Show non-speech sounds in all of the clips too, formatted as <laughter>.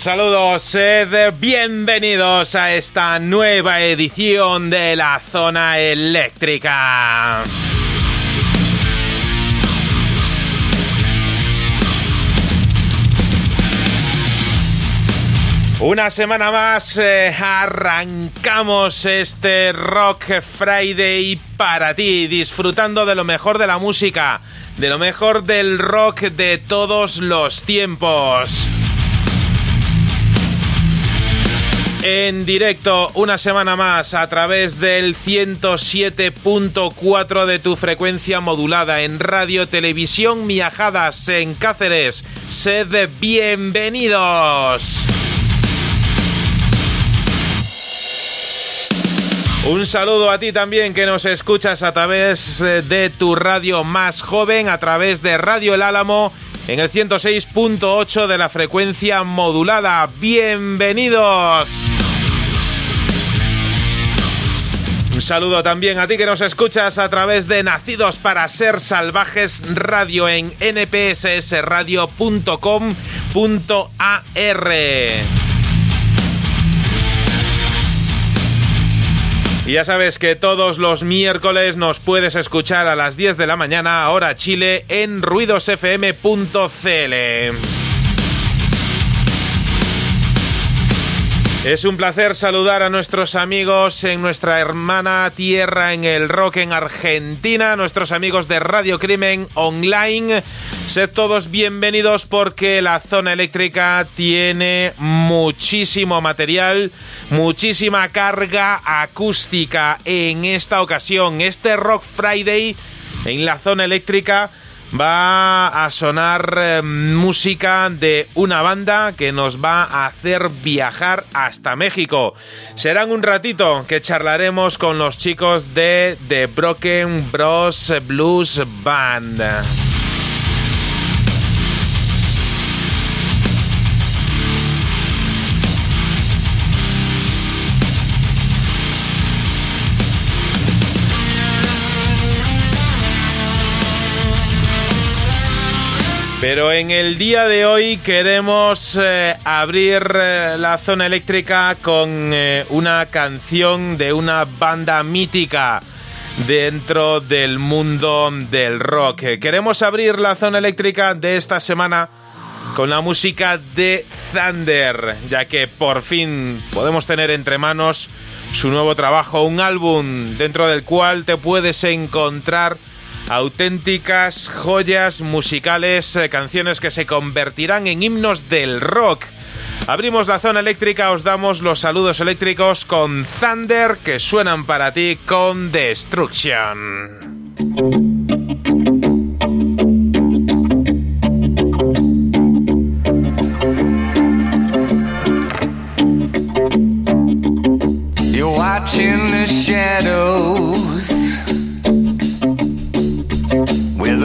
Un saludo, sed bienvenidos a esta nueva edición de la zona eléctrica. Una semana más eh, arrancamos este Rock Friday para ti, disfrutando de lo mejor de la música, de lo mejor del rock de todos los tiempos. En directo una semana más a través del 107.4 de tu frecuencia modulada en Radio Televisión Miajadas en Cáceres. Sed bienvenidos. Un saludo a ti también que nos escuchas a través eh, de tu radio más joven, a través de Radio El Álamo en el 106.8 de la frecuencia modulada. Bienvenidos. Saludo también a ti que nos escuchas a través de Nacidos para Ser Salvajes Radio en npssradio.com.ar. Y ya sabes que todos los miércoles nos puedes escuchar a las 10 de la mañana, hora Chile, en ruidosfm.cl. Es un placer saludar a nuestros amigos en nuestra hermana tierra en el rock en Argentina, nuestros amigos de Radio Crimen Online. Sed todos bienvenidos porque la zona eléctrica tiene muchísimo material, muchísima carga acústica en esta ocasión. Este Rock Friday en la zona eléctrica va a sonar eh, música de una banda que nos va a hacer viajar hasta México. Serán un ratito que charlaremos con los chicos de The Broken Bros Blues Band. Pero en el día de hoy queremos eh, abrir eh, la zona eléctrica con eh, una canción de una banda mítica dentro del mundo del rock. Queremos abrir la zona eléctrica de esta semana con la música de Thunder, ya que por fin podemos tener entre manos su nuevo trabajo, un álbum dentro del cual te puedes encontrar auténticas joyas musicales, eh, canciones que se convertirán en himnos del rock. Abrimos la zona eléctrica, os damos los saludos eléctricos con Thunder que suenan para ti con Destruction. You watch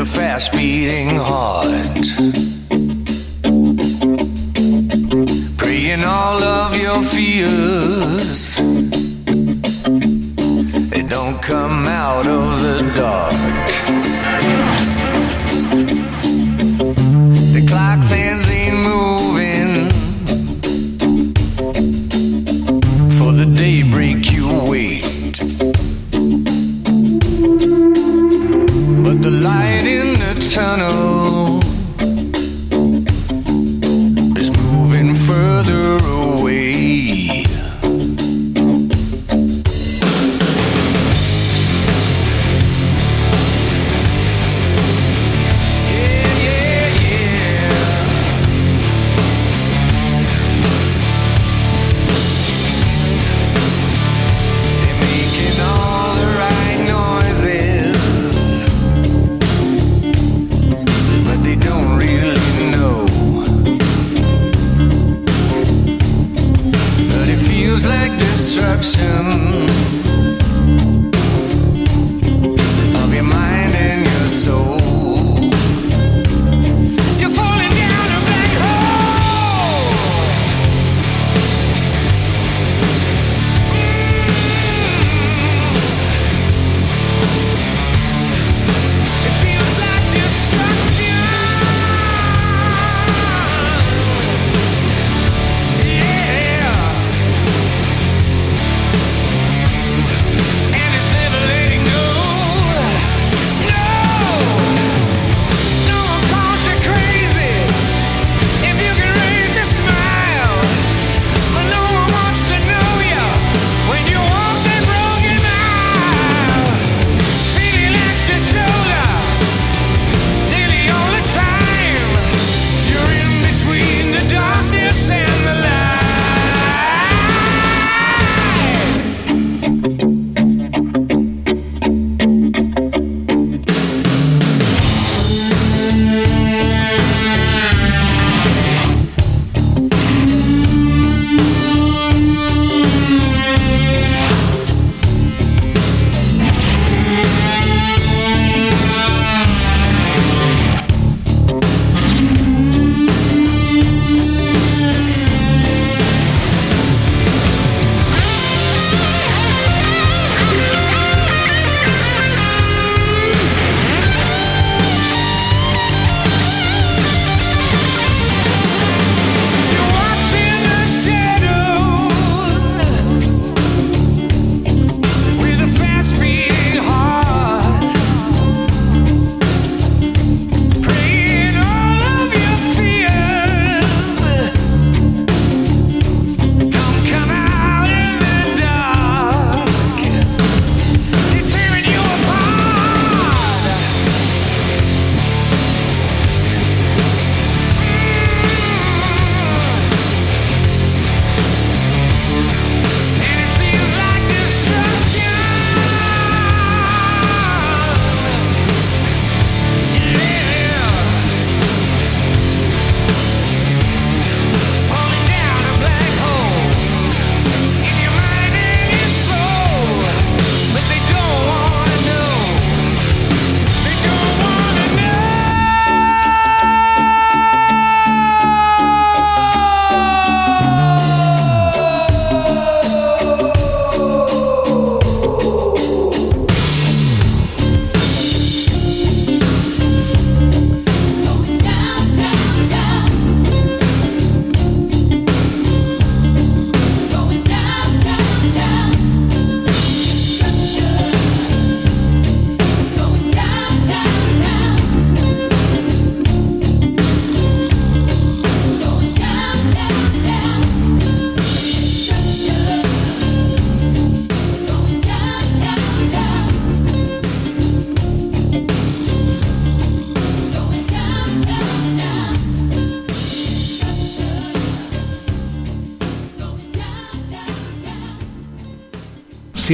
a fast beating heart. Praying all of your fears, they don't come out of the dark.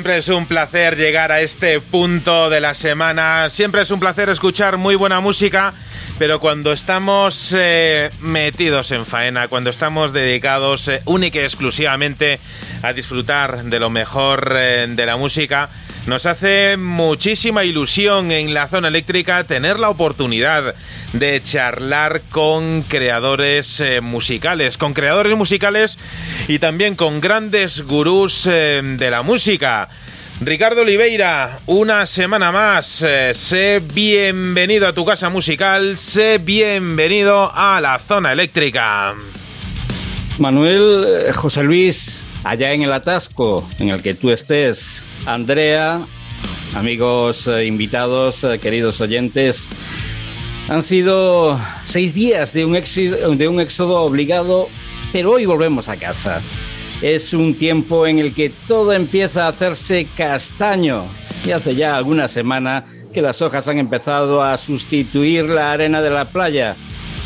Siempre es un placer llegar a este punto de la semana. Siempre es un placer escuchar muy buena música. Pero cuando estamos eh, metidos en faena, cuando estamos dedicados eh, única y exclusivamente a disfrutar de lo mejor eh, de la música, nos hace muchísima ilusión en la zona eléctrica tener la oportunidad de charlar con creadores eh, musicales, con creadores musicales y también con grandes gurús eh, de la música. Ricardo Oliveira, una semana más, eh, sé bienvenido a tu casa musical, sé bienvenido a la zona eléctrica. Manuel, eh, José Luis, allá en el atasco en el que tú estés, Andrea, amigos eh, invitados, eh, queridos oyentes, han sido seis días de un, éxodo, de un éxodo obligado, pero hoy volvemos a casa. Es un tiempo en el que todo empieza a hacerse castaño y hace ya alguna semana que las hojas han empezado a sustituir la arena de la playa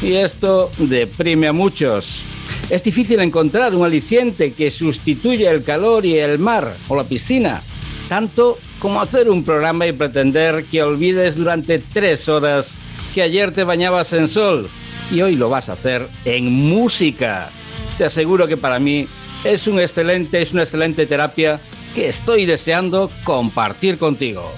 y esto deprime a muchos. Es difícil encontrar un aliciente que sustituya el calor y el mar o la piscina, tanto como hacer un programa y pretender que olvides durante tres horas que ayer te bañabas en sol y hoy lo vas a hacer en música. Te aseguro que para mí es un excelente, es una excelente terapia que estoy deseando compartir contigo.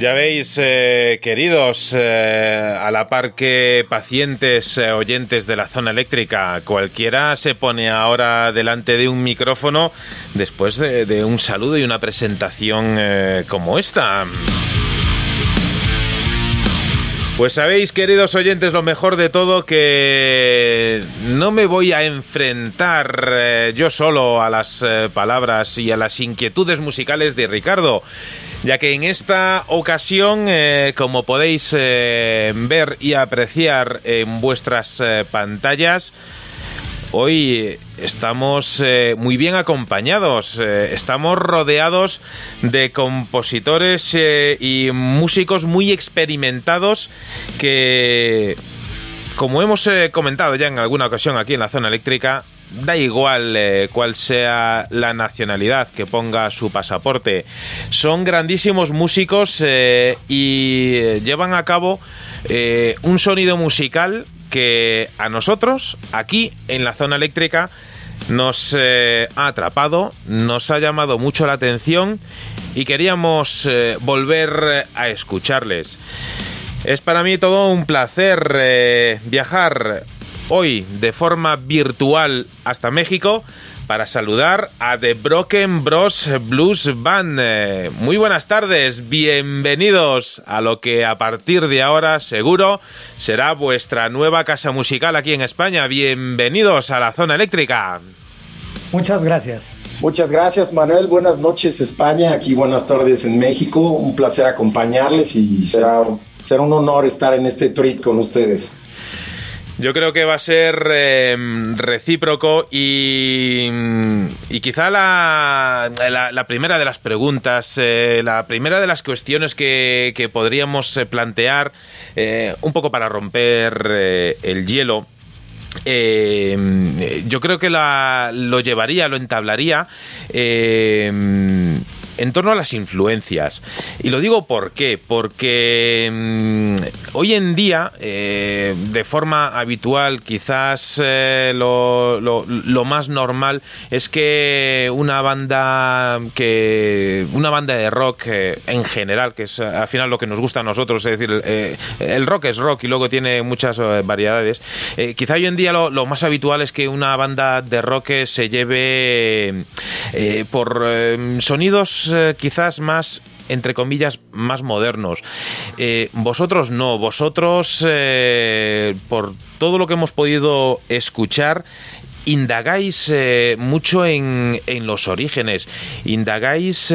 Ya veis, eh, queridos, eh, a la par que pacientes eh, oyentes de la zona eléctrica, cualquiera se pone ahora delante de un micrófono después de, un saludo y una presentación como esta. Pues sabéis, queridos oyentes, lo mejor de todo que no me voy a enfrentar yo solo a las palabras y a las inquietudes musicales de Ricardo, ya que en esta ocasión, eh, como podéis eh, ver y apreciar en vuestras eh, pantallas, Hoy estamos muy bien acompañados, estamos rodeados de compositores y músicos muy experimentados que, como hemos comentado ya en alguna ocasión aquí en la zona eléctrica, da igual eh, cuál sea la nacionalidad que ponga su pasaporte, son grandísimos músicos eh, y eh, llevan a cabo eh, un sonido musical que a nosotros, aquí en la zona eléctrica, nos ha atrapado, nos ha llamado mucho la atención y queríamos volver a escucharles. Es para mí todo un placer viajar hoy de forma virtual hasta México para saludar a The Broken Bros Blues Band. Eh, Muy buenas tardes, bienvenidos a lo que a partir de ahora seguro será vuestra nueva casa musical aquí en España. Bienvenidos a la zona eléctrica. Muchas gracias. Muchas gracias, Manuel. Buenas noches, España. Aquí buenas tardes en México. Un placer acompañarles y será, será un honor estar en este trip con ustedes. Yo creo que va a ser eh, recíproco y, y quizá la, la- primera de las preguntas, eh, la primera de las cuestiones que, que podríamos eh, plantear, eh, un poco para romper el hielo, eh, yo creo que la, lo llevaría, lo entablaría eh, en torno a las influencias. Y lo digo por qué, porque mm, hoy en día, eh, de forma habitual, quizás eh, lo, lo- más normal es que una banda que una banda de rock eh, en general, que es al final lo que nos gusta a nosotros, es decir, eh, el rock es rock y luego tiene muchas variedades. Quizá hoy en día lo, más habitual es que una banda de rock se lleve por eh, eh, quizás más entre comillas, más modernos. Eh, vosotros no, vosotros, eh, por todo lo que hemos podido escuchar, indagáis mucho en, en los orígenes, indagáis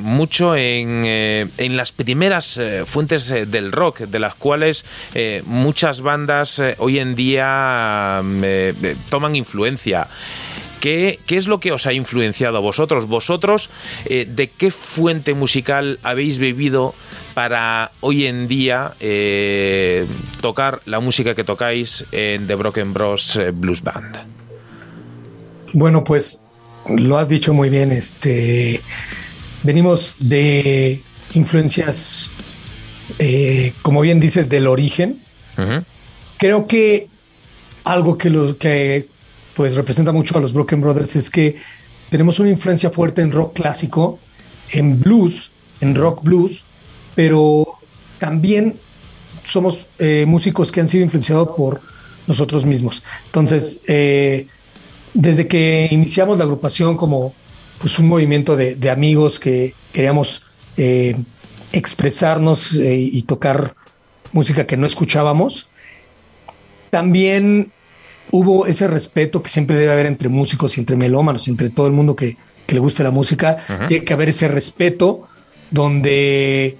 mucho en, en las primeras fuentes del rock, de las cuales muchas bandas hoy en día toman influencia. ¿Qué, qué es lo que os ha influenciado a vosotros? ¿Vosotros eh, de qué fuente musical habéis bebido para hoy en día eh, tocar la música que tocáis en The Broken Bros eh, Blues Band? Bueno, pues lo has dicho muy bien. Este, venimos de influencias, eh, como bien dices, del origen. Creo que algo que lo que pues representa mucho a los Broken Brothers es que tenemos una influencia fuerte en rock clásico, en blues, en rock blues, pero también somos eh, músicos que han sido influenciados por nosotros mismos. Entonces, eh, desde que iniciamos la agrupación como pues un movimiento de, amigos que queríamos eh, expresarnos y tocar música que no escuchábamos, también hubo ese respeto que siempre debe haber entre músicos y entre melómanos, entre todo el mundo que, que le guste la música. Tiene que haber ese respeto donde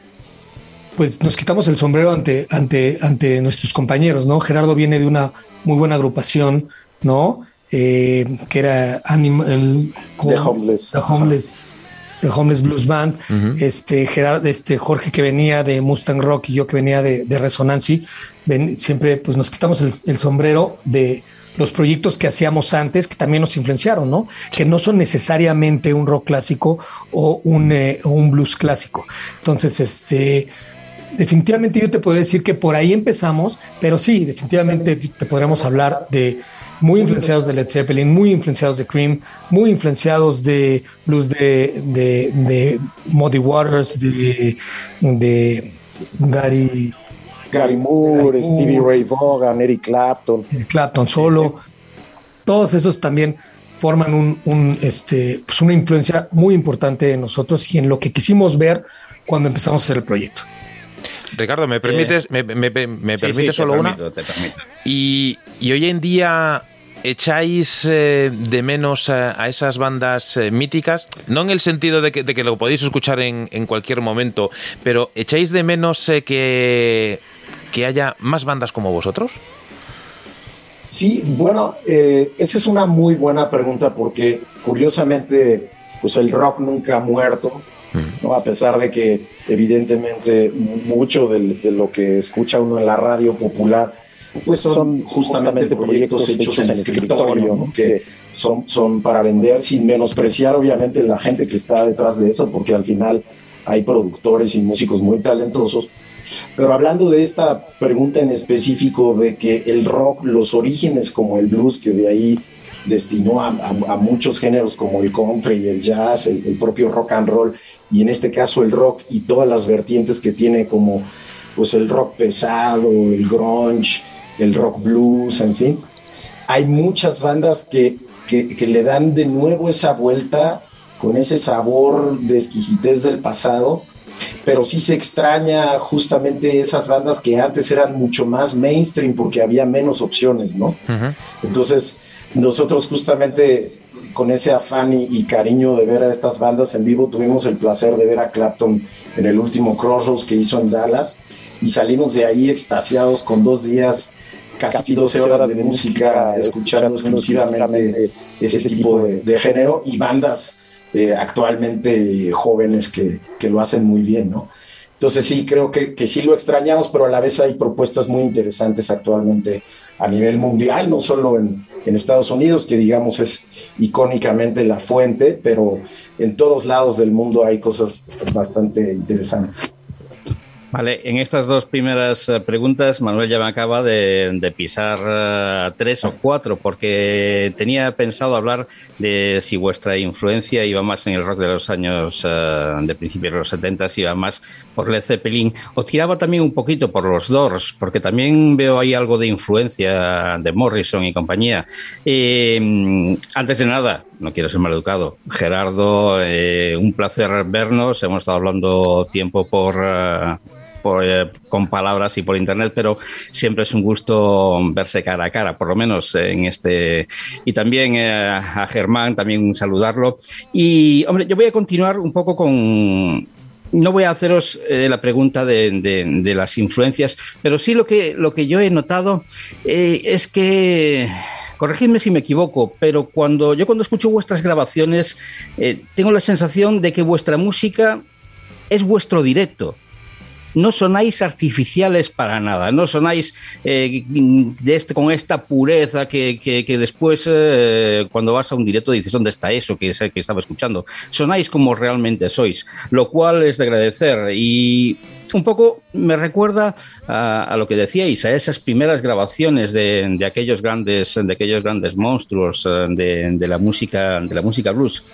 pues nos quitamos el sombrero ante, ante, ante nuestros compañeros, ¿no? Gerardo viene de una muy buena agrupación, ¿no? Eh, que era Anim- el, The Homeless. The Homeless, The Homeless Blues Band, este, Gerardo, este Jorge que venía de Mustang Rock y yo que venía de, de Resonancy, ven- siempre pues nos quitamos el, el sombrero de los proyectos que hacíamos antes que también nos influenciaron, ¿no? Que no son necesariamente un rock clásico o un, eh, un blues clásico. Entonces, este, definitivamente yo te podría decir que por ahí empezamos, pero sí, definitivamente te podríamos hablar de muy influenciados de Led Zeppelin, muy influenciados de Cream, muy influenciados de blues de, de, de Muddy Waters, de, de Gary Gary Moore, Gary Stevie Moore, Ray Vaughan, Eric Clapton. Clapton solo. Todos esos también forman un, un, este, pues una influencia muy importante en nosotros y en lo que quisimos ver cuando empezamos a hacer el proyecto. Ricardo, ¿me permites, me, me- me- me Sí, sí, permites te solo una? permito, te permito. Y, y hoy en día echáis eh, de menos a, a esas bandas eh, míticas, no en el sentido de que, de que lo podéis escuchar en, en cualquier momento, pero echáis de menos eh, que, que haya más bandas como vosotros. Sí, bueno, eh, esa es una muy buena pregunta porque curiosamente, pues el rock nunca ha muerto, ¿no? A pesar de que evidentemente mucho de, lo que escucha uno en la radio popular, pues son, justamente proyectos hechos en escritorio, ¿no? que son, son para vender sin menospreciar obviamente la gente que está detrás de eso, porque al final hay productores y músicos muy talentosos. Pero hablando de esta pregunta en específico de que el rock, los orígenes como el blues, que de ahí destinó a, muchos géneros como el country, el jazz, el, el propio rock and roll, y en este caso el rock y todas las vertientes que tiene como pues el rock pesado, el grunge, el rock blues, en fin. Hay muchas bandas que, que, que le dan de nuevo esa vuelta con ese sabor de exquisitez del pasado, pero sí se extraña justamente esas bandas que antes eran mucho más mainstream porque había menos opciones, ¿no? Entonces, nosotros justamente con ese afán y, y cariño de ver a estas bandas en vivo, tuvimos el placer de ver a Clapton en el último Crossroads que hizo en Dallas y salimos de ahí extasiados con dos días, casi 12 horas de música, escuchando exclusivamente ese tipo de, de género y bandas eh, actualmente jóvenes que, que lo hacen muy bien, ¿no? Entonces sí, creo que, que sí lo extrañamos, pero a la vez hay propuestas muy interesantes actualmente a nivel mundial, no solo en, en Estados Unidos, que digamos es icónicamente la fuente, pero en todos lados del mundo hay cosas bastante interesantes. Vale, en estas dos primeras eh, preguntas, Manuel ya me acaba de, pisar eh, tres o cuatro, porque tenía pensado hablar de si vuestra influencia iba más en el rock de los años eh, de principios de los 70, si iba más por Led Zeppelin, o tiraba también un poquito por los Doors, porque también veo ahí algo de influencia de Morrison y compañía. Eh, antes de nada, no quiero ser maleducado, Gerardo, eh, un placer vernos, hemos estado hablando tiempo por... eh, eh, con palabras y por internet, pero siempre es un gusto verse cara a cara, por lo menos en este. Y también a Germán, también saludarlo. Y, hombre, yo voy a continuar un poco con. No voy a haceros la pregunta de, las influencias, pero sí lo que, lo que yo he notado es que corregidme si me equivoco, pero cuando yo cuando escucho vuestras grabaciones eh, tengo la sensación de que vuestra música es vuestro directo. No sonáis artificiales para nada, no sonáis eh, de este, con esta pureza que, después eh, cuando vas a un directo dices, ¿dónde está eso que, que estaba escuchando? Sonáis como realmente sois, lo cual es de agradecer y un poco me recuerda a, lo que decíais, a esas primeras grabaciones de, aquellos grandes, de aquellos grandes monstruos eh, de, la música, de la música blues.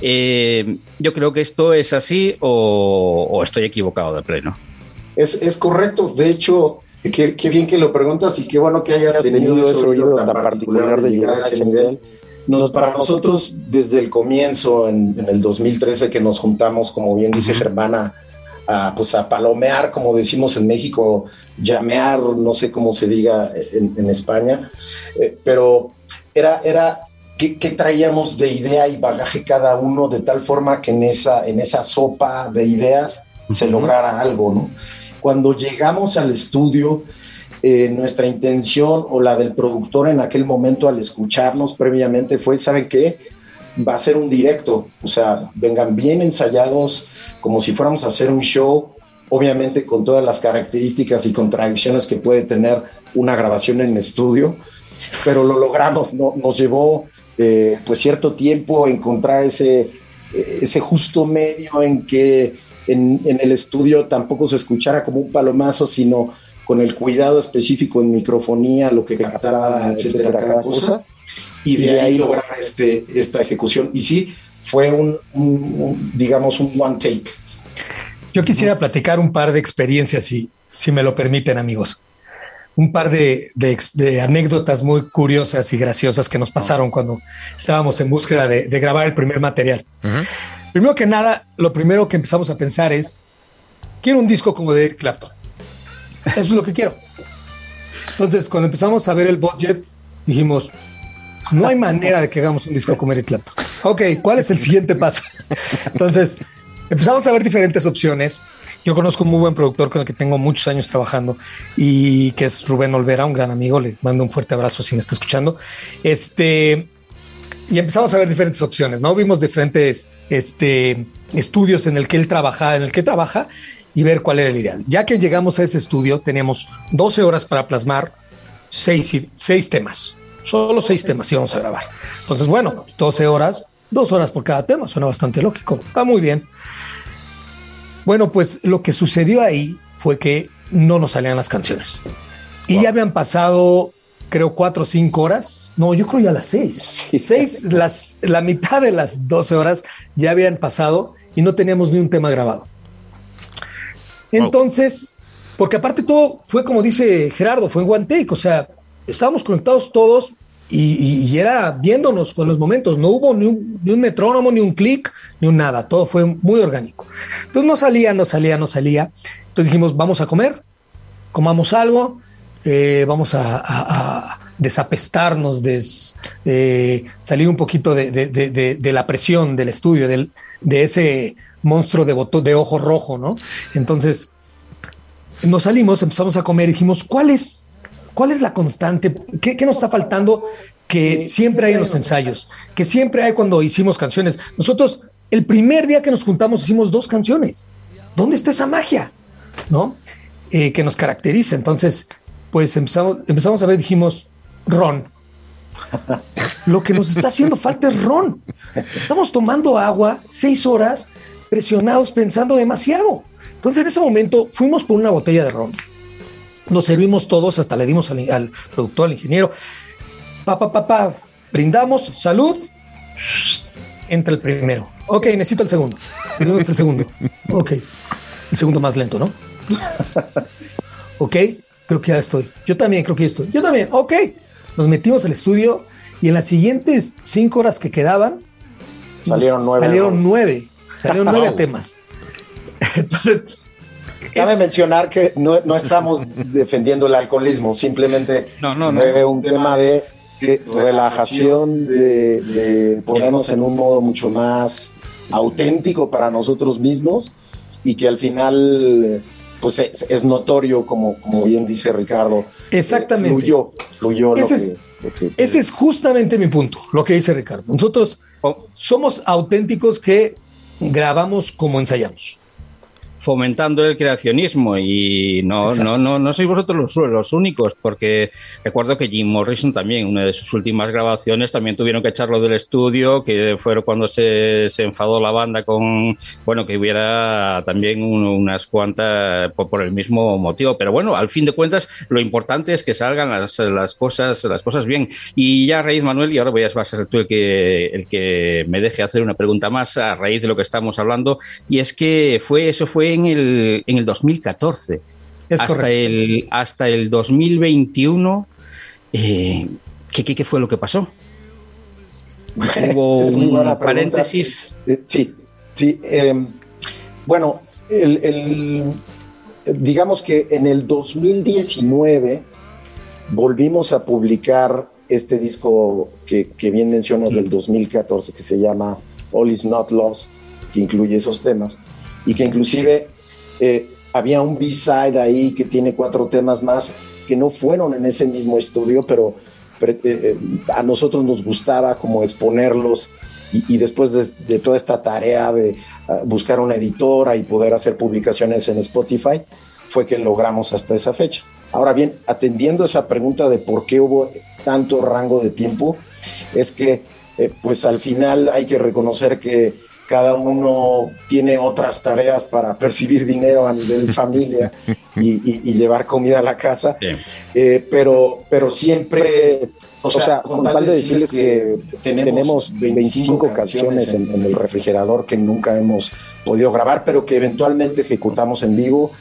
Yo creo que esto es así o, o estoy equivocado de pleno. Es, es correcto, de hecho, qué, qué bien que lo preguntas y qué bueno que hayas tenido ese oído tan particular de llegar a ese nivel. Nos, para nosotros, desde el comienzo, en, en el 2013, que nos juntamos, como bien dice Germana, a, pues a palomear, como decimos en México, llamear, no sé cómo se diga en, en España, eh, pero era, era qué, qué traíamos de idea y bagaje cada uno, de tal forma que en esa, en esa sopa de ideas se lograra algo, ¿no? Cuando llegamos al estudio, eh, nuestra intención o la del productor en aquel momento al escucharnos previamente fue, ¿saben qué? Va a ser un directo, o sea, vengan bien ensayados, como si fuéramos a hacer un show, obviamente con todas las características y contradicciones que puede tener una grabación en estudio, pero lo logramos, ¿no? nos llevó eh, pues cierto tiempo encontrar ese, ese justo medio en que en, en, el estudio tampoco se escuchara como un palomazo, sino con el cuidado específico en microfonía, lo que captaba, etcétera, cada cosa, y de ahí lograr este, esta ejecución. Y sí, fue un, un, un digamos, un one take. Yo quisiera platicar un par de experiencias, si, si me lo permiten, amigos. Un par de, de, de, anécdotas muy curiosas y graciosas que nos pasaron cuando estábamos en búsqueda de, de grabar el primer material. Uh -huh. Primero que nada, lo primero que empezamos a pensar es, quiero un disco como de Eric Clapton. Eso es lo que quiero. Entonces, cuando empezamos a ver el budget, dijimos, no hay manera de que hagamos un disco como Eric Clapton. Ok, ¿cuál es el siguiente paso? Entonces, empezamos a ver diferentes opciones. Yo conozco un muy buen productor con el que tengo muchos años trabajando y que es Rubén Olvera, un gran amigo. Le mando un fuerte abrazo si me está escuchando. Este, y empezamos a ver diferentes opciones, ¿no? Vimos diferentes este, estudios en el que él trabaja, en el que trabaja y ver cuál era el ideal. Ya que llegamos a ese estudio, teníamos 12 horas para plasmar seis, seis temas. Solo seis temas íbamos a grabar. Entonces, bueno, 12 horas, dos horas por cada tema, suena bastante lógico. Está muy bien. Bueno, pues lo que sucedió ahí fue que no nos salían las canciones. Y wow. ya habían pasado, creo, cuatro o cinco horas. No, yo creo ya las seis. Sí. Seis, las, la mitad de las 12 horas ya habían pasado y no teníamos ni un tema grabado. Entonces, wow. porque aparte todo fue como dice Gerardo, fue en one take, o sea, estábamos conectados todos y, y, y, era viéndonos con los momentos, no hubo ni un, ni un metrónomo, ni un clic, ni un nada, todo fue muy orgánico. Entonces no salía, no salía, no salía. Entonces dijimos, vamos a comer, comamos algo, eh, vamos a, a, a desapestarnos, des, eh, salir un poquito de, de, de, de, la presión del estudio, del, de ese monstruo de, botón, de ojo rojo, ¿no? Entonces nos salimos, empezamos a comer y dijimos, ¿cuál es ¿Cuál es la constante? ¿Qué, ¿Qué, nos está faltando que siempre hay en los ensayos? Que siempre hay cuando hicimos canciones. Nosotros, el primer día que nos juntamos, hicimos dos canciones. ¿Dónde está esa magia? ¿No? Eh, que nos caracteriza. Entonces, pues empezamos, empezamos a ver, dijimos, Ron. <laughs> Lo que nos está haciendo falta es Ron. Estamos tomando agua seis horas, presionados, pensando demasiado. Entonces, en ese momento, fuimos por una botella de Ron nos servimos todos, hasta le dimos al, productor, al ingeniero. Papá, papá, pa, brindamos, salud. Entra el primero. Ok, necesito el segundo. Primero el segundo. Ok. El segundo más lento, ¿no? Ok, creo que ya estoy. Yo también creo que ya estoy. Yo también, ok. Nos metimos al estudio y en las siguientes cinco horas que quedaban, salieron nueve. Salieron nueve. Salieron nueve <laughs> temas. <laughs> Entonces, Cabe es... mencionar que no, no, estamos defendiendo el alcoholismo, simplemente no, no, fue un tema de, de relajación, de, de, ponernos en un modo mucho más auténtico para nosotros mismos y que al final pues es, es notorio, como, como bien dice Ricardo. Exactamente. Eh, fluyó, fluyó ese, lo es, que, lo que, ese es justamente mi punto, lo que dice Ricardo. Nosotros somos auténticos que grabamos como ensayamos. Fomentando el creacionismo y no, no, no, no sois vosotros los, los únicos, porque recuerdo que Jim Morrison también, una de sus últimas grabaciones, también tuvieron que echarlo del estudio, que fue cuando se, se enfadó la banda con, bueno, que hubiera también un- unas cuantas por, por el mismo motivo. Pero bueno, al fin de cuentas, lo importante es que salgan las, las cosas, las cosas bien. Y ya a raíz, Manuel, y ahora voy a, vas a ser tú el que, el que me deje hacer una pregunta más a raíz de lo que estamos hablando, y es que fue, eso fue en el, en el 2014 Es hasta correcto. el hasta el 2021 eh, ¿qué, qué, qué fue lo que pasó? <laughs> Hubo Es muy un buena pregunta. paréntesis. Eh, Sí, sí. eh, bueno, el, el- digamos que en el 2019 volvimos a publicar este disco que, que bien mencionas del 2014, que se llama All Is Not Lost, que incluye esos temas, y que inclusive eh, había un B-side ahí que tiene cuatro temas más que no fueron en ese mismo estudio, pero, eh, eh, a nosotros nos gustaba como exponerlos y, después de, toda esta tarea de ah, buscar una editora y poder hacer publicaciones en Spotify, fue que logramos hasta esa fecha. Ahora bien, atendiendo esa pregunta de por qué hubo tanto rango de tiempo, es que pues al final hay que reconocer que cada uno tiene otras tareas para percibir dinero a nivel <laughs> familia y, y- y llevar comida a la casa, Sí. Eh, pero, pero siempre, o sea, con tal de decirles que tenemos 25 canciones en, en el refrigerador que nunca hemos podido grabar, pero que eventualmente ejecutamos en vivo.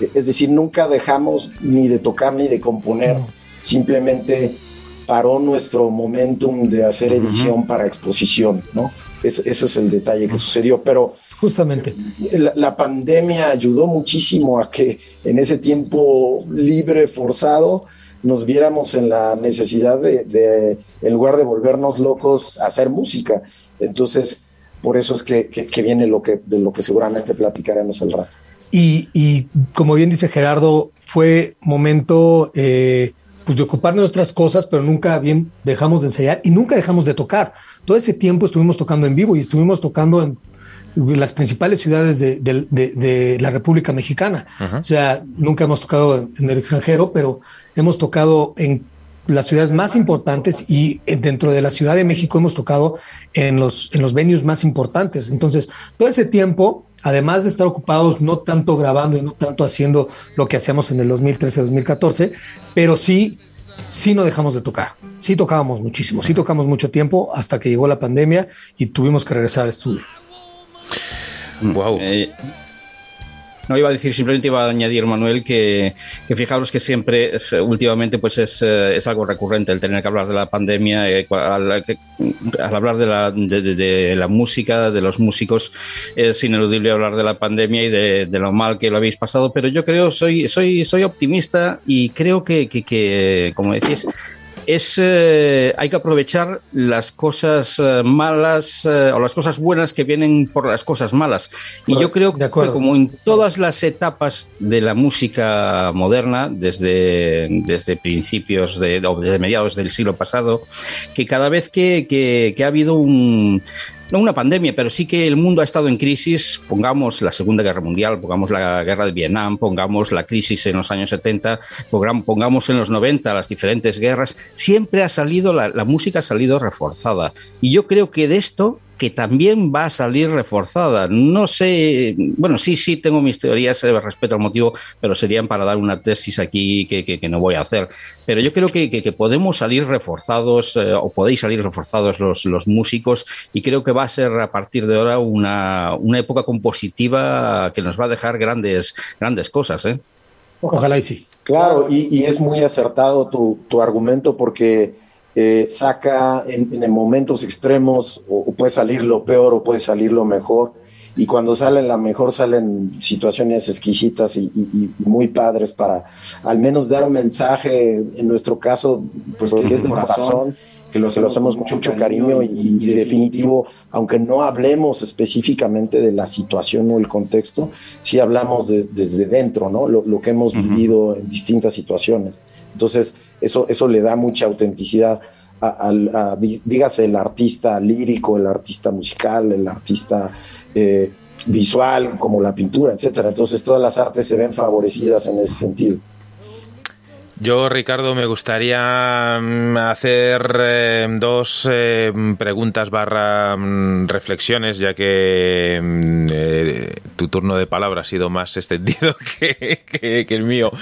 Eh, Es decir, nunca dejamos ni de tocar ni de componer, simplemente paró nuestro momentum de hacer edición para exposición, ¿no? Es- Ese es el detalle que sucedió, pero Justamente. la, la pandemia ayudó muchísimo a que en ese tiempo libre, forzado, nos viéramos en la necesidad de, de, en lugar de volvernos locos, hacer música. Entonces, por eso es que, que- que viene lo que, de lo que seguramente platicaremos el rato. Y, y como bien dice Gerardo, fue momento eh, pues de ocuparnos de otras cosas, pero nunca bien dejamos de ensayar y nunca dejamos de tocar. Todo ese tiempo estuvimos tocando en vivo y estuvimos tocando en las principales ciudades de, de- de- de la República Mexicana. O sea, nunca hemos tocado en, en el extranjero, pero hemos tocado en las ciudades más importantes y eh, dentro de la Ciudad de México hemos tocado en los, en los venues más importantes. Entonces, todo ese tiempo, además de estar ocupados no tanto grabando y no tanto haciendo lo que hacíamos en el 2013-2014, pero sí, sí no dejamos de tocar. Sí tocábamos muchísimo, sí tocamos mucho tiempo hasta que llegó la pandemia y tuvimos que regresar al estudio. Wow. Eh, no iba a decir, simplemente iba a añadir, Manuel, que, que fijaros que siempre, últimamente, pues es, eh, es algo recurrente el tener que hablar de la pandemia, eh, al, hablar de la, de, la música, de los músicos, es ineludible hablar de la pandemia y de, de lo mal que lo habéis pasado, pero yo creo, soy, soy, soy optimista y creo que, que, que, como decís, es eh, hay que aprovechar las cosas eh, malas eh, o las cosas buenas que vienen por las cosas malas. Y yo creo que como en todas las etapas de la música moderna, desde, desde principios de, o desde mediados del siglo pasado, que cada vez que, que- que ha habido un no una pandemia, pero sí que el mundo ha estado en crisis, pongamos la Segunda Guerra Mundial, pongamos la guerra de Vietnam, pongamos la crisis en los años 70, pongram- pongamos en los 90 las diferentes guerras, siempre ha salido, la, la música ha salido reforzada. Y yo creo que de esto que también va a salir reforzada. No sé, bueno, sí, sí tengo mis teorías eh, respecto al motivo, pero serían para dar una tesis aquí que, que- que no voy a hacer. Pero yo creo que, que- que podemos salir reforzados eh, o podéis salir reforzados los, los músicos y creo que va a ser a partir de ahora una, una época compositiva que nos va a dejar grandes, grandes cosas. ¿eh? Ojalá y sí. Claro, y, y es muy acertado tu, tu argumento porque eh, saca en, en momentos extremos o, o puede salir lo peor o puede salir lo mejor. Y cuando sale la mejor salen situaciones exquisitas y, y- y muy padres para al menos dar un mensaje, en nuestro caso, pues que es de corazón, que lo, hacemos con mucho cariño y, y definitivo, aunque no hablemos específicamente de la situación o el contexto, sí hablamos de- desde dentro, ¿no? Lo, lo que hemos vivido en distintas situaciones. Entonces, eso, eso le da mucha autenticidad a- al, a- dí- dígase el artista lírico, el artista musical, el artista eh, visual como la pintura, etcétera. Entonces todas las artes se ven favorecidas en ese sentido. Yo, Ricardo, me gustaría mm, hacer eh, dos eh, preguntas barra mm, reflexiones, ya que mm, eh, tu turno de palabra ha sido más extendido <laughs> que, el mío.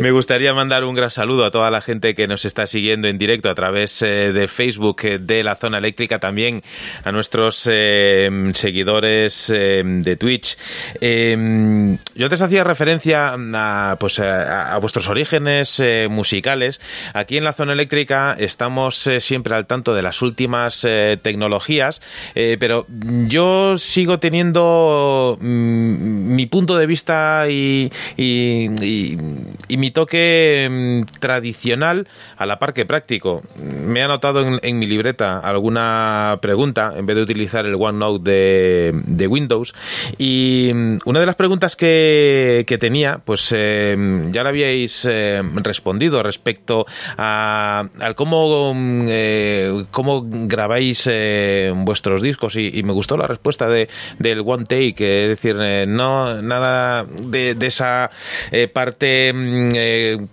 Me gustaría mandar un gran saludo a toda la gente que nos está siguiendo en directo a través de Facebook de la zona eléctrica, también a nuestros seguidores de Twitch. Yo antes hacía referencia a, pues, a vuestros orígenes musicales. Aquí en la zona eléctrica estamos eh, siempre al tanto de las últimas eh, tecnologías, eh, pero yo sigo teniendo mm, mi punto de vista y, mi toque mm, tradicional a la par que práctico. Me he anotado en, mi libreta alguna pregunta en vez de utilizar el OneNote de, de Windows. Y mm, una de las preguntas que, tenía, pues ya la habíais eh, respondido respecto a, al cómo, mm, eh, cómo grabáis eh, vuestros discos. Y, me gustó la respuesta de, del One Take, es decir, eh, no nada de, de esa eh, parte mm, eh,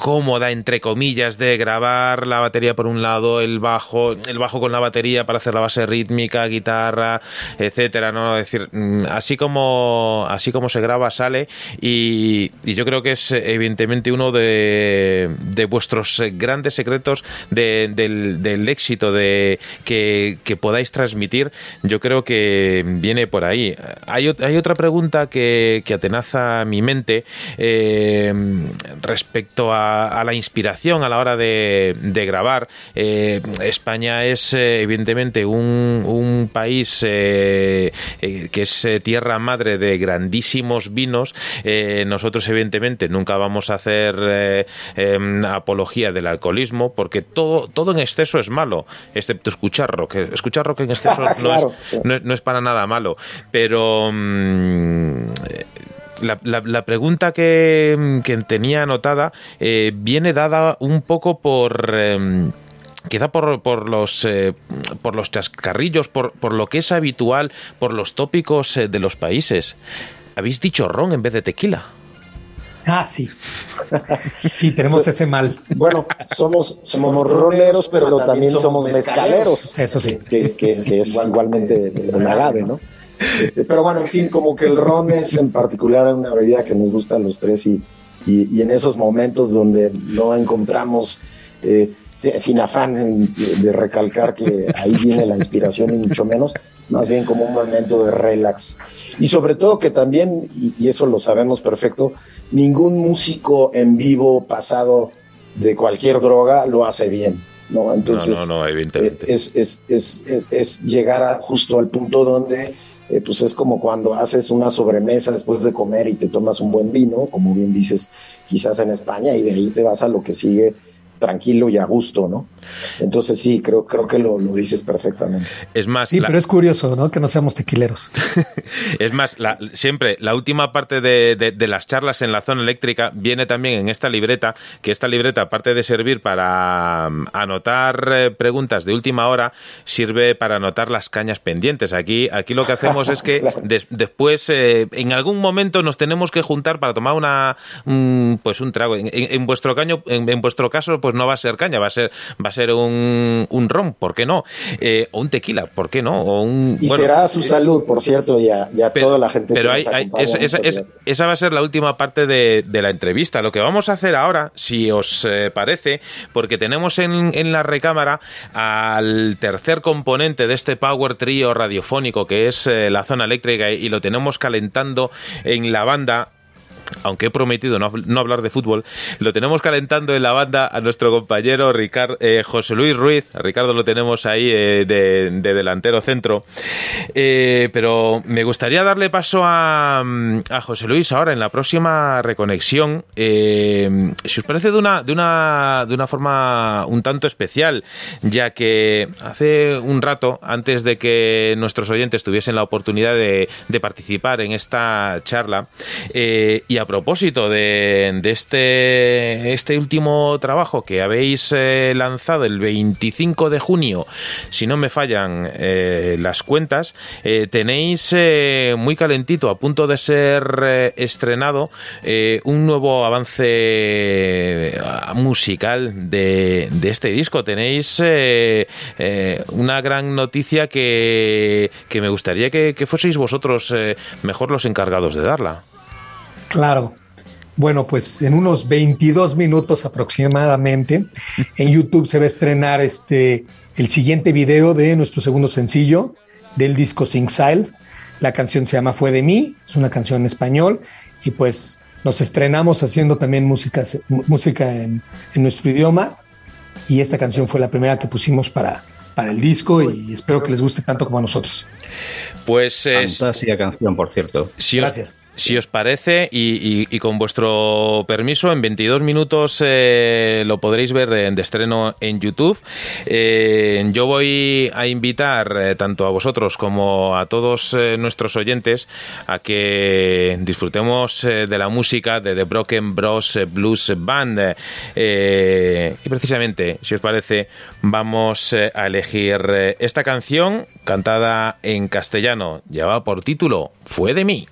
cómoda entre comillas de grabar la batería por un lado el bajo el bajo con la batería para hacer la base rítmica guitarra etcétera no es decir mm, así como así como se graba sale y, yo creo que es evidentemente uno de, de vuestros grandes secretos de- del, éxito de que, podáis transmitir yo creo que viene por ahí. Hay, hay otra pregunta que, que atenaza mi mente eh, respecto a, a la inspiración a la hora de, de grabar. Eh, España es eh, evidentemente un, un país eh, que es tierra madre de grandísimos vinos. Eh, nosotros evidentemente nunca vamos a hacer em, apología del alcoholismo porque todo, todo en exceso es malo, excepto escuchar rock. Escuchar rock en exceso <laughs> no, Claro. es, no es- no es para nada malo, pero... mm, la, la- la pregunta que, que tenía anotada eh, viene dada un poco por... em, Quizá por, por los eh, por los chascarrillos, por, por lo que es habitual, por los tópicos eh, de los países. Habéis dicho ron en vez de tequila. Ah, sí. Sí, tenemos ese mal. Bueno, somos, somos roleros, pero también somos mezcaleros. Eso sí. Que, que- que es igualmente un agave, ¿no? Este, pero bueno, en fin, como que el ron es en particular una bebida que nos gusta a los tres y, y, y en esos momentos donde no encontramos, eh, sin afán de recalcar que ahí viene la inspiración y mucho menos, más bien como un momento de relax. Y sobre todo que también, y, y eso lo sabemos perfecto, ningún músico en vivo pasado de cualquier droga lo hace bien. ¿no? Entonces, no, no, evidentemente. eh, es, es, es, es, es llegar a- justo al punto donde eh, pues es como cuando haces una sobremesa después de comer y te tomas un buen vino, como bien dices, quizás en España, y de ahí te vas a lo que sigue tranquilo y a gusto, ¿no? Entonces sí, creo, creo que lo, lo dices perfectamente. Es más, Sí, la- pero es curioso, ¿no? Que no seamos tequileros. <laughs> Es más, la- siempre la última parte de, de- de las charlas en la zona eléctrica viene también en esta libreta, que esta libreta, aparte de servir para mm, anotar eh, preguntas de última hora, sirve para anotar las cañas pendientes. Aquí, aquí lo que hacemos es que <laughs> Claro. des- después, eh, en algún momento, nos tenemos que juntar para tomar una, un- pues un trago. En, en- en vuestro caño, en, en vuestro caso, pues no va a ser caña, va a ser, va a ser un, un ron, ¿por qué no? Eh, o un tequila, ¿por qué no? O un, Y bueno, será a su salud, por cierto, y a, y a pero, toda la gente pero que hay- nos hay- acompaña. esa, esa- esa- esa va a ser la última parte de, de la entrevista. Lo que vamos a hacer ahora, si os eh, parece, porque tenemos en, en la recámara al tercer componente de este Power Trio radiofónico, que es eh, la zona eléctrica, y lo tenemos calentando en la banda aunque he prometido no, no hablar de fútbol, lo tenemos calentando en la banda a nuestro compañero Ricard, eh, José Luis Ruiz. Ricardo lo tenemos ahí eh, de, de delantero centro. Eh, pero me gustaría darle paso a, mm, a José Luis ahora en la próxima reconexión. si os parece de una, de, una, de una forma un tanto especial, ya que hace un rato, antes de que nuestros oyentes tuviesen la oportunidad de, participar en esta charla, Y a propósito de, de este, este último trabajo que habéis eh, lanzado el 25 de junio, si no me fallan eh, las cuentas, eh, tenéis eh, muy calentito, a punto de ser estrenado, un nuevo avance musical de, este disco. Tenéis una gran noticia que, me gustaría que, que fueseis vosotros mejor los encargados de darla. Claro. Bueno, pues en unos 22 minutos aproximadamente en YouTube se va a estrenar este el siguiente video de nuestro segundo sencillo del disco Sing Style. La canción se llama Fue de mí, es una canción en español y pues nos estrenamos haciendo también música, música en, en nuestro idioma y esta canción fue la primera que pusimos para, para el disco y espero que les guste tanto como a nosotros. Pues eh, Fantástica canción, por cierto. si os, Gracias. Si os parece y, con vuestro permiso, en 22 minutos eh, lo podréis ver en- de estreno en YouTube. Eh, yo voy a invitar eh, tanto a vosotros como a todos nuestros oyentes a que disfrutemos de la música de The Broken Bros Blues Band. Y precisamente, si os parece, vamos a elegir esta canción cantada en castellano. Lleva por título Fue de mí.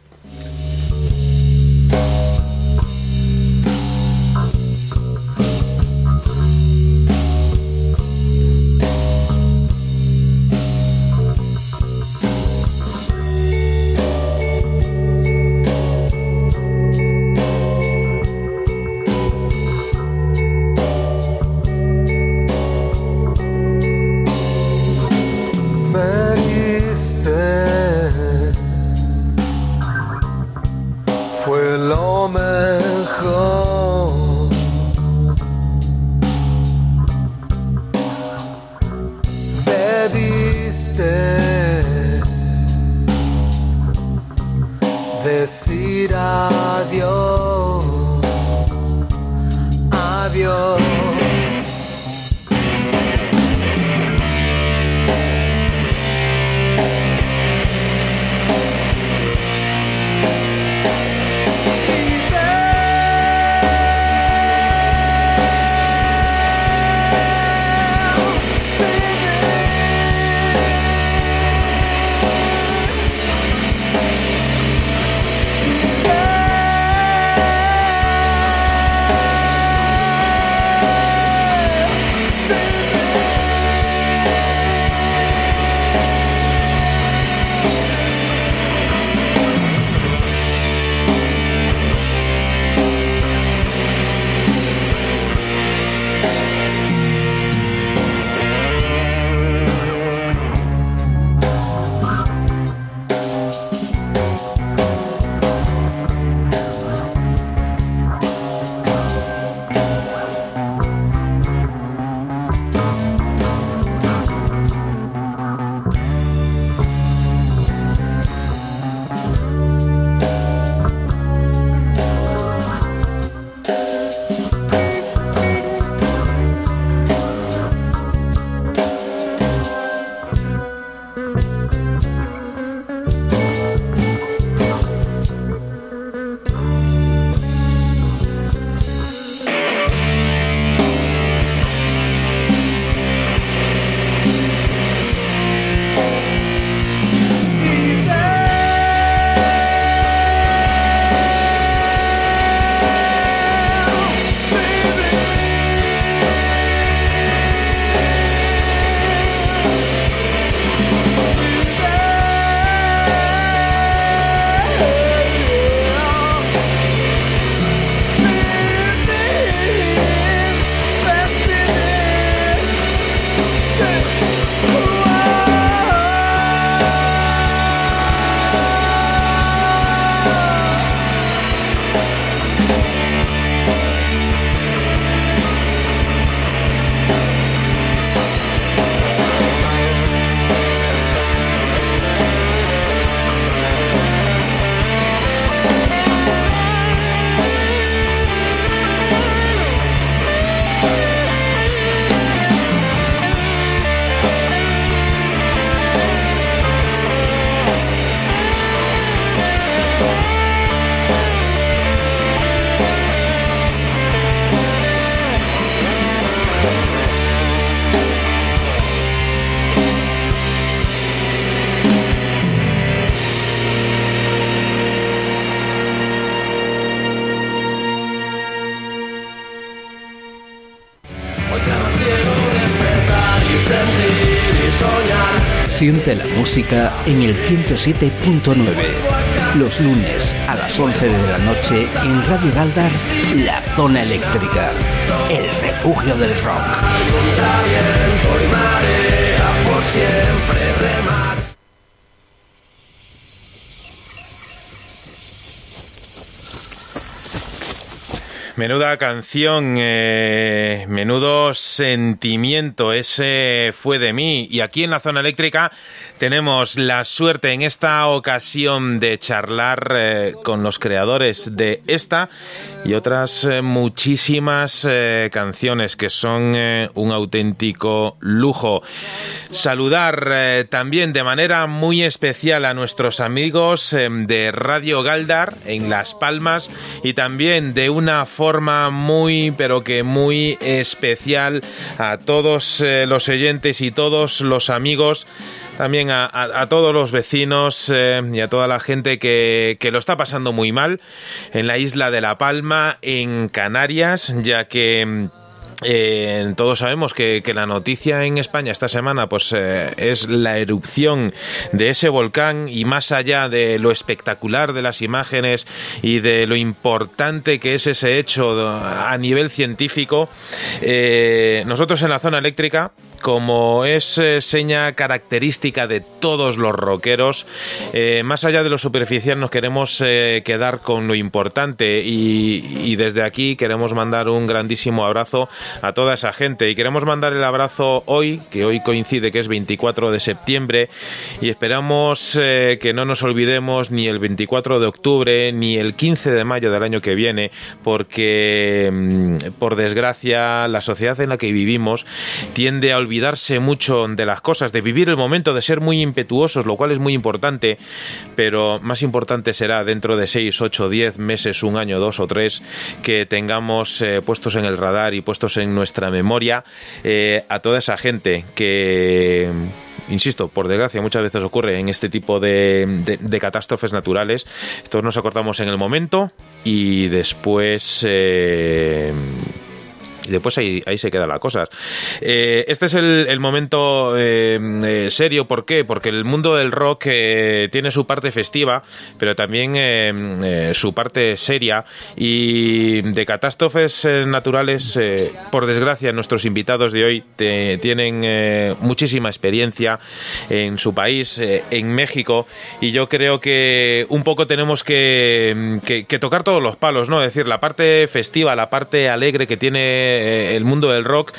Siente la música en el 107.9. Los lunes a las 11 de la noche en Radio Galdar, La Zona Eléctrica, el refugio del rock. Menuda canción, eh, menudo sentimiento, ese fue de mí. Y aquí en la zona eléctrica tenemos la suerte en esta ocasión de charlar eh, con los creadores de esta y otras eh, muchísimas eh, canciones que son un auténtico lujo. Saludar también de manera muy especial a nuestros amigos de Radio Galdar en Las Palmas y también de una forma muy pero que muy especial a todos los oyentes y todos los amigos también a, a- todos los vecinos eh, y a toda la gente que, que lo está pasando muy mal en la isla de La Palma, en Canarias, ya que... mm, eh, todos sabemos que, que la noticia en España esta semana pues eh, es la erupción de ese volcán y más allá de lo espectacular de las imágenes y de lo importante que es ese hecho a nivel científico nosotros en la zona eléctrica como es eh, seña característica de todos los rockeros, eh, más allá de lo superficial nos queremos eh, quedar con lo importante y, y desde aquí queremos mandar un grandísimo abrazo a toda esa gente. Y queremos mandar el abrazo hoy, que hoy coincide que es 24 de septiembre y esperamos eh, que no nos olvidemos ni el 24 de octubre ni el 15 de mayo del año que viene porque mm, por desgracia la sociedad en la que vivimos tiende a olvidarse mucho de las cosas, de vivir el momento, de ser muy impetuosos, lo cual es muy importante, pero más importante será dentro de 6, 8, 10 meses, un año, dos o tres, que tengamos eh, puestos en el radar y puestos en nuestra memoria eh, a toda esa gente que insisto, por desgracia muchas veces ocurre en este tipo de, catástrofes naturales. Todos nos acordamos en el momento y después... eh, y después ahí, ahí se queda la cosa. Eh, este es el, el momento eh, eh, serio. ¿Por qué? Porque el mundo del rock eh, tiene su parte festiva, pero también eh, eh, su parte seria. Y de catástrofes naturales, por desgracia, nuestros invitados de hoy te- tienen muchísima experiencia en su país, en México. Y yo creo que un poco tenemos que, que- que tocar todos los palos, ¿no? Es decir, la parte festiva, la parte alegre que tiene eh, el mundo del rock,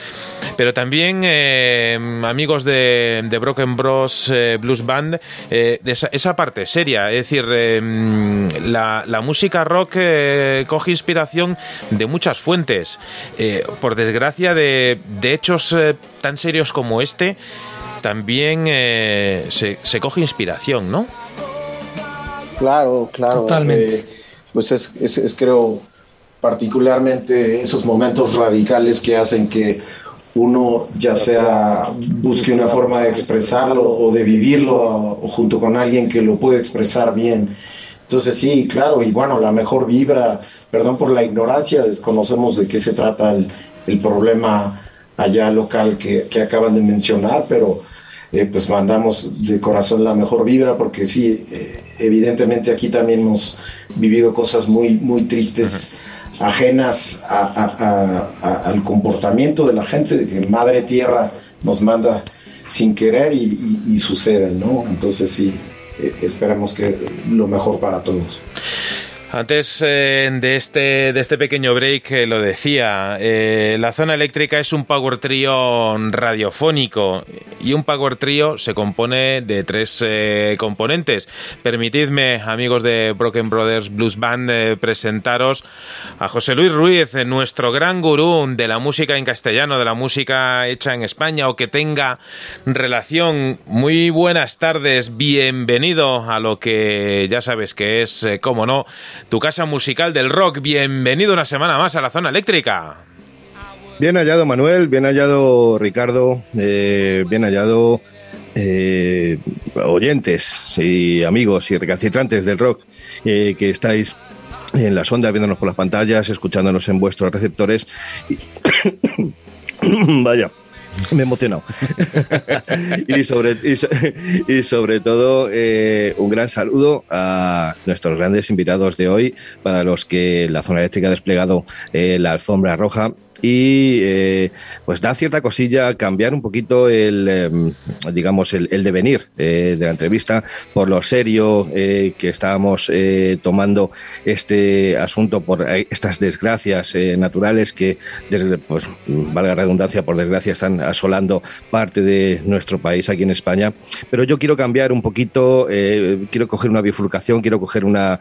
pero también eh, amigos de, de Broken Bros eh, Blues Band, eh, de esa, esa parte seria, es decir, eh, la, la música rock eh, coge inspiración de muchas fuentes. Eh, por desgracia, de, de hechos eh, tan serios como este, también eh, se, se coge inspiración, ¿no? Claro, claro. Totalmente. eh, pues es, es- es, creo particularmente esos momentos radicales que hacen que uno ya sea busque una forma de expresarlo o de vivirlo junto con alguien que lo puede expresar bien. Entonces sí, claro, y bueno, la mejor vibra, perdón por la ignorancia, desconocemos de qué se trata el, el problema allá local que, que acaban de mencionar, pero eh, pues mandamos de corazón la mejor vibra porque sí, eh, evidentemente aquí también hemos vivido cosas muy, muy tristes, ajenas a- al comportamiento de la gente, de que Madre Tierra nos manda sin querer y, y- y sucede, ¿no? Entonces sí, eh, esperamos que lo mejor para todos. Antes eh, de, este, de este pequeño break eh, lo decía, eh, la zona eléctrica es un power trío radiofónico y un power trío se compone de tres componentes. Permitidme, amigos de Broken Brothers Blues Band, presentaros a José Luis Ruiz, nuestro gran gurú de la música en castellano, de la música hecha en España o que tenga relación. Muy buenas tardes, bienvenido a lo que ya sabes que es, como no, tu casa musical del rock. Bienvenido una semana más a la zona eléctrica. Bien hallado Manuel, bien hallado Ricardo, eh, bien hallado eh, oyentes y amigos y recalcitrantes del rock eh, que estáis en las ondas viéndonos por las pantallas, escuchándonos en vuestros receptores. <coughs> <coughs> Vaya, <laughs> Me he emocionado. <laughs> y, sobre, y, y sobre todo, eh, un gran saludo a nuestros grandes invitados de hoy, para los que la zona eléctrica ha desplegado eh, la alfombra roja. Y eh, pues da cierta cosilla cambiar un poquito el, eh, digamos, el, devenir eh, de la entrevista por lo serio eh, que estábamos eh, tomando este asunto por eh, estas desgracias naturales que, pues, valga redundancia, por desgracia están asolando parte de nuestro país aquí en España. Pero yo quiero cambiar un poquito, quiero coger una bifurcación, quiero coger una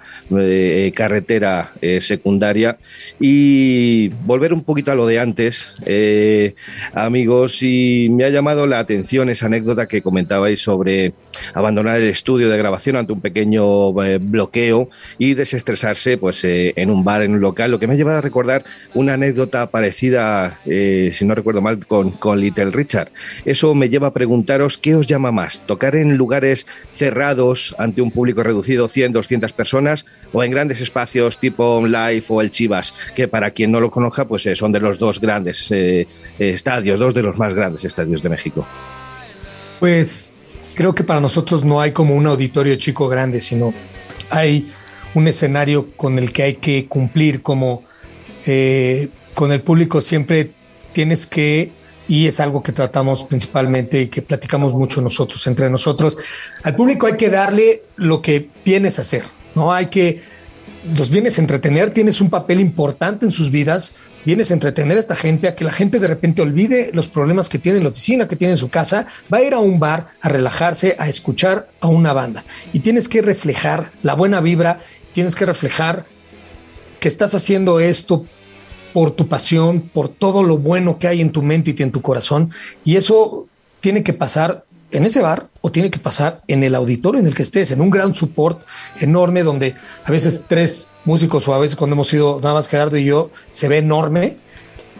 carretera secundaria y volver un poquito a lo de antes, eh, amigos, y me ha llamado la atención esa anécdota que comentabais sobre abandonar el estudio de grabación ante un pequeño eh, bloqueo y desestresarse pues eh, en un bar, en un local, lo que me ha llevado a recordar una anécdota parecida, eh, si no recuerdo mal, con, con Little Richard. Eso me lleva a preguntaros qué os llama más, tocar en lugares cerrados ante un público reducido, 100, 200 personas, o en grandes espacios tipo Live o el Chivas, que para quien no lo conozca, pues son de los dos grandes estadios, dos de los más grandes estadios de México. Pues creo que para nosotros no hay como un auditorio chico grande, sino hay un escenario con el que hay que cumplir, como eh, con el público siempre tienes que, y es algo que tratamos principalmente y que platicamos mucho nosotros, entre nosotros, al público hay que darle lo que vienes a hacer, ¿no? Hay que, los vienes a entretener, tienes un papel importante en sus vidas, vienes a entretener a esta gente, a que la gente de repente olvide los problemas que tiene en la oficina, que tiene en su casa, va a ir a un bar a relajarse, a escuchar a una banda. Y tienes que reflejar la buena vibra, tienes que reflejar que estás haciendo esto por tu pasión, por todo lo bueno que hay en tu mente y en tu corazón. Y eso tiene que pasar en ese bar o tiene que pasar en el auditorio en el que estés, en un ground support enorme donde a veces tres músicos o a veces cuando hemos ido nada más Gerardo y yo se ve enorme,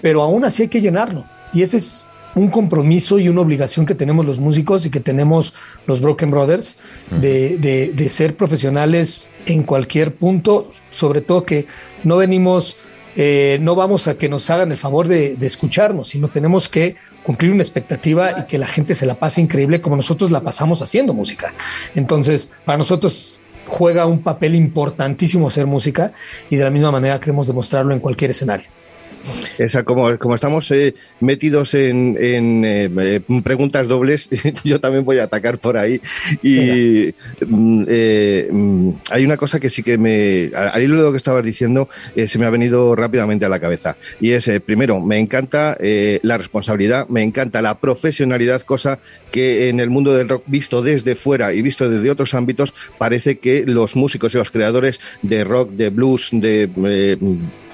pero aún así hay que llenarlo. Y ese es un compromiso y una obligación que tenemos los músicos y que tenemos los Broken Brothers de, de- de ser profesionales en cualquier punto, sobre todo que no venimos, eh, no vamos a que nos hagan el favor de, de escucharnos, sino tenemos que cumplir una expectativa y que la gente se la pase increíble como nosotros la pasamos haciendo música. Entonces, para nosotros juega un papel importantísimo hacer música y de la misma manera queremos demostrarlo en cualquier escenario. Esa, como, como estamos eh, metidos en, en, eh, eh, preguntas dobles, <laughs> yo también voy a atacar por ahí. Y mm, eh, mm, hay una cosa que sí que me. Al hilo de lo que estabas diciendo, se me ha venido rápidamente a la cabeza. Y es, primero, me encanta la responsabilidad, me encanta la profesionalidad, cosa que en el mundo del rock, visto desde fuera y visto desde otros ámbitos, parece que los músicos y los creadores de rock, de blues, de.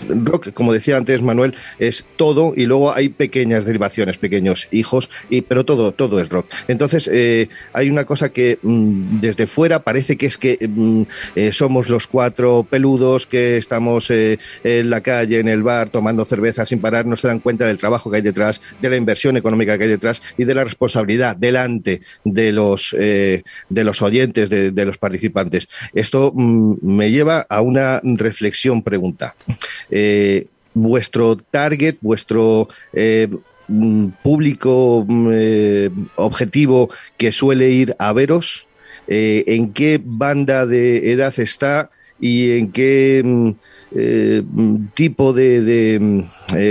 Rock, como decía antes Manuel, es todo y luego hay pequeñas derivaciones, pequeños hijos, y, pero todo, todo es rock. Entonces, eh, hay una cosa que mm, desde fuera parece que es que mm, eh, somos los cuatro peludos que estamos eh, en la calle, en el bar, tomando cerveza sin parar, no se dan cuenta del trabajo que hay detrás, de la inversión económica que hay detrás y de la responsabilidad delante de los, de los oyentes, de, de los participantes. Esto mm, me lleva a una reflexión pregunta. Eh, vuestro target, vuestro eh, mm, público mm, eh, objetivo que suele ir a veros, ¿en qué banda de edad está y en qué mm, tipo de,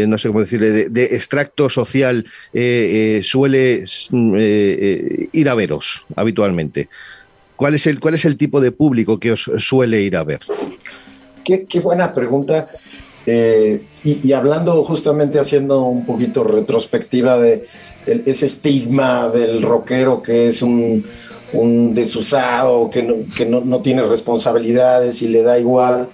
no sé cómo decirle, de, extracto social suele ir a veros habitualmente? ¿Cuál es, el, ¿Cuál es el tipo de público que os suele ir a ver? Qué, qué buena pregunta. Eh, y, y hablando justamente, haciendo un poquito retrospectiva de el- ese estigma del rockero que es un, un desusado, que, no, que no, no tiene responsabilidades y le da igual,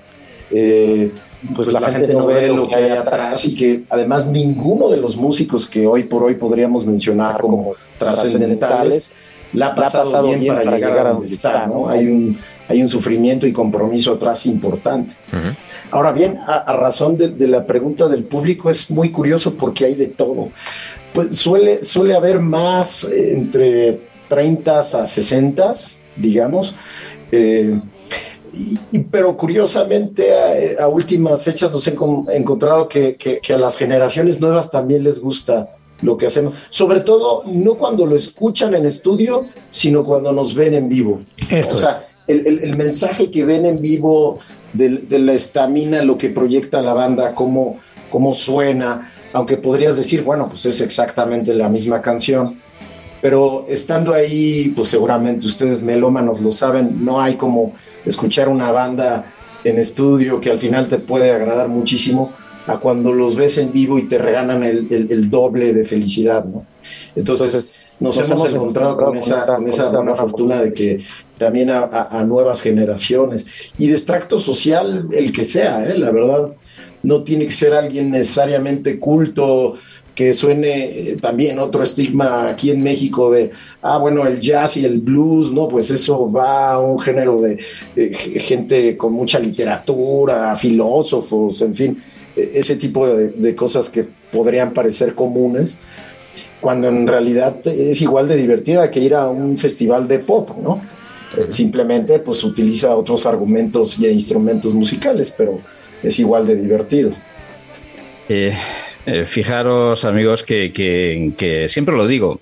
eh, pues, la, gente no ve lo que hay atrás y que además ninguno de los músicos que hoy por hoy podríamos mencionar como trascendentales la ha pasado, bien, para, llegar, a donde está, ¿no? Hay un, hay un sufrimiento y compromiso atrás importante. Ahora bien, a, a razón de, de la pregunta del público, es muy curioso porque hay de todo. Pues suele, suele haber más eh, entre 30 a 60, digamos. eh, y- y- pero curiosamente, a, a últimas fechas nos he encon- encontrado que, que- que a las generaciones nuevas también les gusta lo que hacemos. Sobre todo, no cuando lo escuchan en estudio, sino cuando nos ven en vivo. Eso o sea, es. El, el- mensaje que ven en vivo de, la estamina, lo que proyecta la banda, cómo, cómo suena, aunque podrías decir, bueno, pues es exactamente la misma canción. Pero estando ahí, pues seguramente ustedes melómanos lo saben, no hay como escuchar una banda en estudio que al final te puede agradar muchísimo a cuando los ves en vivo y te regalan el, el- el doble de felicidad, ¿no? Entonces, nos, hemos encontrado con esa, con esa buena fortuna de que también a, a- a nuevas generaciones y de extracto social, el que sea, ¿eh? la verdad, no tiene que ser alguien necesariamente culto, que suene eh, también otro estigma aquí en México de, ah, bueno, el jazz y el blues, ¿no? Pues eso va a un género de eh, gente con mucha literatura, filósofos, en fin, eh, ese tipo de, de cosas que podrían parecer comunes, cuando en realidad es igual de divertida que ir a un festival de pop, ¿no? Eh, Simplemente pues utiliza otros argumentos y instrumentos musicales, pero es igual de divertido. Eh, eh, fijaros, amigos, que, que- que siempre lo digo,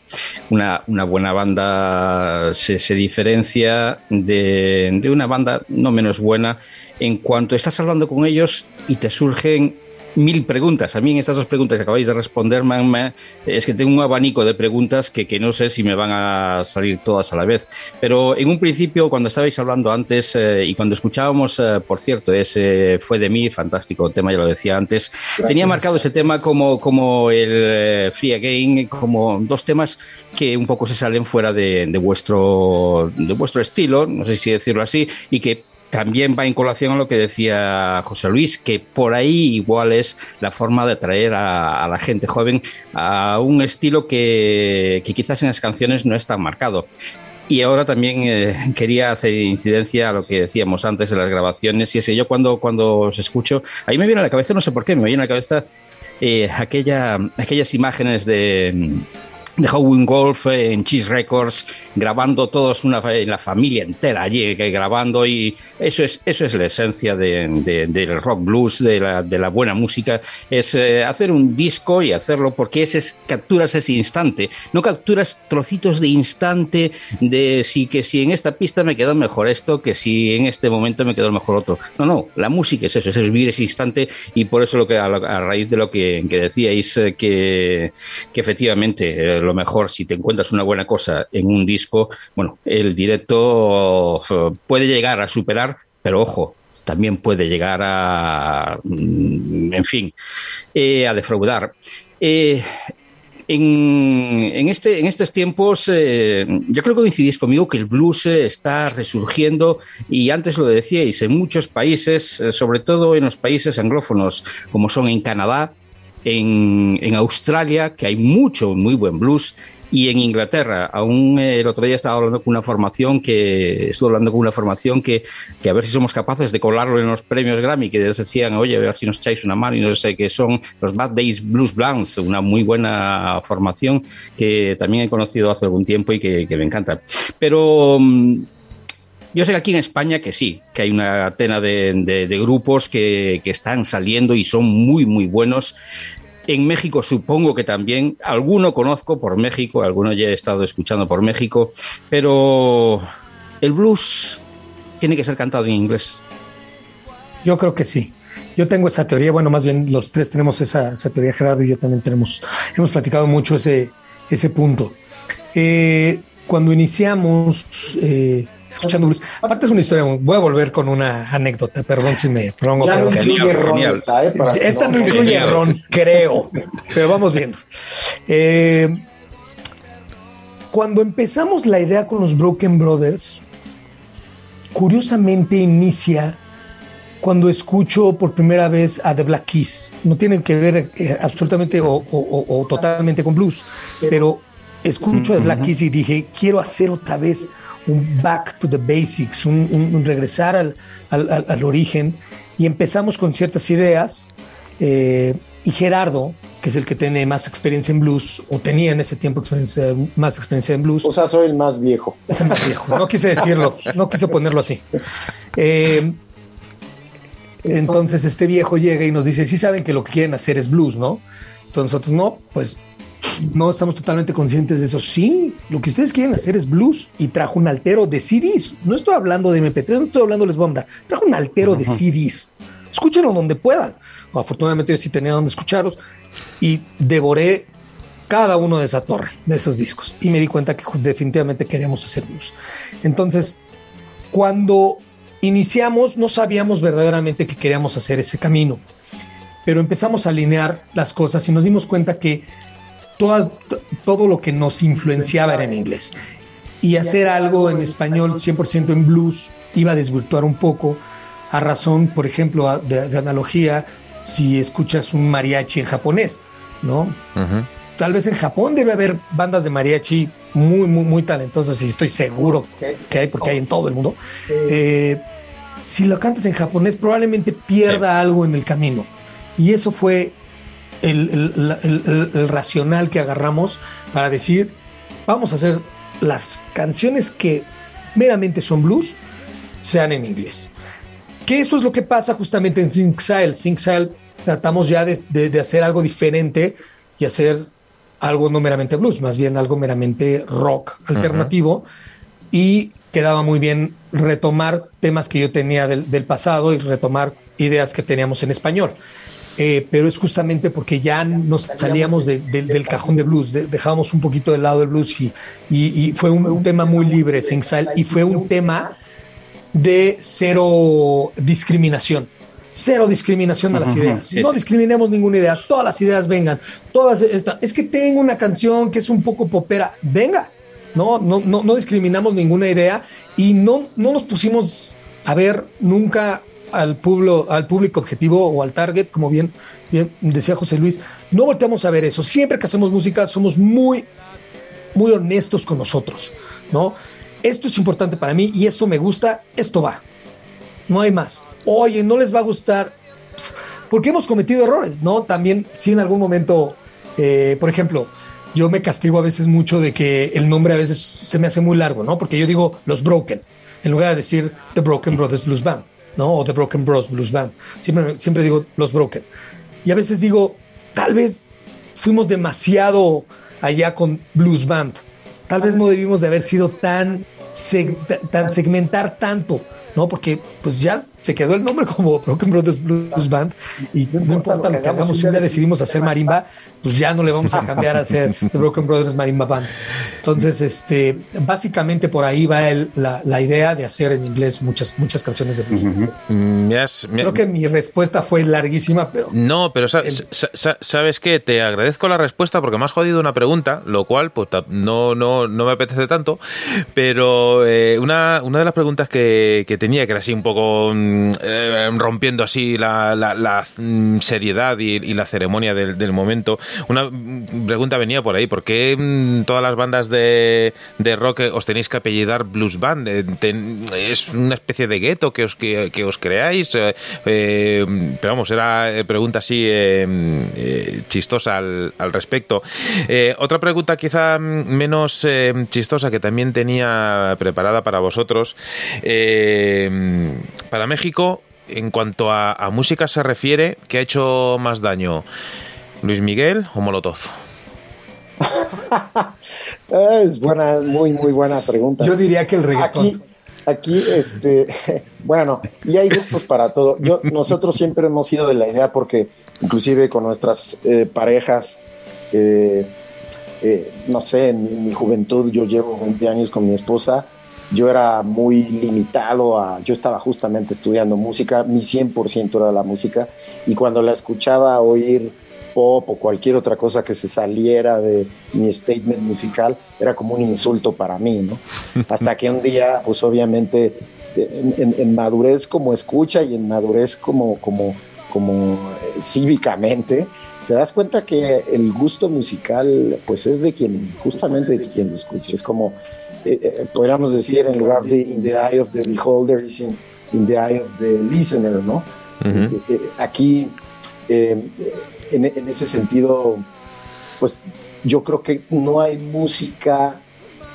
una, una buena banda se, se diferencia de, de una banda no menos buena en cuanto estás hablando con ellos y te surgen mil preguntas. A mí en estas dos preguntas que acabáis de responder, me- me- es que tengo un abanico de preguntas que, que no sé si me van a salir todas a la vez. Pero en un principio, cuando estabais hablando antes eh, y cuando escuchábamos, eh, por cierto, ese fue de mí, fantástico tema, ya lo decía antes, tenía marcado ese tema como, como el eh, Free Again, como dos temas que un poco se salen fuera de, de vuestro, de vuestro estilo, no sé si decirlo así, y que también va en colación a lo que decía José Luis, que por ahí igual es la forma de atraer a, la gente joven a un estilo que, que quizás en las canciones no es tan marcado. Y ahora también eh, quería hacer incidencia a lo que decíamos antes de las grabaciones, y es que yo cuando, cuando os escucho, ahí me viene a la cabeza, no sé por qué, me viene a la cabeza eh, aquella, aquellas imágenes de de Howling Golf eh, en Cheese Records, grabando todos una, fa- la familia entera allí, que grabando y eso es, eso es la esencia de- de- del rock blues, de la, de la buena música, es eh, hacer un disco y hacerlo porque ese es, capturas ese instante, no capturas trocitos de instante de si que si en esta pista me quedó mejor esto, que si en este momento me quedó mejor otro. No, no, la música es eso, es vivir ese instante y por eso lo que a, raíz de lo que, que decíais eh, que, que efectivamente eh, lo mejor si te encuentras una buena cosa en un disco, bueno, el directo eh, puede llegar a superar, pero ojo, también puede llegar a, mm, en fin, eh, a defraudar. Eh, en, en este, en estos tiempos, eh, yo creo que coincidís conmigo que el blues está resurgiendo y antes lo decíais, en muchos países, sobre todo en los países anglófonos, como son en Canadá, en, Australia, que hay mucho, muy buen blues, y en Inglaterra, aún eh, el otro día estaba hablando con una formación que estuve hablando con una formación que, que a ver si somos capaces de colarlo en los premios Grammy, que decían, oye, a ver si nos echáis una mano y no sé qué son los Bad Days Blues Blondes, una muy buena formación que también he conocido hace algún tiempo y que, me encanta. Pero mm, yo sé que aquí en España que sí, que hay una tena de, de- de grupos que, que están saliendo y son muy, muy buenos. En México supongo que también, alguno conozco por México, alguno ya he estado escuchando por México, pero el blues tiene que ser cantado en inglés. Yo creo que sí. Yo tengo esa teoría, bueno, más bien los tres tenemos esa, teoría, Gerardo y yo también tenemos, hemos platicado mucho ese, ese punto. Eh, cuando iniciamos eh, escuchando blues, aparte es una historia, voy a volver con una anécdota, perdón si me prolongo. Ya no incluye ron genial. esta, ¿eh? Para esta no incluye ron, creo, pero vamos viendo. Eh, cuando empezamos la idea con los Broken Brothers, curiosamente inicia cuando escucho por primera vez a The Black Keys. No tienen que ver eh, absolutamente o, o- o- o totalmente con blues, pero escucho a The Black Keys y dije, quiero hacer otra vez un back to the basics, un, un- un regresar al, al- al- al origen. Y empezamos con ciertas ideas. eh, y Gerardo, que es el que tiene más experiencia en blues, o tenía en ese tiempo experiencia- más experiencia en blues, O sea, soy el más viejo. es el más viejo. No quise decirlo, no quise ponerlo así. Eh, entonces este viejo llega y nos dice, sí saben que lo que quieren hacer es blues, ¿no? Entonces nosotros no, pues no estamos totalmente conscientes de eso. Sí, lo que ustedes quieren hacer es blues y trajo un altero de CDs. No estoy hablando de MP3, no estoy hablando les voy a dar. Trajo un altero de CDs. Escúchenlo donde puedan. Afortunadamente yo sí tenía donde escucharlos y devoré cada uno de esa torre, de esos discos. Y me di cuenta que definitivamente queríamos hacer blues. Entonces, cuando iniciamos, no sabíamos verdaderamente que queríamos hacer ese camino, pero empezamos a alinear las cosas y nos dimos cuenta que todas, todo lo que nos influenciaba era en inglés. Y hacer algo en español 100% en blues iba a desvirtuar un poco a razón, por ejemplo, a- de, de analogía, si escuchas un mariachi en japonés, ¿no? Tal vez en Japón debe haber bandas de mariachi muy, muy, muy talentosas y estoy seguro que hay, porque hay en todo el mundo. Eh, si lo cantas en japonés, probablemente pierda algo en el camino. Y eso fue el, el- la- el- el- el racional que agarramos para decir, vamos a hacer las canciones que meramente son blues, sean en inglés. Que eso es lo que pasa justamente en Sing Style. Sing Style tratamos ya de, de- de hacer algo diferente y hacer algo no meramente blues, más bien algo meramente rock alternativo. Y quedaba muy bien retomar temas que yo tenía del, del pasado y retomar ideas que teníamos en español. Eh, pero es justamente porque ya nos salíamos de- de- del cajón de blues, de- dejábamos un poquito de lado el blues y, y- y fue un, un tema muy libre, Style, y fue un tema de cero discriminación. Cero discriminación a las ideas. no discriminemos ninguna idea. Todas las ideas vengan. Todas esta. Es que tengo una canción que es un poco popera. Venga. No, no, no, no discriminamos ninguna idea y no, no nos pusimos a ver nunca al público, al público objetivo o al target, como bien, bien decía José Luis. No volteamos a ver eso. Siempre que hacemos música somos muy, muy honestos con nosotros, ¿no? Esto es importante para mí y esto me gusta, esto va. No hay más. Oye, no les va a gustar. Porque hemos cometido errores, ¿no? También, si en algún momento, eh, por ejemplo, yo me castigo a veces mucho de que el nombre a veces se me hace muy largo, ¿no? Porque yo digo los Broken, en lugar de decir The Broken Brothers Blues Band, ¿no? O The Broken Bros Blues Band. Siempre, siempre digo los Broken. Y a veces digo, tal vez fuimos demasiado allá con Blues Band. Tal vez no debimos de haber sido tan, seg- tan segmentar tanto, ¿no? Porque pues ya se quedó el nombre <laughs> como Broken Brothers Blues Band y no importa lo que hagamos, si un día decidimos hacer marimba, pues ya no le vamos a cambiar a hacer The <laughs> Broken Brothers Marimba Band. Entonces, este, básicamente por ahí va el- la, la idea de hacer en inglés muchas, muchas canciones de blues. Me has- me- Creo que mi respuesta fue larguísima, pero No, pero sa- sa- sa- sabes qué, te agradezco la respuesta porque me has jodido una pregunta, lo cual pues no, no, no me apetece tanto, pero eh, una, una de las preguntas que, que tenía, que era así un poco mm, eh, rompiendo así la, la- la, mm, seriedad y, la ceremonia del, momento, una mm, pregunta venía por ahí, ¿por qué todas las bandas de, de rock os tenéis que apellidar Blues Band? Eh, ¿Es una especie de gueto que os, que, que os creáis? Eh, eh, pero vamos, era eh, pregunta así eh, eh, chistosa al, respecto. Eh, otra pregunta quizá menos eh, chistosa que también tenía preparada para vosotros. Eh, para México, en cuanto a, a música se refiere, ¿qué ha hecho más daño? ¿Luis Miguel o Molotov? <laughs> Es buena, muy, muy buena pregunta. yo diría que el reggaetón. Aquí, aquí, este, <laughs> bueno, y hay gustos para todo. Yo, nosotros siempre hemos sido de la idea porque, inclusive con nuestras eh, parejas, eh, eh, no sé, en mi juventud, yo llevo 20 años con mi esposa, yo era muy limitado a, yo estaba justamente estudiando música, mi 100% era la música, y cuando la escuchaba oír pop o cualquier otra cosa que se saliera de mi statement musical, era como un insulto para mí, ¿no? <laughs> Hasta que un día, pues obviamente, en, en- en madurez como escucha y en madurez como, como, como eh, cívicamente, te das cuenta que el gusto musical, pues es de quien, justamente de quien lo escucha. Es como, eh, eh, podríamos decir, en lugar de in the eye of the beholder, is in, in the eye of the listener, ¿no? Eh, eh, aquí, eh, en, en ese sentido, pues yo creo que no hay música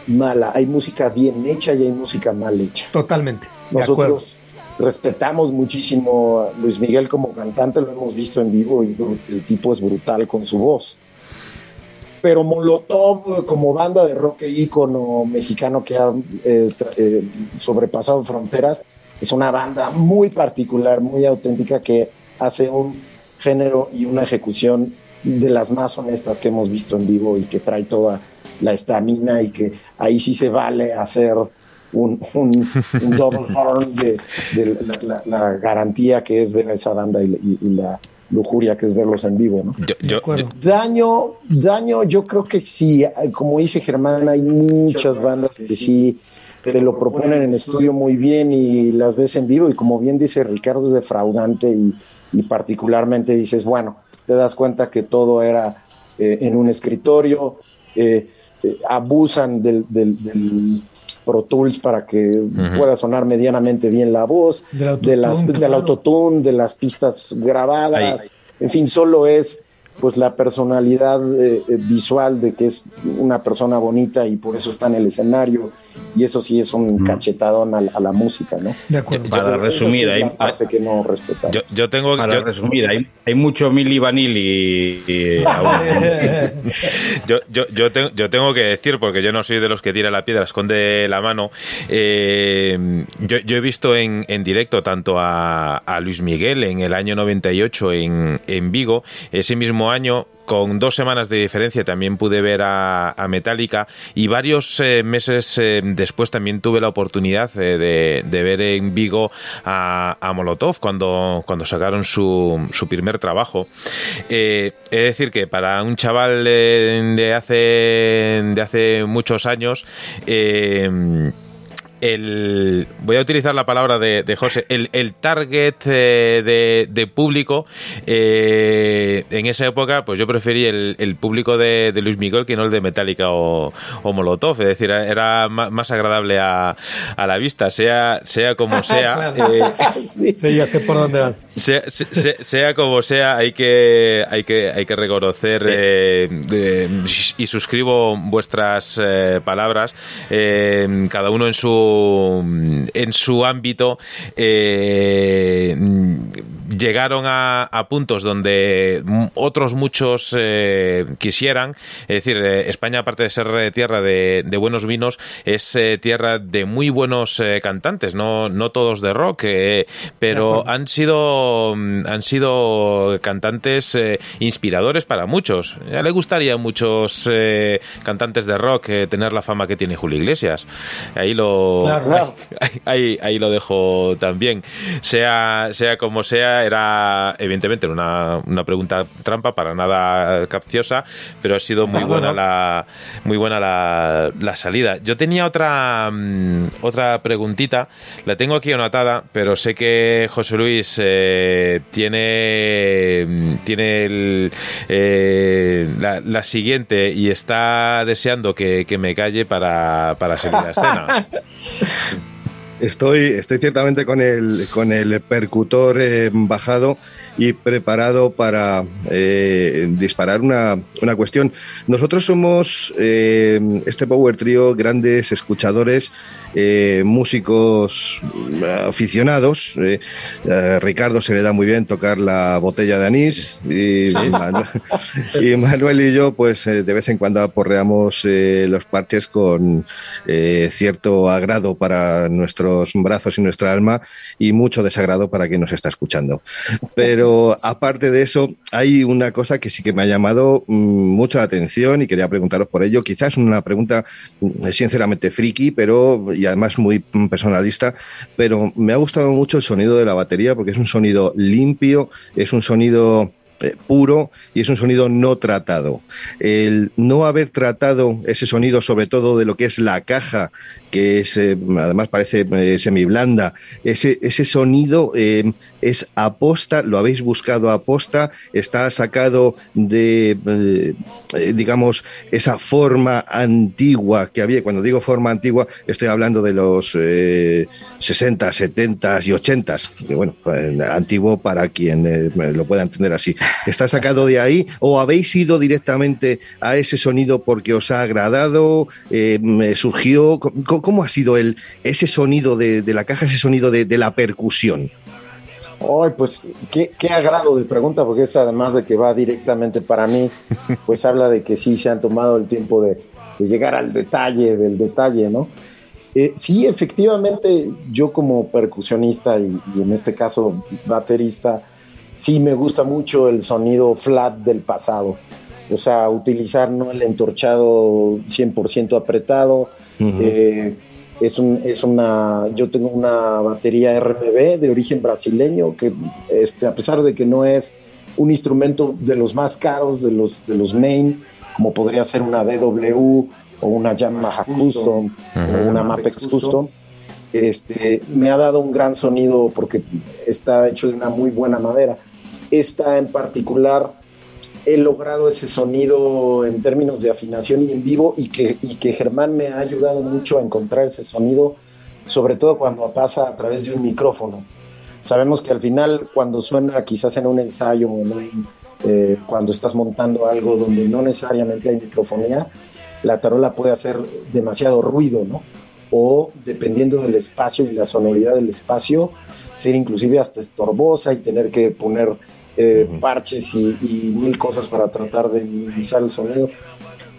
mala, hay música bien hecha y hay música mal hecha. Totalmente. De acuerdo. Nosotros respetamos muchísimo a Luis Miguel como cantante, lo hemos visto en vivo y el tipo es brutal con su voz. Pero Molotov como banda de rock e ícono mexicano que ha eh, eh, sobrepasado fronteras, es una banda muy particular, muy auténtica que hace un género y una ejecución de las más honestas que hemos visto en vivo y que trae toda la estamina y que ahí sí se vale hacer un, double horn de, la, garantía que es ver esa banda y, y- y la lujuria que es verlos en vivo. ¿no? Yo, yo- acuerdo. Daño, daño, yo creo que sí, como dice Germán, hay muchas bandas que sí te lo proponen en estudio muy bien y las ves en vivo y como bien dice Ricardo es defraudante y, y particularmente dices, bueno, te das cuenta que todo era eh, en un escritorio, eh, eh, abusan del, del- del Pro Tools para que pueda sonar medianamente bien la voz, Del autotune, de las, del claro. autotune, de las pistas grabadas, Ahí. en fin, solo es pues la personalidad eh, eh, visual de que es una persona bonita y por eso está en el escenario y eso sí es un cachetadón a, la- a la música, ¿no? De acuerdo. Para resumir, sí hay- parte que no respetamos. yo, yo tengo. Para yo- resumir, hay, hay mucho Milli Vanilli eh, <laughs> aún. <laughs> Yo, yo, yo, te- yo tengo que decir, porque yo no soy de los que tira la piedra, esconde la mano. eh, yo, yo he visto en, en directo tanto a, a Luis Miguel en el año 98 en, en Vigo. Ese mismo año con dos semanas de diferencia también pude ver a, Metallica y varios eh, meses eh, después también tuve la oportunidad eh, de, ver en Vigo a, a Molotov cuando, cuando sacaron su, su primer trabajo. Es decir, que para un chaval de, hace, de hace muchos años, el, voy a utilizar la palabra de, de José, el, el target eh, de, de público eh, en esa época, pues yo preferí el, el público de, de Luis Miguel que no el de Metallica o, o Molotov, es decir, era más agradable a, a la vista, sea, sea como <laughs> sea. Claro. eh, Sí. Sí, ya sé por dónde vas. sea, sea- sea como sea, hay que, hay que, hay que reconocer y suscribo vuestras palabras, cada uno en su, en su ámbito. eh, llegaron a, a puntos donde otros muchos eh, quisieran. Es decir, eh, España, aparte de ser eh, tierra de, de buenos vinos, es tierra de muy buenos eh, cantantes, no, no todos de rock, pero han sido, mm, han sido cantantes inspiradores para muchos. Ya le gustaría a muchos cantantes de rock tener la fama que tiene Julio Iglesias. Ahí lo, <laughs> ahí- ahí lo dejo también. Sea, sea como sea, era evidentemente una, una pregunta trampa, para nada capciosa, pero ha sido muy Ah, buena bueno. la muy buena la, la salida. Yo tenía otra mm, otra preguntita, la tengo aquí anotada, pero sé que José Luis eh, tiene mm, tiene el, eh, la, la siguiente y está deseando que, que me calle para, para seguir la escena. <laughs> Estoy, estoy ciertamente con el, con el percutor eh, bajado y preparado para eh, disparar una, una cuestión. Nosotros somos, eh, este Power Trio, grandes escuchadores, eh, músicos aficionados. A Ricardo se le da muy bien tocar la botella de anís y, <laughs> Manu- y Manuel y yo, pues de vez en cuando aporreamos eh, los parches con cierto agrado para nuestros brazos y nuestra alma y mucho desagrado para quien nos está escuchando. Pero aparte de eso, hay una cosa que sí que me ha llamado mm, mucho la atención y quería preguntaros por ello. Quizás una pregunta mm, sinceramente friki, pero y además muy mm, personalista, pero me ha gustado mucho el sonido de la batería porque es un sonido limpio, es un sonido eh, puro y es un sonido no tratado. El no haber tratado ese sonido, sobre todo de lo que es la caja, que es eh, además parece eh, semiblanda, ese, ese sonido eh, es aposta, lo habéis buscado aposta, está sacado de, eh, eh, digamos, esa forma antigua que había. Cuando digo forma antigua, estoy hablando de los eh, 60, 70 y 80, que bueno, antiguo para quien eh, lo pueda entender así. ¿Está sacado de ahí o habéis ido directamente a ese sonido porque os ha agradado? Me surgió. ¿Cómo, ha sido el, ese sonido de, la caja, ese sonido de la percusión? Ay, pues qué, qué agrado de pregunta, porque es además de que va directamente para mí, <laughs> pues habla de que sí se han tomado el tiempo de, de llegar al detalle del detalle, ¿no? Eh, sí, efectivamente, yo como percusionista y, y en este caso baterista, sí me gusta mucho el sonido flat del pasado. O sea, utilizar no el entorchado 100% apretado. eh, es, un, es una, yo tengo una batería RMB de origen brasileño que, este, a pesar de que no es un instrumento de los más caros, de los, de los main, como podría ser una DW o una Yamaha Custom o una Mapex Custom, este, me ha dado un gran sonido porque está hecho de una muy buena madera. Esta en particular he logrado ese sonido en términos de afinación y en vivo y que, y que Germán me ha ayudado mucho a encontrar ese sonido, sobre todo cuando pasa a través de un micrófono. Sabemos que al final cuando suena quizás en un ensayo o en un, eh, cuando estás montando algo donde no necesariamente hay microfonía, la tarola puede hacer demasiado ruido, ¿no? O dependiendo del espacio y la sonoridad del espacio, ser inclusive hasta estorbosa y tener que poner eh, parches y, y mil cosas para tratar de minimizar el sonido.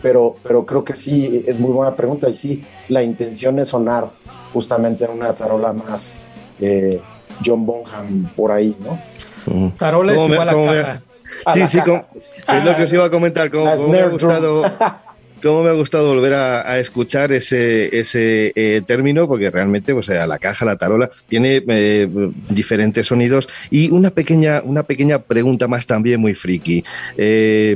Pero, pero creo que sí, es muy buena pregunta y sí, la intención es sonar justamente en una tarola más eh, John Bonham por ahí, ¿no? Tarola es ¿Cómo me- igual a me- caja. A Sí, la sí, caja, pues. es lo que os iba a comentar. Cómo me ha gustado, <laughs> cómo me ha gustado volver a, a escuchar ese, ese eh, término, porque realmente, o sea, la caja, la tarola, tiene eh, diferentes sonidos. Y una pequeña, una pequeña pregunta más también muy friki. Eh,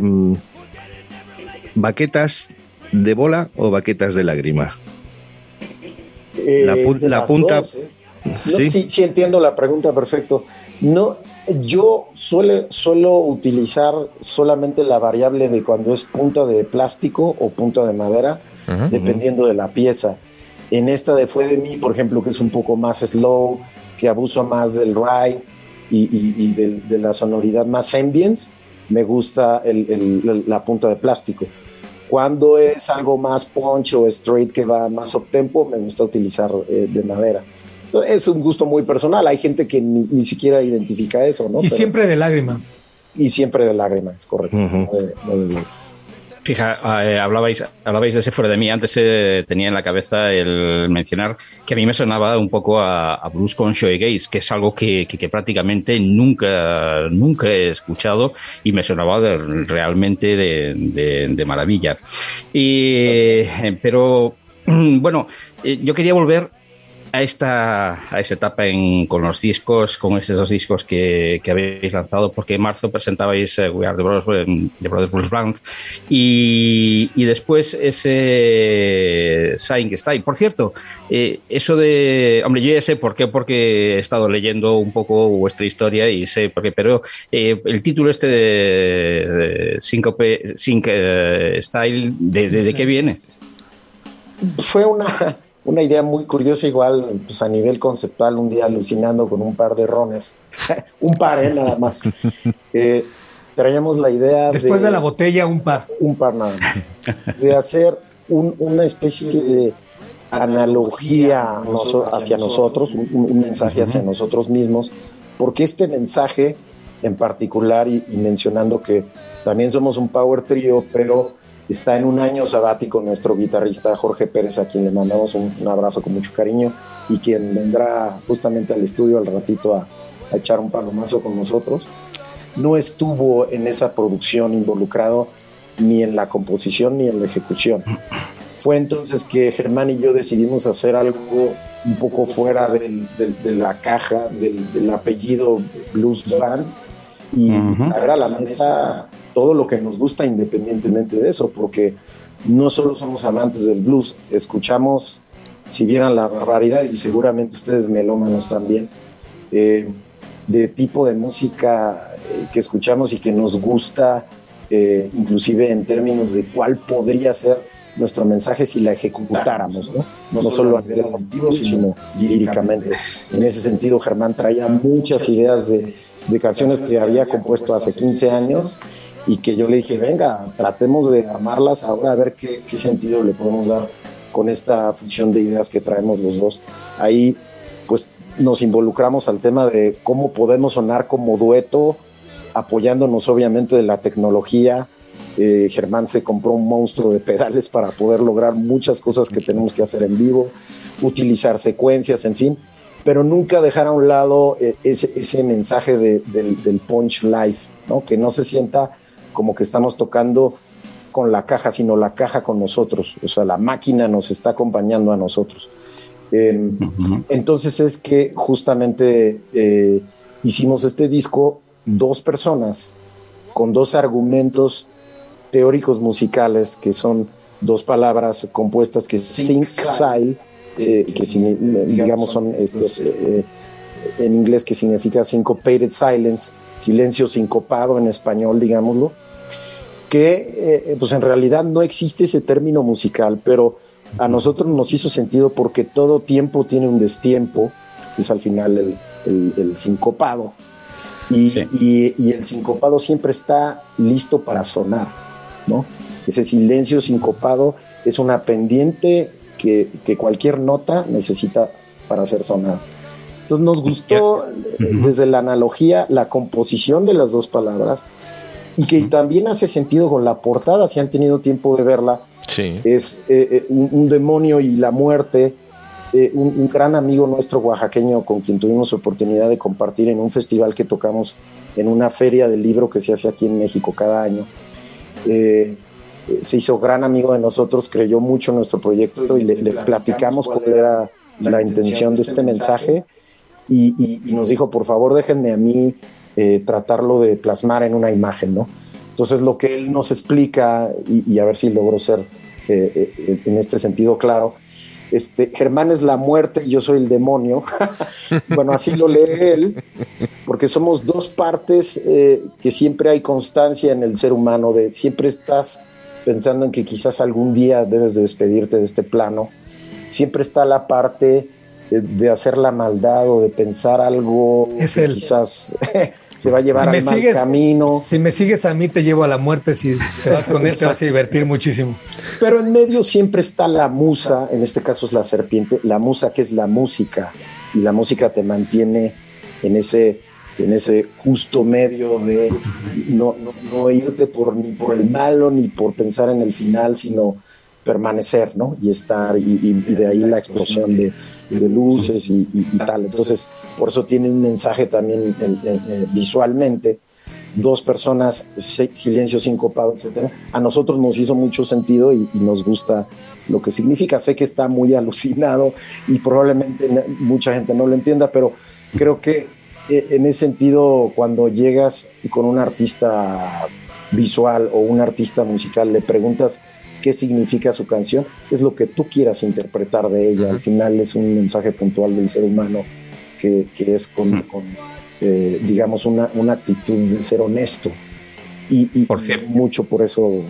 ¿Baquetas de bola o baquetas de lágrima? Eh, La pu- de la las punta- dos, ¿eh? No, ¿Sí? sí. sí, entiendo la pregunta perfecto. No, yo suele, suelo utilizar solamente la variable de cuando es punta de plástico o punta de madera, dependiendo de la pieza. En esta de Fue de mí, por ejemplo, que es un poco más slow, que abuso más del ride y, y- y del- de, la sonoridad más ambience, me gusta el- el- la punta de plástico. Cuando es algo más punch o straight que va más up tempo, me gusta utilizar eh, de madera. Entonces, es un gusto muy personal. Hay gente que ni, ni siquiera identifica eso, ¿no? Y Pero- siempre de lágrima. y siempre de lágrima, es correcto. Ujú. no de- no de- Fija, eh, hablabais, hablabais de ese fuera de mí. Antes eh, tenía en la cabeza el mencionar que a mí me sonaba un poco a, a blues con shoegaze, que es algo que, que- que prácticamente nunca, nunca he escuchado y me sonaba de- realmente de, de- de maravilla. Y, eh, pero <clears throat> bueno, eh, yo quería volver a esta, a esta etapa en- con los discos, con esos discos que, que habéis lanzado, porque en marzo presentabais eh, We Are the Brothers, eh, The Brothers Blues Band y, y después ese Sign Style. Por cierto, eh, eso de. Hombre, yo ya sé por qué, porque he estado leyendo un poco vuestra historia y sé por qué, pero eh, el título este de, de Syncope, Sync eh, Style, ¿de, de- de qué viene? Fue una, una idea muy curiosa, igual pues, a nivel conceptual, un día alucinando con un par de rones. <laughs> un par, ¿eh? Nada más. <laughs> Eh, traíamos la idea Después de la botella, un par. un par nada más, de hacer un- una especie de analogía noso- hacia nosotros, un, un- un mensaje hacia nosotros mismos, porque este mensaje en particular, y, y mencionando que también somos un power trio, pero está en un año sabático nuestro guitarrista Jorge Pérez, a quien le mandamos un, un abrazo con mucho cariño, y quien vendrá justamente al estudio al ratito a, a echar un palomazo con nosotros no estuvo en esa producción involucrado ni en la composición ni en la ejecución. Fue entonces que Germán y yo decidimos hacer algo un poco fuera del- del- de la caja, del, del apellido Blues Band y traer a la mesa todo lo que nos gusta independientemente de eso, porque no solo somos amantes del blues, escuchamos, si vieran la barbaridad, y seguramente ustedes melómanos también, eh, de tipo de música eh, que escuchamos y que nos gusta, eh, inclusive en términos de cuál podría ser nuestro mensaje si la ejecutáramos, ¿no? No solo a nivel auditivo, sino líricamente. En ese sentido, Germán traía muchas ideas de, de canciones que había compuesto hace 15 años y que yo le dije, venga, tratemos de amarlas ahora a ver qué, qué sentido le podemos dar con esta fusión de ideas que traemos los dos. Ahí, pues nos involucramos al tema de cómo podemos sonar como dueto, apoyándonos obviamente de la tecnología. Eh, Germán se compró un monstruo de pedales para poder lograr muchas cosas que tenemos que hacer en vivo, utilizar secuencias, en fin, pero nunca dejar a un lado eh, ese, ese mensaje de- del, del punch live, ¿no? que no se sienta como que estamos tocando con la caja, sino la caja con nosotros, o sea, la máquina nos está acompañando a nosotros. Eh, entonces es que justamente eh, hicimos este disco dos personas con dos argumentos teóricos musicales que son dos palabras compuestas que es sync style, eh, que signi- digamos son estos, eh, en inglés que significa syncopated silence, silencio sincopado en español, digámoslo, que eh, pues en realidad no existe ese término musical, pero a nosotros nos hizo sentido porque todo tiempo tiene un destiempo, es al final el, el- el sincopado. Y, y- y el sincopado siempre está listo para sonar, ¿no? Ese silencio sincopado es una pendiente que, que cualquier nota necesita para ser sonada. Entonces nos gustó eh, desde la analogía la composición de las dos palabras y que también hace sentido con la portada, si han tenido tiempo de verla, Sí. es eh, eh, un, un demonio y la muerte. eh, un, un gran amigo nuestro oaxaqueño con quien tuvimos oportunidad de compartir en un festival que tocamos en una feria del libro que se hace aquí en México cada año. Eh, eh, se hizo gran amigo de nosotros, creyó mucho en nuestro proyecto y le, le platicamos cuál era la intención de este mensaje y, y- y nos dijo, por favor, déjenme a mí eh, tratarlo de plasmar en una imagen, ¿no? Entonces lo que él nos explica, y, y a ver si logro ser eh, eh, en este sentido claro, este, Germán es la muerte y yo soy el demonio. <laughs> bueno, así lo lee él, porque somos dos partes eh, que siempre hay constancia en el ser humano, de siempre estás pensando en que quizás algún día debes de despedirte de este plano. Siempre está la parte de, de hacer la maldad o de pensar algo Es que él. quizás <laughs> te va a llevar si me al mal sigues, camino. Si me sigues a mí, te llevo a la muerte. Si te vas con él, te vas a divertir muchísimo. Pero en medio siempre está la musa, en este caso es la serpiente, la musa que es la música, y la música te mantiene en ese, en ese justo medio de no, no, no irte por, ni por el malo ni por pensar en el final, sino permanecer, ¿no? Y estar, y, de ahí la explosión de, luces y, y- tal. Entonces, por eso tiene un mensaje también eh, eh, eh, visualmente dos personas, se- silencio sincopado, etcétera. A nosotros nos hizo mucho sentido y, nos gusta lo que significa. Sé que está muy alucinado y probablemente mucha gente no lo entienda, pero creo que en ese sentido, cuando llegas con un artista visual o un artista musical, le preguntas qué significa su canción, es lo que tú quieras interpretar de ella. Al final es un mensaje puntual del ser humano que, que es con, con, eh, digamos, una, una actitud de ser honesto. Y, y- y mucho por eso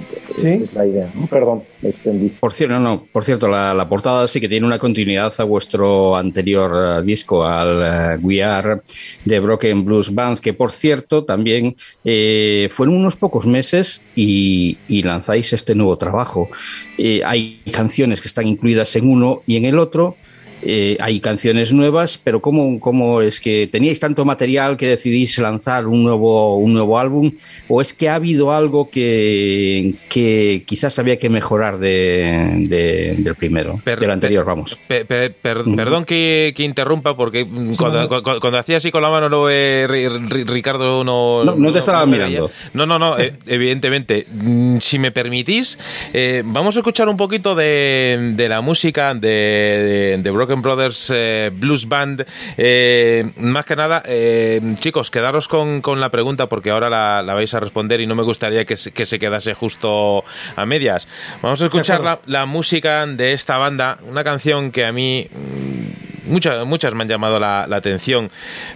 eh, es la idea. ¿no? Perdón, me extendí. Por cierto, no, no, por cierto, la, la portada sí que tiene una continuidad a vuestro anterior eh, disco, al eh, We Are de Broken Blues Band, que por cierto también eh, fueron unos pocos meses y, y lanzáis este nuevo trabajo. Eh, hay canciones que están incluidas en uno y en el otro. Eh, hay canciones nuevas, pero ¿cómo, ¿cómo es que teníais tanto material que decidís lanzar un nuevo, un nuevo álbum? ¿O es que ha habido algo que, que quizás había que mejorar de, de- del primero, del anterior, vamos? Pe- pe- per- Perdón que, que interrumpa, porque cuando, cu- cu- cuando hacía así con la mano, no, eh, Ri- Ri- Ricardo no. No, no te estaba mirando. No, no, no, eh, <laughs> evidentemente. Mm, Si me permitís, eh, vamos a escuchar un poquito de, de la música de, de- de Broken Brothers eh, Blues Band. Eh, más que nada, eh, chicos, quedaros con, con la pregunta porque ahora la, la vais a responder y no me gustaría que se, que se quedase justo a medias. Vamos a escuchar la, la música de esta banda, una canción que a mí mm, muchas, muchas me han llamado la, la atención,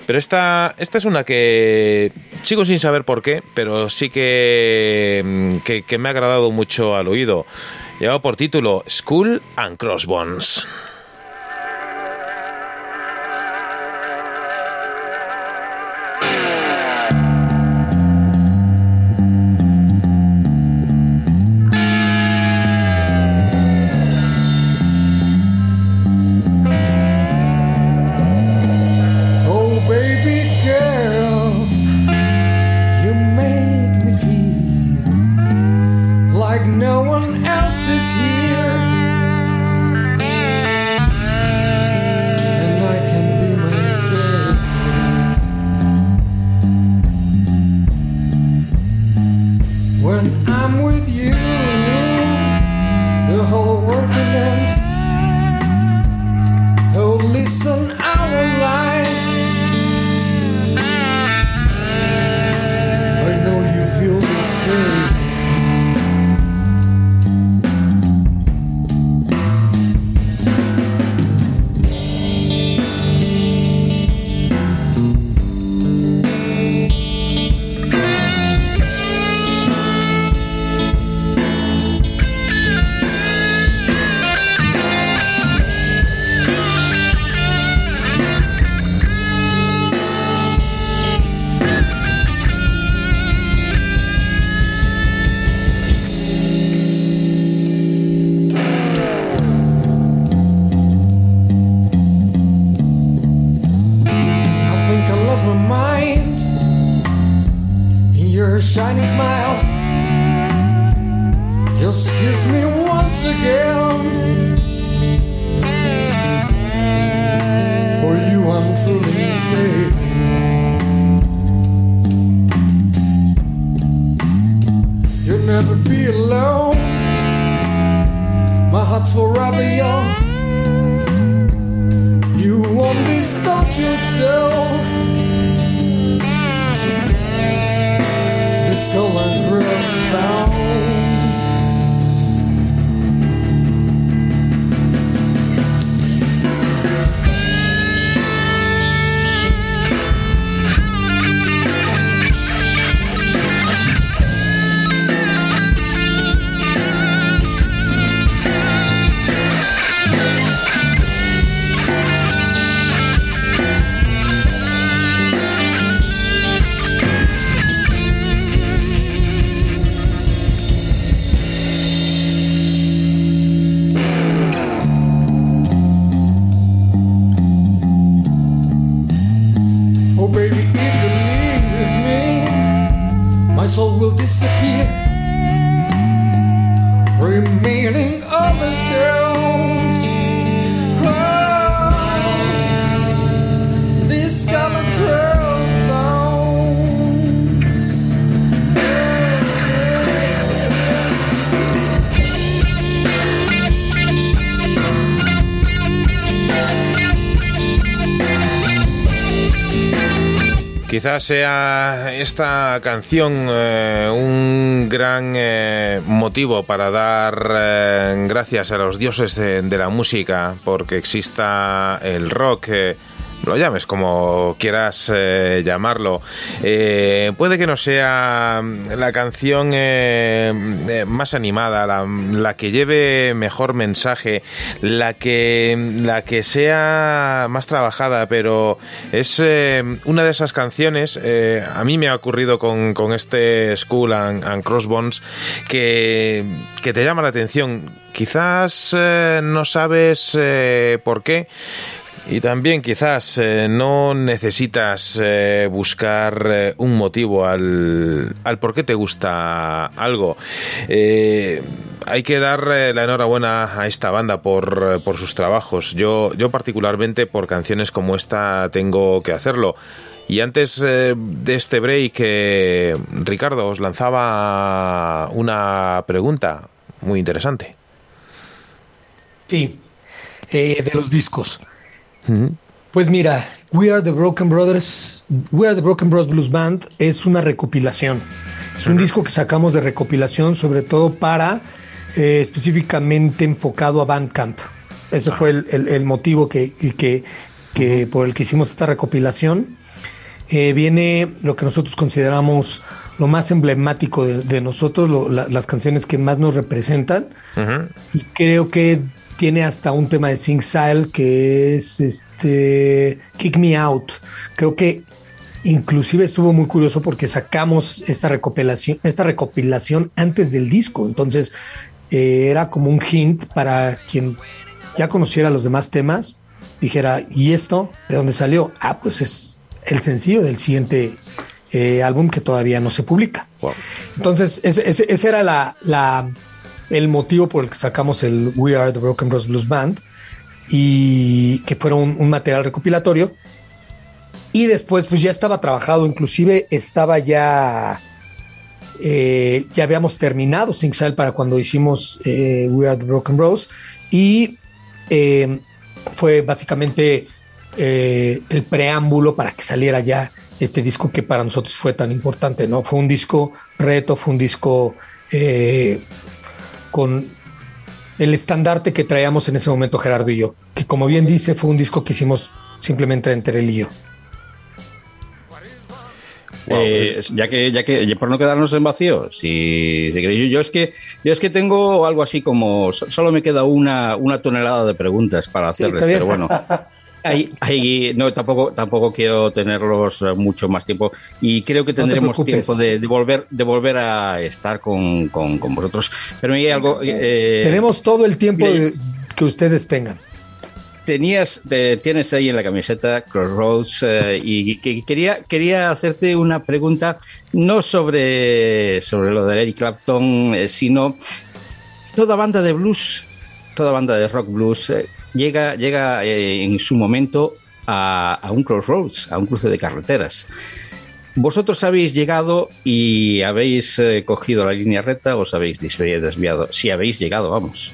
pero esta, esta es una que sigo sin saber por qué, pero sí que, mm, que, que me ha agradado mucho al oído. Lleva por título School and Crossbones. Sea esta canción eh, un gran eh, motivo para dar eh, gracias a los dioses de, de la música porque exista el rock. Lo llames como quieras eh, llamarlo. Eh, puede que no sea la canción eh, más animada, la, que lleve mejor mensaje, la que, la que sea más trabajada, pero es una de esas canciones, a mí me ha ocurrido con, con este School and, Crossbones, que, que te llama la atención. Quizás no sabes por qué, y también quizás eh, no necesitas eh, buscar eh, un motivo al, al por qué te gusta algo. Hay que dar la enhorabuena a esta banda por, por sus trabajos. Yo, yo particularmente por canciones como esta tengo que hacerlo. Y antes de este break, Ricardo os lanzaba una pregunta muy interesante. Sí, de los discos. Pues mira, We Are the Broken Brothers, We Are the Broken Bros Blues Band es una recopilación. Es un disco que sacamos de recopilación, sobre todo para eh, específicamente enfocado a Bandcamp. Ese fue el, el- el motivo que, que- que- por el que hicimos esta recopilación. Eh, viene lo que nosotros consideramos lo más emblemático de, de nosotros, lo- la- las canciones que más nos representan. Y creo que tiene hasta un tema de Sing Style que es este Kick Me Out. Creo que inclusive estuvo muy curioso porque sacamos esta recopilación, esta recopilación antes del disco. Entonces eh, era como un hint para quien ya conociera los demás temas, dijera, ¿y esto de dónde salió? Ah, pues es el sencillo del siguiente eh, álbum que todavía no se publica. Entonces, ese era la, la- el motivo por el que sacamos el We Are the Broken Bros Blues Band y que fuera un, material recopilatorio. Y después, pues ya estaba trabajado, inclusive estaba ya, eh, ya habíamos terminado Sing Style para cuando hicimos eh, We Are the Broken Bros. Y eh, fue básicamente el preámbulo para que saliera ya este disco que para nosotros fue tan importante, ¿no? Fue un disco reto, fue un disco con el estandarte que traíamos en ese momento Gerardo y yo, que como bien dice, fue un disco que hicimos simplemente entre él y yo. Eh, ya que, ya que, por no quedarnos en vacío, si, si queréis, yo, yo es que, yo es que tengo algo así como, so- solo me queda una, una tonelada de preguntas para Sí, hacerles, bien. pero bueno. <laughs> Ahí, ahí- no, tampoco, tampoco quiero tenerlos eh, mucho más tiempo y creo que te tendremos tiempo de, de volver, de volver a estar con, con- con vosotros. Pero hay algo. eh, Tenemos todo el tiempo mire, que ustedes tengan. tenías, te- tienes ahí en la camiseta Crossroads eh, y, que- quería, quería hacerte una pregunta no sobre, sobre lo de Eric Clapton, eh, sino toda banda de blues, toda banda de rock blues eh, llega, llega eh, en su momento a, a un crossroads, a un cruce de carreteras. ¿Vosotros habéis llegado y habéis eh, cogido la línea recta os habéis desviado? Si habéis llegado, vamos.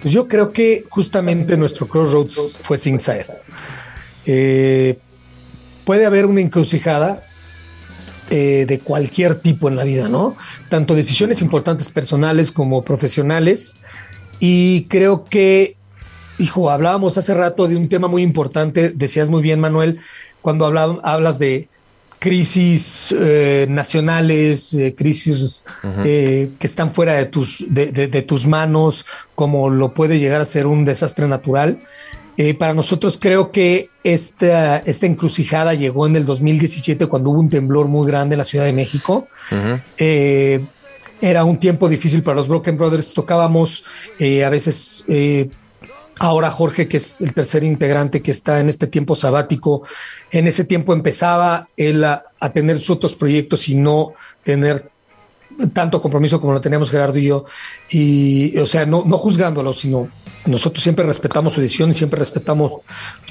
Pues yo creo que justamente nuestro Crossroads fue Singside. Eh, puede haber una encrucijada eh, de cualquier tipo en la vida, ¿no? Tanto decisiones importantes personales como profesionales. Y creo que, hijo, hablábamos hace rato de un tema muy importante, decías muy bien, Manuel, cuando habla- hablas de crisis eh, nacionales, eh, crisis eh, que están fuera de tus, de, de- de tus manos, como lo puede llegar a ser un desastre natural. Eh, para nosotros creo que esta, esta encrucijada llegó en el 2017 cuando hubo un temblor muy grande en la Ciudad de México. Era un tiempo difícil para los Broken Brothers. Tocábamos a veces, ahora Jorge, que es el tercer integrante que está en este tiempo sabático, en ese tiempo empezaba él a, a tener sus otros proyectos y no tener tanto compromiso como lo teníamos Gerardo y yo. Y, o sea, no, no juzgándolo, sino nosotros siempre respetamos su decisión y siempre respetamos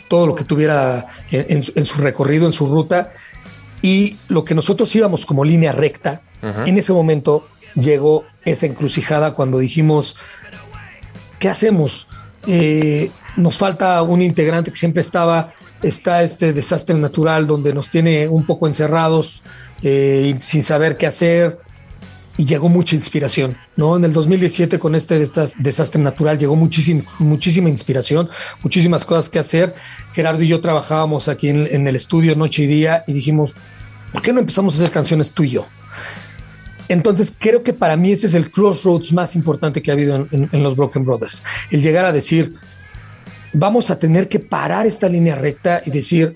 todo lo que tuviera en, en en su recorrido, en su ruta. Y lo que nosotros íbamos como línea recta, en ese momento llegó esa encrucijada cuando dijimos, ¿qué hacemos? Eh, nos falta un integrante que siempre estaba, está este desastre natural donde nos tiene un poco encerrados eh, sin saber qué hacer. Y llegó mucha inspiración, ¿no? En el 2017 con este desastre natural llegó muchísima, muchísima inspiración, muchísimas cosas que hacer. Gerardo y yo trabajábamos aquí en, en el estudio noche y día y dijimos, ¿por qué no empezamos a hacer canciones tú y yo? Entonces creo que para mí ese es el crossroads más importante que ha habido en, los Broken Brothers. El llegar a decir, vamos a tener que parar esta línea recta y decir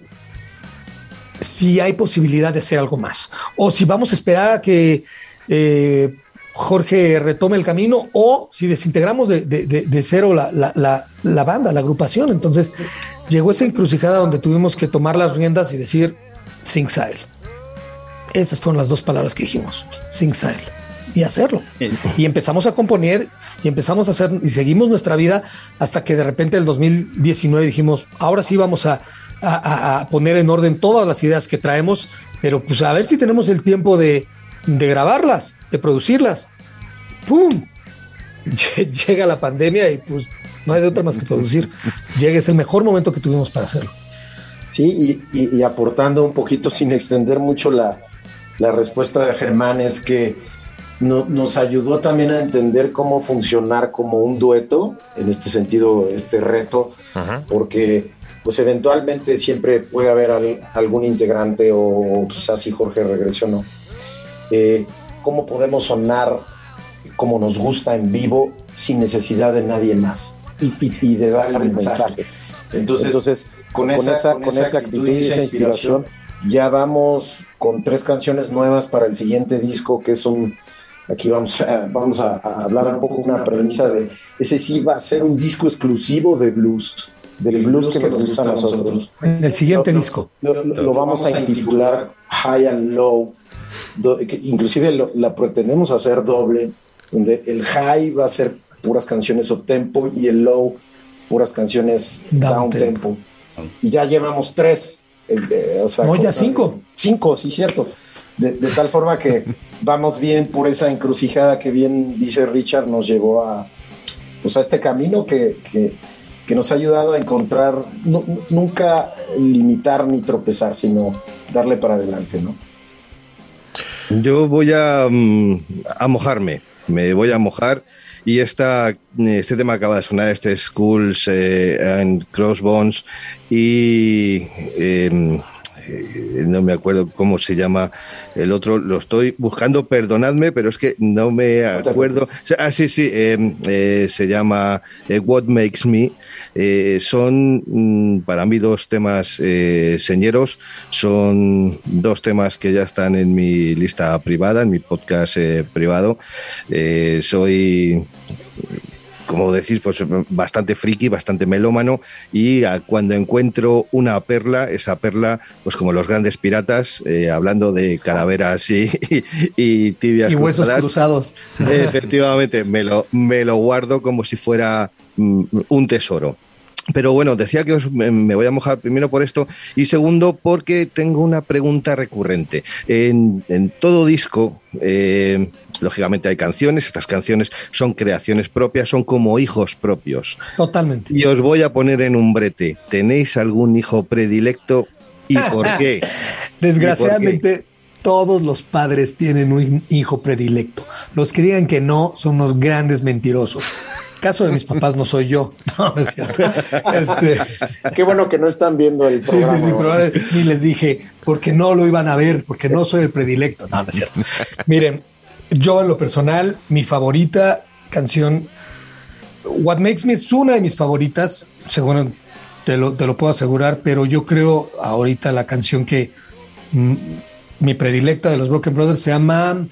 si hay posibilidad de hacer algo más. O si vamos a esperar a que eh, Jorge retome el camino o si desintegramos de, de- de- de cero la, la- la- la banda, la agrupación. Entonces llegó esa encrucijada donde tuvimos que tomar las riendas y decir, Sing Sile. Esas fueron las dos palabras que dijimos, Sing Sile. Y hacerlo. Y empezamos a componer y empezamos a hacer y seguimos nuestra vida hasta que de repente el 2019 dijimos, ahora sí vamos a, a- poner en orden todas las ideas que traemos, pero pues a ver si tenemos el tiempo de, de grabarlas, de producirlas. ¡Pum! Lle- <laughs> Llega la pandemia y pues no hay de otra más que producir. Llega, es el mejor momento que tuvimos para hacerlo. Sí, y aportando un poquito sin extender mucho la, la respuesta de Germán, es que no- nos ayudó también a entender cómo funcionar como un dueto, en este sentido, este reto, porque pues eventualmente siempre puede haber al- algún integrante o quizás si Jorge regresó no. Eh, ¿Cómo podemos sonar como nos gusta en vivo sin necesidad de nadie más y, y- y de dar el mensaje? Entonces, Entonces, con esa, con esa actitud y esa inspiración, ya vamos con tres canciones nuevas para el siguiente disco, que es un... Aquí vamos a, vamos a, a hablar un poco una premisa de... Ese sí va a ser un disco exclusivo de blues, del blues que nos gusta a nosotros. En el siguiente disco. Lo, lo- lo vamos a intitular High and Low. do- que inclusive lo- la pretendemos hacer doble, donde el high va a ser puras canciones up tempo y el low puras canciones Down down, tempo. Y ya llevamos tres. Eh, eh, o sea, No, ya cinco. Cinco, sí, cierto. De, de tal forma que vamos bien por esa encrucijada que bien dice Richard, nos llevó a, pues a este camino que, que, que nos ha ayudado a encontrar, nu- nu- nunca limitar ni tropezar, sino darle para adelante, ¿no? Yo voy a, mm, a mojarme, me voy a mojar y esta, este tema acaba de sonar, este Schools eh, and Crossbones y em, no me acuerdo cómo se llama el otro, lo estoy buscando, perdonadme, pero es que no me acuerdo. Ah, sí, sí, em, eh, se llama eh, What Makes Me. Eh, son mm, para mí dos temas eh, señeros, son dos temas que ya están en mi lista privada, en mi podcast eh, privado. Eh, soy como decís, pues bastante friki, bastante melómano y a- cuando encuentro una perla, esa perla, pues como los grandes piratas, eh, hablando de calaveras y, y, y tibias Y huesos cruzadas, cruzados. Efectivamente, me lo, me lo guardo como si fuera mm, un tesoro. Pero bueno, decía que os- me, voy a mojar primero por esto y segundo porque tengo una pregunta recurrente. En, en todo disco, eh, lógicamente hay canciones, estas canciones son creaciones propias, son como hijos propios. Totalmente. Y os voy a poner en un brete. ¿Tenéis algún hijo predilecto y <laughs> por qué? Desgraciadamente, todos los padres tienen un hijo predilecto. Los que digan que no son unos grandes mentirosos. Caso de mis papás no soy yo. <laughs> No, no es cierto. Este, Qué bueno que no están viendo el sí, sí, programa. sí, pero ni les dije porque no lo iban a ver, porque no soy el predilecto. No, no es cierto. Miren, yo en lo personal, mi favorita canción, What Makes Me es una de mis favoritas, seguro te lo, te lo puedo asegurar, pero yo creo ahorita la canción que mm, mi predilecta de los Broken Brothers se llama...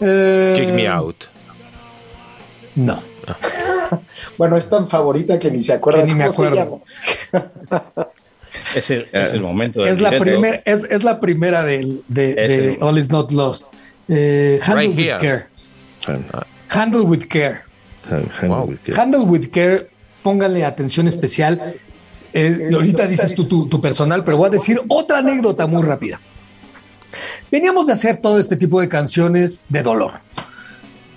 eh, Kick me out. No. <laughs> Bueno, es tan favorita que ni se acuerda Que ni me acuerdo. <laughs> Es el, es el momento del Es la, primer, es, es la primera de, Es de el- All Is Not Lost. Eh, handle Right with here. care. Handle with care. Wow. Handle with care, pónganle atención especial. Eh, ahorita dices tú tu, tu personal, pero voy a decir otra anécdota muy rápida. Veníamos de hacer todo este tipo de canciones de dolor.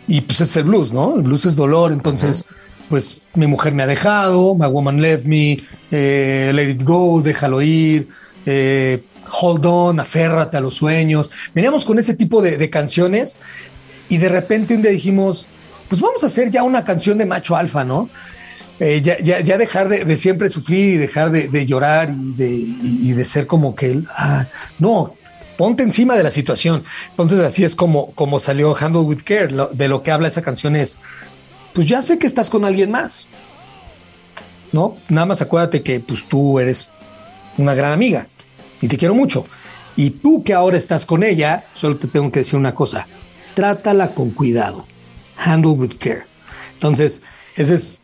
Y pues es el blues, ¿no? El blues es dolor, entonces, pues mi mujer me ha dejado, My Woman Left Me, eh, Let It Go, Déjalo Ir, eh, Hold On, Aférrate a los sueños. Veníamos con ese tipo de, de canciones y de repente un día dijimos, pues vamos a hacer ya una canción de macho alfa, ¿no? Eh, ya, ya, ya dejar de, de siempre sufrir y dejar de, de llorar y de, y- de ser como que, ah, no, ponte encima de la situación. Entonces así es como, como salió Handle with Care. Lo- de lo que habla esa canción es, pues ya sé que estás con alguien más, ¿no? Nada más acuérdate que pues tú eres una gran amiga y te quiero mucho. Y tú que ahora estás con ella, solo te tengo que decir una cosa, trátala con cuidado, handle with care. Entonces, ese es,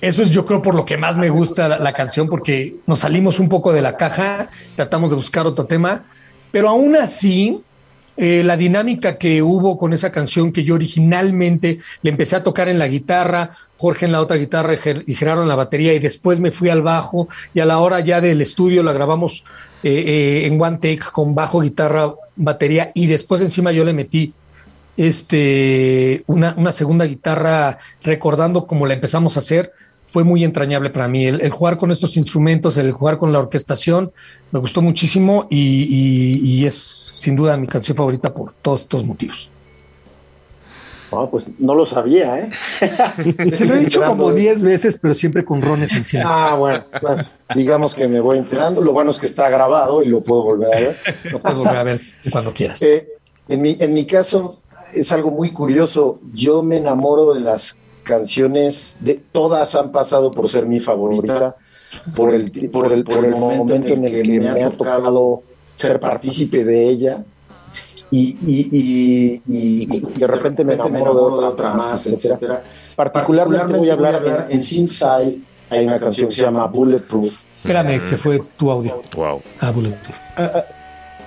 eso es yo creo por lo que más me gusta la, la canción, porque nos salimos un poco de la caja, tratamos de buscar otro tema, pero aún así, eh, la dinámica que hubo con esa canción que yo originalmente le empecé a tocar en la guitarra, Jorge en la otra guitarra y Ger- y Gerardo en la batería, y después me fui al bajo, y a la hora ya del estudio la grabamos eh, eh, en one take con bajo, guitarra, batería, y después encima yo le metí este, una, una segunda guitarra recordando cómo la empezamos a hacer, fue muy entrañable para mí. El, el jugar con estos instrumentos, el jugar con la orquestación, me gustó muchísimo y, y- y es sin duda mi canción favorita por todos estos motivos. No, pues no lo sabía, ¿eh? <laughs> Se lo he dicho como Enterando. 10 veces, pero siempre con rones encima. Ah, bueno, pues digamos que me voy enterando. Lo bueno es que está grabado y lo puedo volver a ver. Lo puedes volver a ver cuando quieras. Eh, en, mi, en mi caso es algo muy curioso. Yo me enamoro de las canciones, de todas han pasado por ser mi favorita, por el, por el, por el momento en el que me ha tocado ser partícipe de ella. Y, y, y, y- y de repente me enamoro de otra, otra más, etcétera. Particularmente voy a hablar en, en Sinside, hay una canción que se llama Bulletproof. Espérame, se fue tu audio. Wow. Ah, Bulletproof.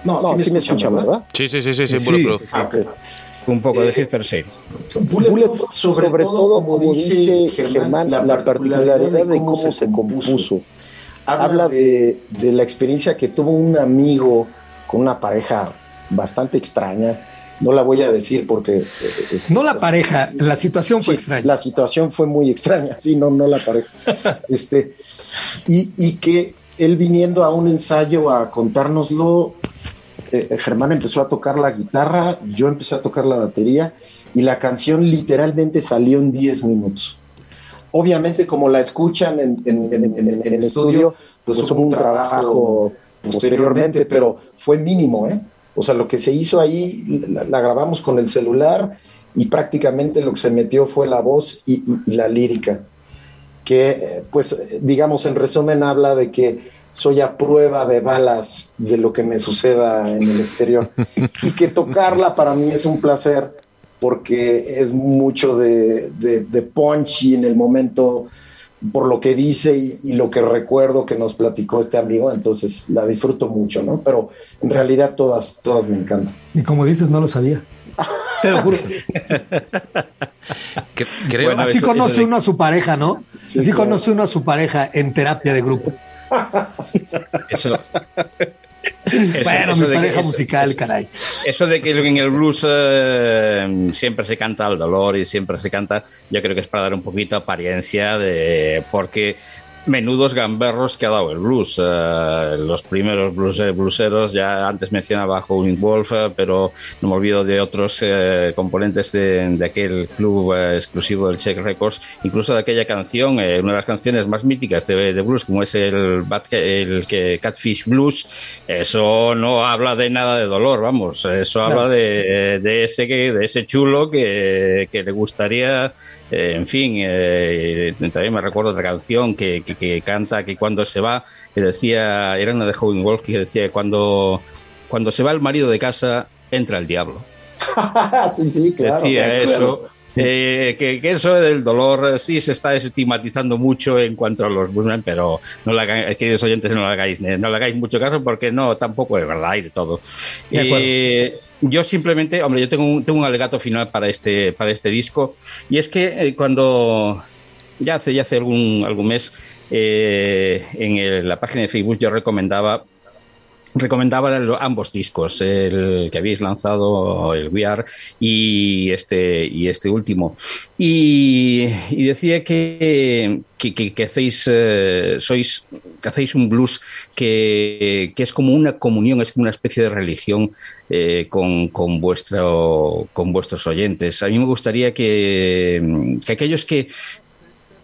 No, sí, me escuchan, ¿verdad? Sí, sí, sí, sí, sí, Sí. Bulletproof. Ah, ok. Un poco de Sister sí. Bulletproof, sobre, todo, como dice Germán, la particularidad de cómo se compuso. Habla de, de la experiencia que tuvo un amigo con una pareja bastante extraña. No la voy a decir porque... eh, es- No la pareja, la situación fue Sí, extraña. La situación fue muy extraña, sí, no, no la pareja. <laughs> este, y, y que él viniendo a un ensayo a contárnoslo, eh, Germán empezó a tocar la guitarra, yo empecé a tocar la batería y la canción literalmente salió en 10 minutos. Obviamente, como la escuchan en, en- en- el estudio, pues hubo un trabajo posteriormente, pero fue mínimo, ¿eh? O sea, lo que se hizo ahí, la, la grabamos con el celular y prácticamente lo que se metió fue la voz y, y- y la lírica, que eh, pues digamos en resumen habla de que soy a prueba de balas de lo que me suceda en el exterior y que tocarla para mí es un placer porque es mucho de, de, de punchy en el momento por lo que dice y, y, lo que recuerdo que nos platicó este amigo, entonces la disfruto mucho, ¿no? Pero en realidad todas, todas me encantan. Y como dices, no lo sabía. Te lo juro. Que- creo Bueno, Así eso- conoce eso de- uno a su pareja, ¿no? Sí, Así claro. conoce uno a su pareja en terapia de grupo. Eso, eso- bueno, eso mi de que- pareja musical, caray. Eso de que en el blues eh, siempre se canta el dolor y siempre se canta, yo creo que es para dar un poquito apariencia de porque menudos gamberros que ha dado el blues. Eh, los primeros blues, blueseros, ya antes mencionaba a Howlin' Wolf, eh, pero no me olvido de otros eh, componentes de, de aquel club exclusivo del Check Records, incluso de aquella canción, una de las canciones más míticas de, de blues, como es el, el que Catfish Blues. Eso no habla de nada de dolor, vamos, eso habla de, de ese que, de ese chulo que, que le gustaría, eh, en fin, eh, también me recuerdo otra canción que, que, que canta que cuando se va, que decía, era una de Howlin' Wolf que decía que cuando, cuando se va el marido de casa, entra el diablo. <laughs> sí, sí, claro. decía de acuerdo. eso. eh, que, que eso del dolor eh, sí se está estigmatizando mucho en cuanto a los bluesmen, pero no le hagáis, queridos oyentes, no le hagáis, no le hagáis mucho caso porque no, tampoco es verdad, hay de todo. De acuerdo. Eh, yo simplemente, hombre, yo tengo un, tengo un alegato final para este, para este disco, y es que eh, cuando ya hace, ya hace algún, algún mes, eh, en el- la página de Facebook yo recomendaba recomendaba ambos discos, el que habéis lanzado, el VR y este, y este último. Y, decía que, que, hacéis, eh, sois, hacéis un blues que, que es como una comunión, es como una especie de religión eh, con, con, vuestro, con vuestros oyentes. A mí me gustaría que, que aquellos que,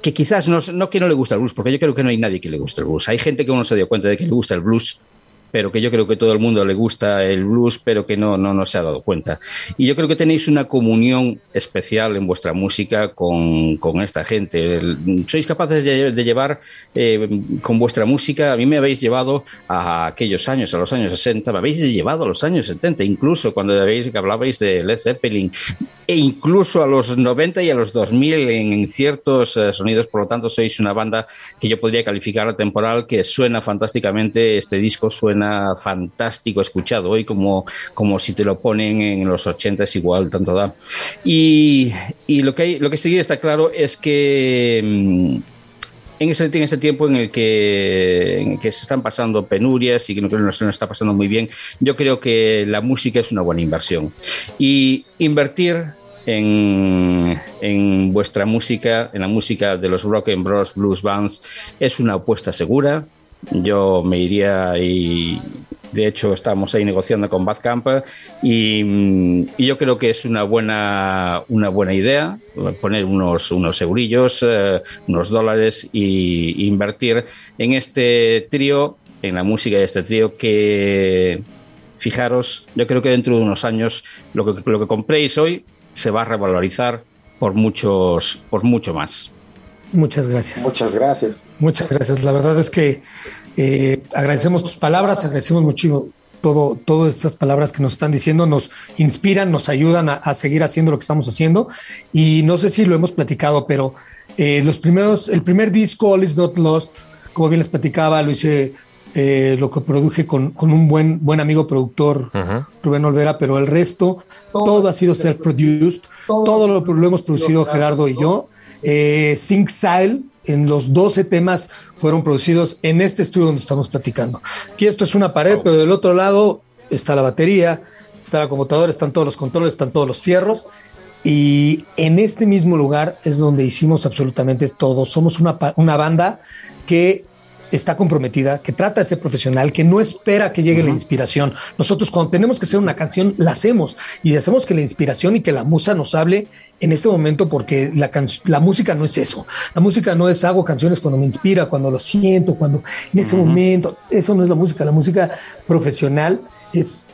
que quizás no, no que no le gusta el blues, porque yo creo que no hay nadie que le guste el blues. Hay gente que uno se dio cuenta de que le gusta el blues, pero que yo creo que todo el mundo le gusta el blues, pero que no, no, no se ha dado cuenta. Y yo creo que tenéis una comunión especial en vuestra música con, con esta gente. Sois capaces de, de llevar eh, con vuestra música, a mí me habéis llevado a aquellos años, a los años 60, me habéis llevado a los años 70, incluso cuando habéis, hablabais de Led Zeppelin, e incluso a los 90 y a los 2000 en, en ciertos eh, sonidos. Por lo tanto, sois una banda que yo podría calificar temporal, que suena fantásticamente. Este disco suena fantástico escuchado hoy, como, como si te lo ponen en los 80 es igual, tanto da. Y, lo, que hay, lo que sí está claro es que. mm, en ese, en ese tiempo en el, que, se están pasando penurias y que no no se nos está pasando muy bien, yo creo que la música es una buena inversión. Y invertir en, en vuestra música, en la música de los Rock and Bros Blues Bands, es una apuesta segura. Yo me iría y de hecho estamos ahí negociando con Badcamp y, y yo creo que es una buena, una buena idea poner unos, unos eurillos, eh, unos dólares y invertir en este trío, en la música de este trío que fijaros, yo creo que dentro de unos años lo que, lo que compréis hoy se va a revalorizar por muchos, por mucho más. Muchas gracias. Muchas gracias. Muchas gracias. La verdad es que eh, agradecemos tus palabras, agradecemos mucho todo, todas estas palabras que nos están diciendo, nos inspiran, nos ayudan a, a seguir haciendo lo que estamos haciendo. Y no sé si lo hemos platicado, pero eh, los primeros, el primer disco, All Is Not Lost, como bien les platicaba, lo hice, eh, lo que produje con, con un buen, buen amigo productor, Rubén Olvera, pero el resto, todo ha sido self-produced, todo lo, lo hemos producido Gerardo y yo. Eh, Sync Style, en los 12 temas fueron producidos en este estudio donde estamos platicando. Aquí esto es una pared, pero del otro lado está la batería, está la computadora, están todos los controles, están todos los fierros. Y en este mismo lugar es donde hicimos absolutamente todo. Somos una, una banda que está comprometida, que trata de ser profesional, que no espera que llegue la inspiración. Nosotros cuando tenemos que hacer una canción, la hacemos y hacemos que la inspiración y que la musa nos hable en este momento porque la, la música no es eso. La música no es hago canciones cuando me inspira, cuando lo siento, cuando en ese momento. Eso no es la música. La música profesional es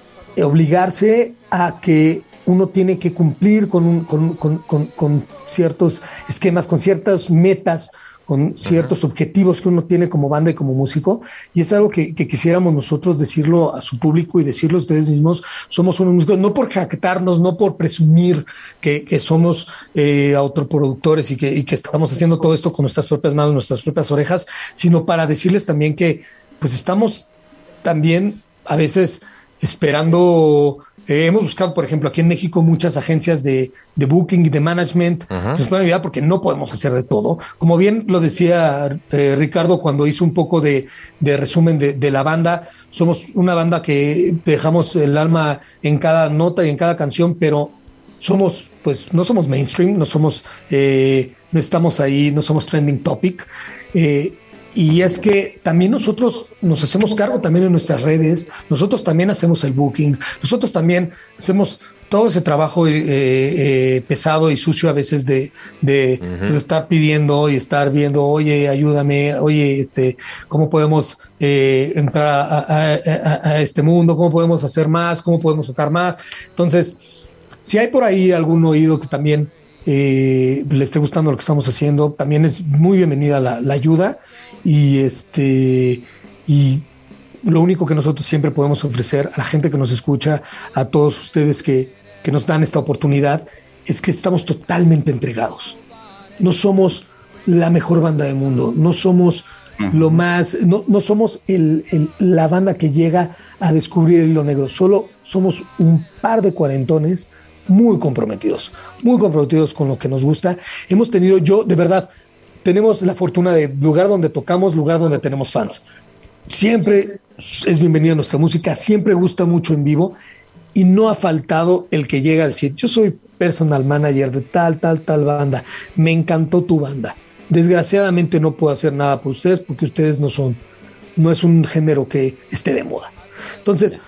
obligarse a que uno tiene que cumplir con, un- con- con- con- con ciertos esquemas, con ciertas metas, con ciertos objetivos que uno tiene como banda y como músico, y es algo que, que quisiéramos nosotros decirlo a su público y decirlo a ustedes mismos, somos unos músicos, no por jactarnos, no por presumir que, que somos eh, autoproductores y que, y que estamos haciendo todo esto con nuestras propias manos, nuestras propias orejas, sino para decirles también que pues estamos también a veces esperando eh, hemos buscado, por ejemplo, aquí en México muchas agencias de, de booking y de management que nos pueden ayudar porque no podemos hacer de todo. Como bien lo decía eh, Ricardo cuando hizo un poco de, de resumen de, de la banda, somos una banda que dejamos el alma en cada nota y en cada canción, pero somos, pues, no somos mainstream, no somos, eh, no estamos ahí, no somos trending topic. Eh, y es que también nosotros nos hacemos cargo también en nuestras redes, nosotros también hacemos el booking, nosotros también hacemos todo ese trabajo eh, eh, pesado y sucio a veces de, de, pues, estar pidiendo y estar viendo, oye, ayúdame, oye, este, cómo podemos eh, entrar a, a- a- a este mundo, cómo podemos hacer más, cómo podemos tocar más. Entonces, si hay por ahí algún oído que también le esté gustando lo que estamos haciendo, también es muy bienvenida la, la ayuda y este y lo único que nosotros siempre podemos ofrecer a la gente que nos escucha, a todos ustedes que, que nos dan esta oportunidad, es que estamos totalmente entregados. No somos la mejor banda del mundo, no somos lo más, no, no somos el- el- la banda que llega a descubrir el hilo negro, solo somos un par de cuarentones muy comprometidos, muy comprometidos con lo que nos gusta. Hemos tenido, yo de verdad, tenemos la fortuna de lugar donde tocamos, lugar donde tenemos fans. Siempre es bienvenida nuestra música, siempre gusta mucho en vivo y no ha faltado el que llega a decir, yo soy personal manager de tal, tal, tal banda, me encantó tu banda. Desgraciadamente no puedo hacer nada por ustedes porque ustedes no son, no es un género que esté de moda. Entonces,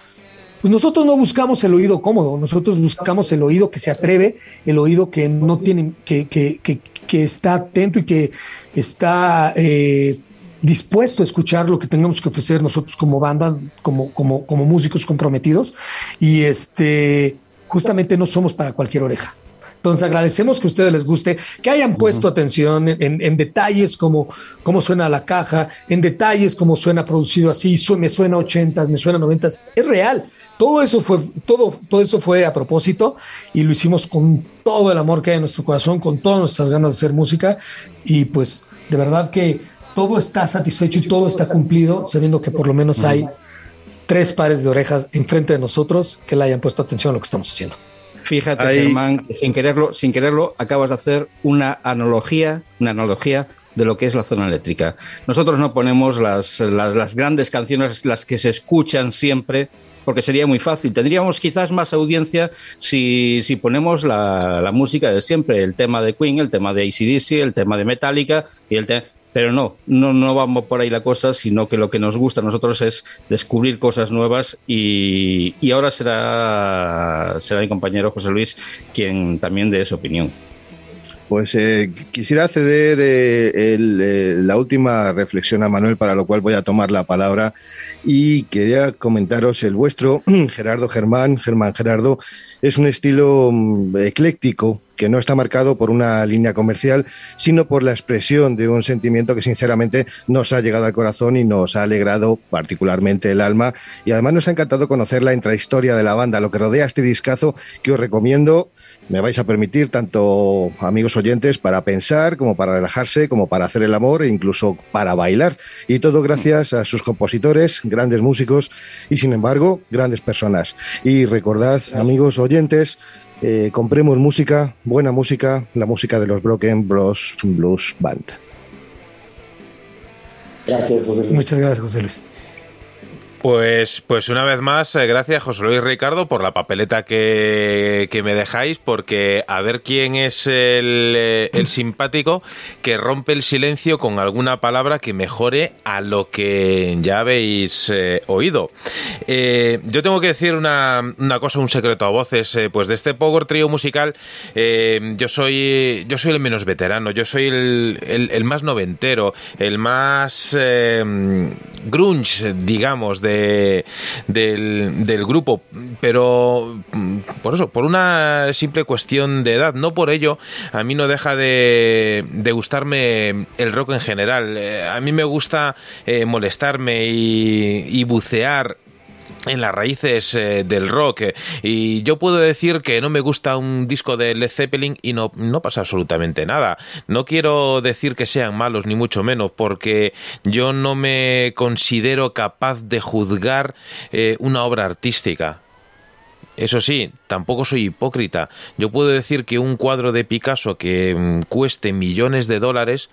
pues nosotros no buscamos el oído cómodo, nosotros buscamos el oído que se atreve, el oído que no tiene, que, que, que, que está atento y que está eh, dispuesto a escuchar lo que tengamos que ofrecer nosotros como banda, como, como, como músicos comprometidos. Y este, justamente no somos para cualquier oreja. Entonces agradecemos que a ustedes les guste, que hayan puesto atención en, en detalles como cómo suena la caja, en detalles como suena producido así, su- me suena ochentas, me suena noventas, es real. Todo eso fue, todo, todo eso fue a propósito y lo hicimos con todo el amor que hay en nuestro corazón, con todas nuestras ganas de hacer música y pues de verdad que todo está satisfecho y todo está cumplido, sabiendo que por lo menos hay tres pares de orejas enfrente de nosotros que le hayan puesto atención a lo que estamos haciendo. Fíjate, Ahí- Germán, que sin quererlo, sin quererlo, acabas de hacer una analogía, una analogía de lo que es la zona eléctrica. Nosotros no ponemos las, las, las grandes canciones, las que se escuchan siempre, porque sería muy fácil. Tendríamos quizás más audiencia si, si ponemos la, la música de siempre, el tema de Queen, el tema de ACDC, el tema de Metallica y el tema... Pero no, no, no vamos por ahí la cosa, sino que lo que nos gusta a nosotros es descubrir cosas nuevas y, y ahora será, será mi compañero José Luis quien también dé su opinión. Pues eh, quisiera ceder eh, el, eh, la última reflexión a Manuel, para lo cual voy a tomar la palabra. Y quería comentaros el vuestro, <clears throat> Gerardo Germán, Germán Gerardo, es un estilo mm, ecléctico que no está marcado por una línea comercial, sino por la expresión de un sentimiento que sinceramente nos ha llegado al corazón y nos ha alegrado particularmente el alma. Y además nos ha encantado conocer la intrahistoria de la banda, lo que rodea este discazo que os recomiendo me vais a permitir, tanto amigos oyentes, para pensar, como para relajarse, como para hacer el amor e incluso para bailar. Y todo gracias a sus compositores, grandes músicos y, sin embargo, grandes personas. Y recordad, amigos oyentes, eh, compremos música, buena música, la música de los Broken Bros Blues Band. Gracias, José Luis. Muchas gracias, José Luis. Pues, pues una vez más, eh, gracias José Luis Ricardo por la papeleta que, que me dejáis, porque a ver quién es el, eh, el simpático que rompe el silencio con alguna palabra que mejore a lo que ya habéis eh, oído. Eh, yo tengo que decir una, una cosa, un secreto a voces, pues de este Power Trio musical, yo soy yo soy el menos veterano, yo soy el, el- el más noventero, el más grunge, digamos, de de, del, grupo, pero por eso, por una simple cuestión de edad, no por ello, a mí no deja de, de gustarme el rock en general. Eh, a mí me gusta eh, molestarme y, y bucear en las raíces eh, del rock. Y yo puedo decir que no me gusta un disco de Led Zeppelin y no, no pasa absolutamente nada. No quiero decir que sean malos ni mucho menos porque yo no me considero capaz de juzgar eh, una obra artística. Eso sí, tampoco soy hipócrita. Yo puedo decir que un cuadro de Picasso que mm, cueste millones de dólares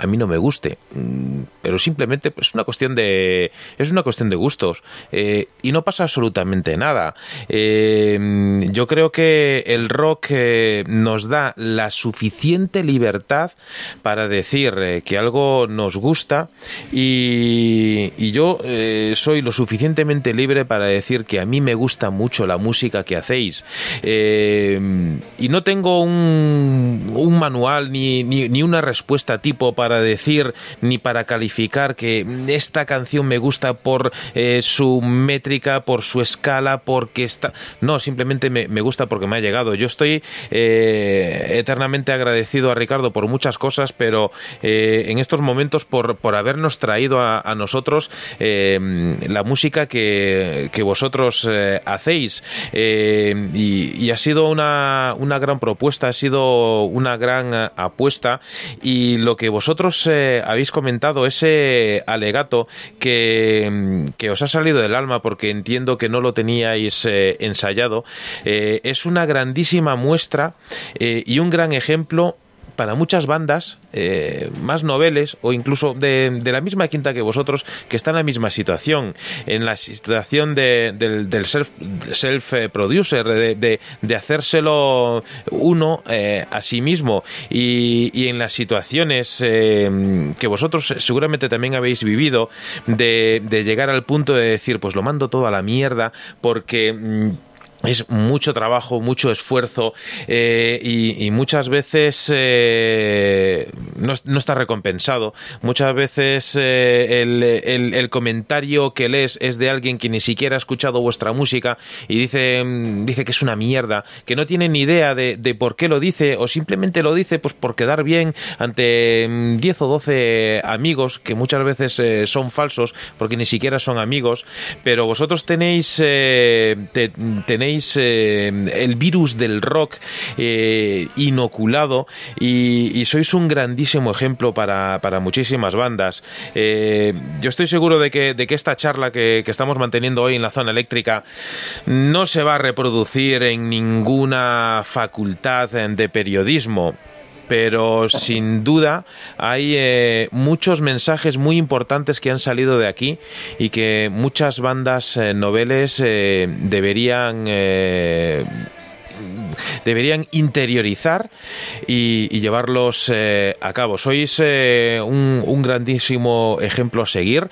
a mí no me guste, Mm, pero simplemente es una cuestión de es una cuestión de gustos eh, y no pasa absolutamente nada. Eh, yo creo que el rock eh, nos da la suficiente libertad para decir que algo nos gusta y, y yo soy lo suficientemente libre para decir que a mí me gusta mucho la música que hacéis y no tengo un, un manual ni, ni, ni una respuesta tipo para decir ni para calificar que esta canción me gusta por eh, su métrica, por su escala, porque está... No, simplemente me, gusta porque me ha llegado. Yo estoy eh, eternamente agradecido a Ricardo por muchas cosas, pero eh, en estos momentos por, por habernos traído a, nosotros la música que, que vosotros hacéis. Y, y ha sido una, una gran propuesta, ha sido una gran apuesta y lo que vosotros eh, habéis comentado, ese alegato que, mm, que os ha salido del alma porque entiendo que no lo teníais eh, ensayado, eh, es una grandísima muestra eh, y un gran ejemplo para muchas bandas eh, más noveles o incluso de, de la misma quinta que vosotros que están en la misma situación, en la situación de- del, del self, self eh, de, de, hacérselo uno eh, a sí mismo. Y, y en las situaciones que vosotros seguramente también habéis vivido de, de llegar al punto de decir pues lo mando todo a la mierda porque... mm, es mucho trabajo, mucho esfuerzo eh, y, muchas veces eh, no, no está recompensado. Muchas veces eh, el, el- comentario que lees es de alguien que ni siquiera ha escuchado vuestra música y dice, mm, dice que es una mierda, que no tiene ni idea de, de por qué lo dice o simplemente lo dice pues por quedar bien ante mm, 10 o 12 amigos que muchas veces eh, son falsos porque ni siquiera son amigos, pero vosotros tenéis te- tenéis eh, el virus del rock eh, inoculado y, sois un grandísimo ejemplo para, para muchísimas bandas. Eh, yo estoy seguro de que, de que esta charla que, que estamos manteniendo hoy en la zona eléctrica no se va a reproducir en ninguna facultad de periodismo pero sin duda hay eh, muchos mensajes muy importantes que han salido de aquí y que muchas bandas eh, noveles eh, deberían eh, deberían interiorizar y, llevarlos a cabo. Sois un, grandísimo ejemplo a seguir,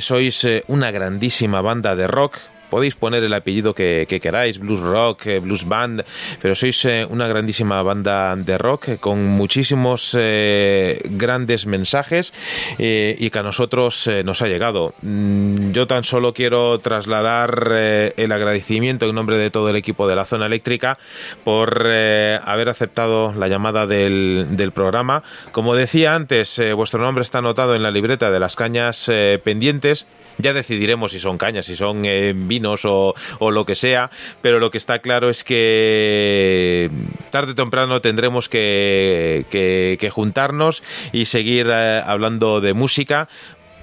sois una grandísima banda de rock. Podéis poner el apellido que, que queráis, blues rock, eh, blues band, pero sois eh, una grandísima banda de rock eh, con muchísimos grandes mensajes y que a nosotros nos ha llegado. Mm, Yo tan solo quiero trasladar el agradecimiento en nombre de todo el equipo de la zona eléctrica por haber aceptado la llamada del, programa. Como decía antes, vuestro nombre está anotado en la libreta de las cañas pendientes. Ya decidiremos si son cañas, si son eh, vinos o, o lo que sea, pero lo que está claro es que tarde o temprano tendremos que, que- que juntarnos y seguir eh, hablando de música,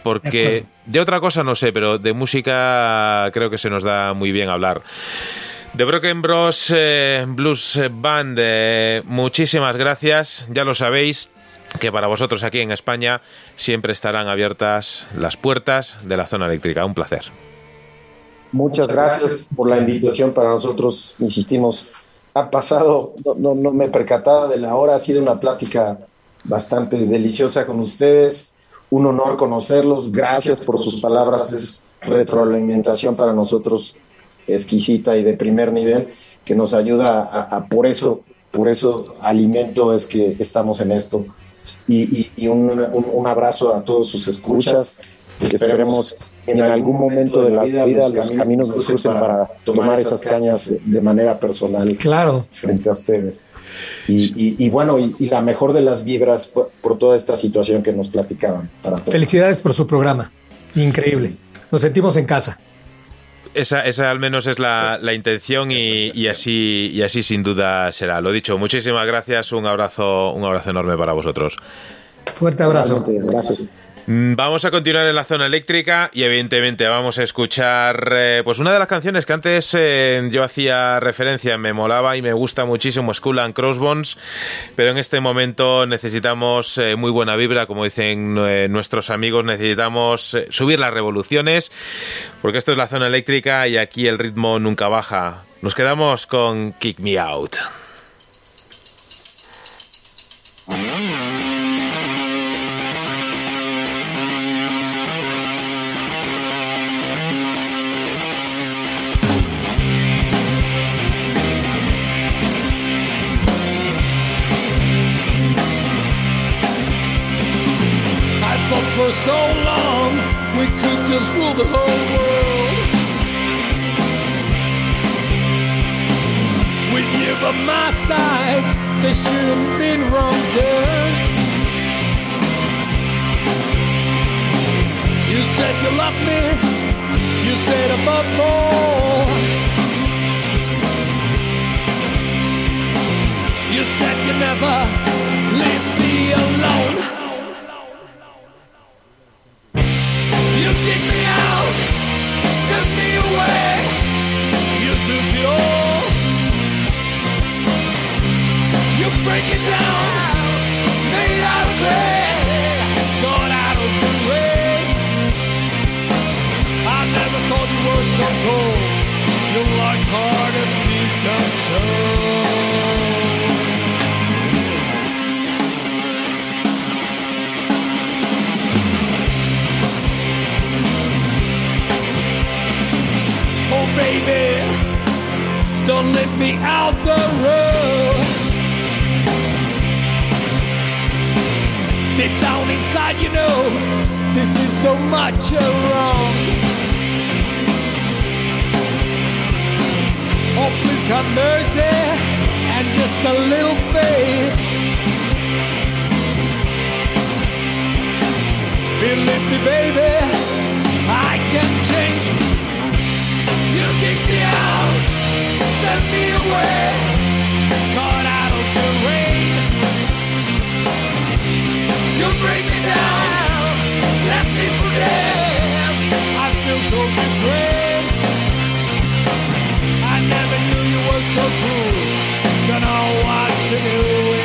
porque de otra cosa no sé, pero de música creo que se nos da muy bien hablar. The Broken Bros eh, Blues Band, eh, muchísimas gracias, ya lo sabéis que para vosotros aquí en España siempre estarán abiertas las puertas de la zona eléctrica. Un placer. Muchas gracias por la invitación para nosotros, insistimos. Ha pasado, no, no, no me percataba de la hora, ha sido una plática bastante deliciosa con ustedes. Un honor conocerlos. Gracias por sus palabras. Es retroalimentación para nosotros exquisita y de primer nivel que nos ayuda a, a- por eso, por eso alimento es que estamos en esto. Y, y- y un, un- un abrazo a todos sus escuchas. Esperemos en algún momento de la vida los caminos nos crucen para tomar esas cañas de- de manera personal Claro. frente a ustedes. Y, y- y bueno, y, y la mejor de las vibras por, por toda esta situación que nos platicaban. Para todos. Felicidades por su programa. Increíble. Nos sentimos en casa. Esa, esa al menos es la, la intención y, y así y así sin duda será. Lo dicho, muchísimas gracias, un abrazo, un abrazo enorme para vosotros. Fuerte abrazo. Gracias. Mm, Vamos a continuar en la zona eléctrica y evidentemente vamos a escuchar eh, pues una de las canciones que antes eh, yo hacía referencia, me molaba y me gusta muchísimo Skull and Crossbones, pero en este momento necesitamos eh, muy buena vibra, como dicen nuestros amigos, necesitamos subir las revoluciones, porque esto es la zona eléctrica y aquí el ritmo nunca baja. Nos quedamos con Kick Me Out. We could just rule the whole world. With you by my side, there shouldn't been wrong turns. You said you loved me, you said above all. You said you never leave me alone. You kicked me out, sent me away. You took it all. You break it down, made out of clay, out of the way. I never thought you were so cold. You're like hard a piece of stone. Baby, don't let me out the road. Deep down inside, you know this is so much wrong. Oh, please have mercy and just a little faith. Believe me, baby, I can change. Kicked me out, sent me away, caught out of the rain. You me down, left me for dead. I feel so betrayed. I never knew you were so cruel. Don't know what to do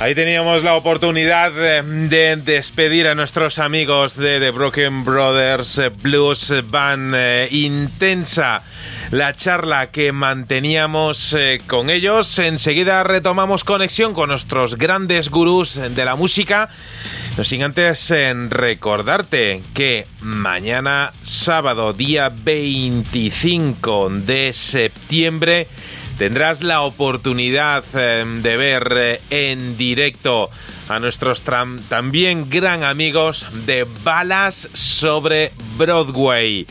Ahí teníamos la oportunidad eh, de despedir a nuestros amigos de The Broken Brothers eh, Blues Band. eh, intensa la charla que manteníamos con ellos. Enseguida retomamos conexión con nuestros grandes gurús de la música. No sin antes recordarte que mañana sábado, día 25 de septiembre, tendrás la oportunidad eh, de ver eh, en directo a nuestros también gran amigos de Balas sobre Broadway.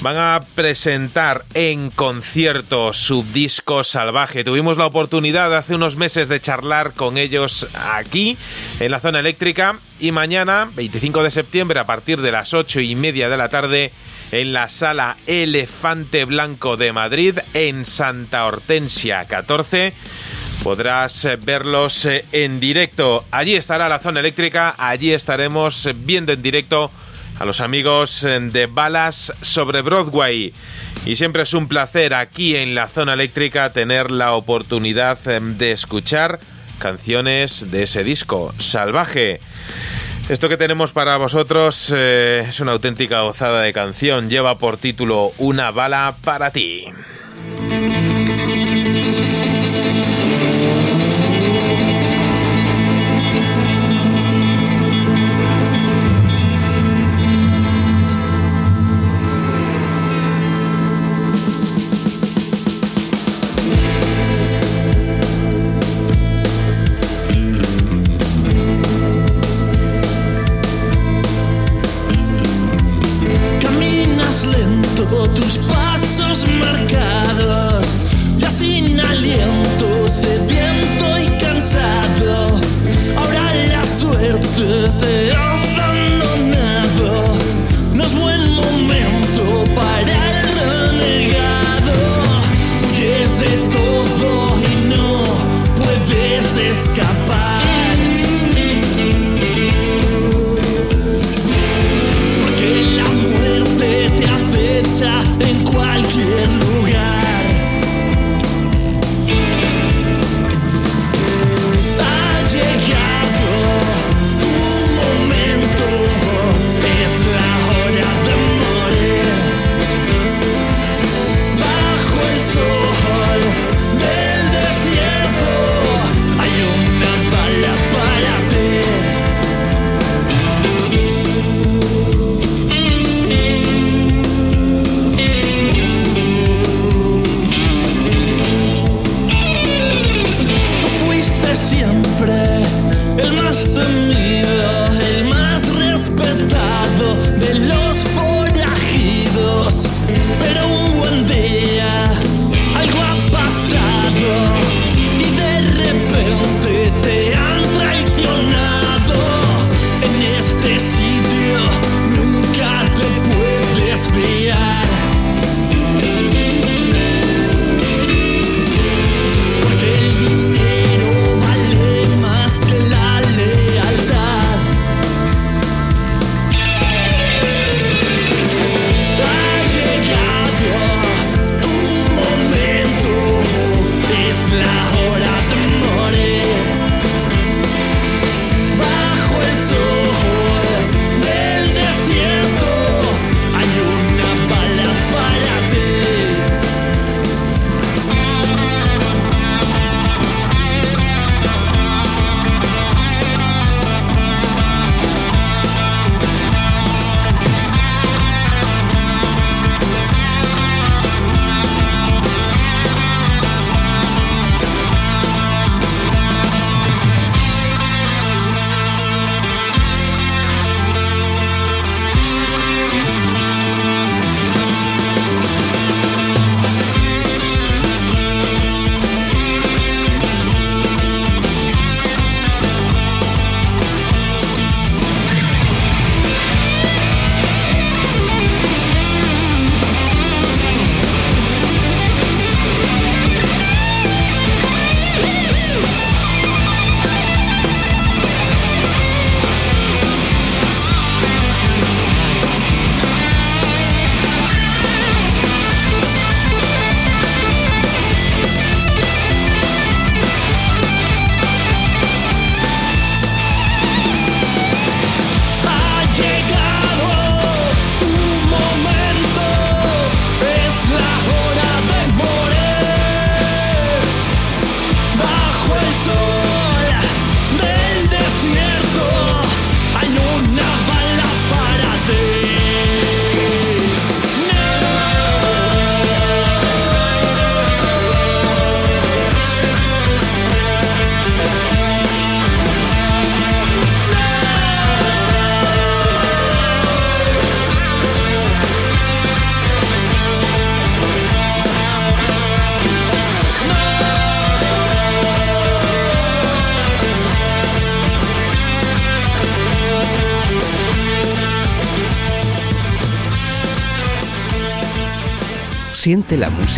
Van a presentar en concierto su disco Salvaje. Tuvimos la oportunidad hace unos meses de charlar con ellos aquí, en la zona eléctrica. Y mañana, 25 de septiembre, a partir de las 8 y media de la tarde, en la sala Elefante Blanco de Madrid, en Santa Hortensia 14. Podrás eh, verlos eh, en directo. Allí estará la zona eléctrica, allí estaremos eh, viendo en directo a los amigos de Balas sobre Broadway. Y siempre es un placer aquí en la zona eléctrica tener la oportunidad de escuchar canciones de ese disco, Salvaje. Esto que tenemos para vosotros eh, es una auténtica gozada de canción. Lleva por título Una bala para ti.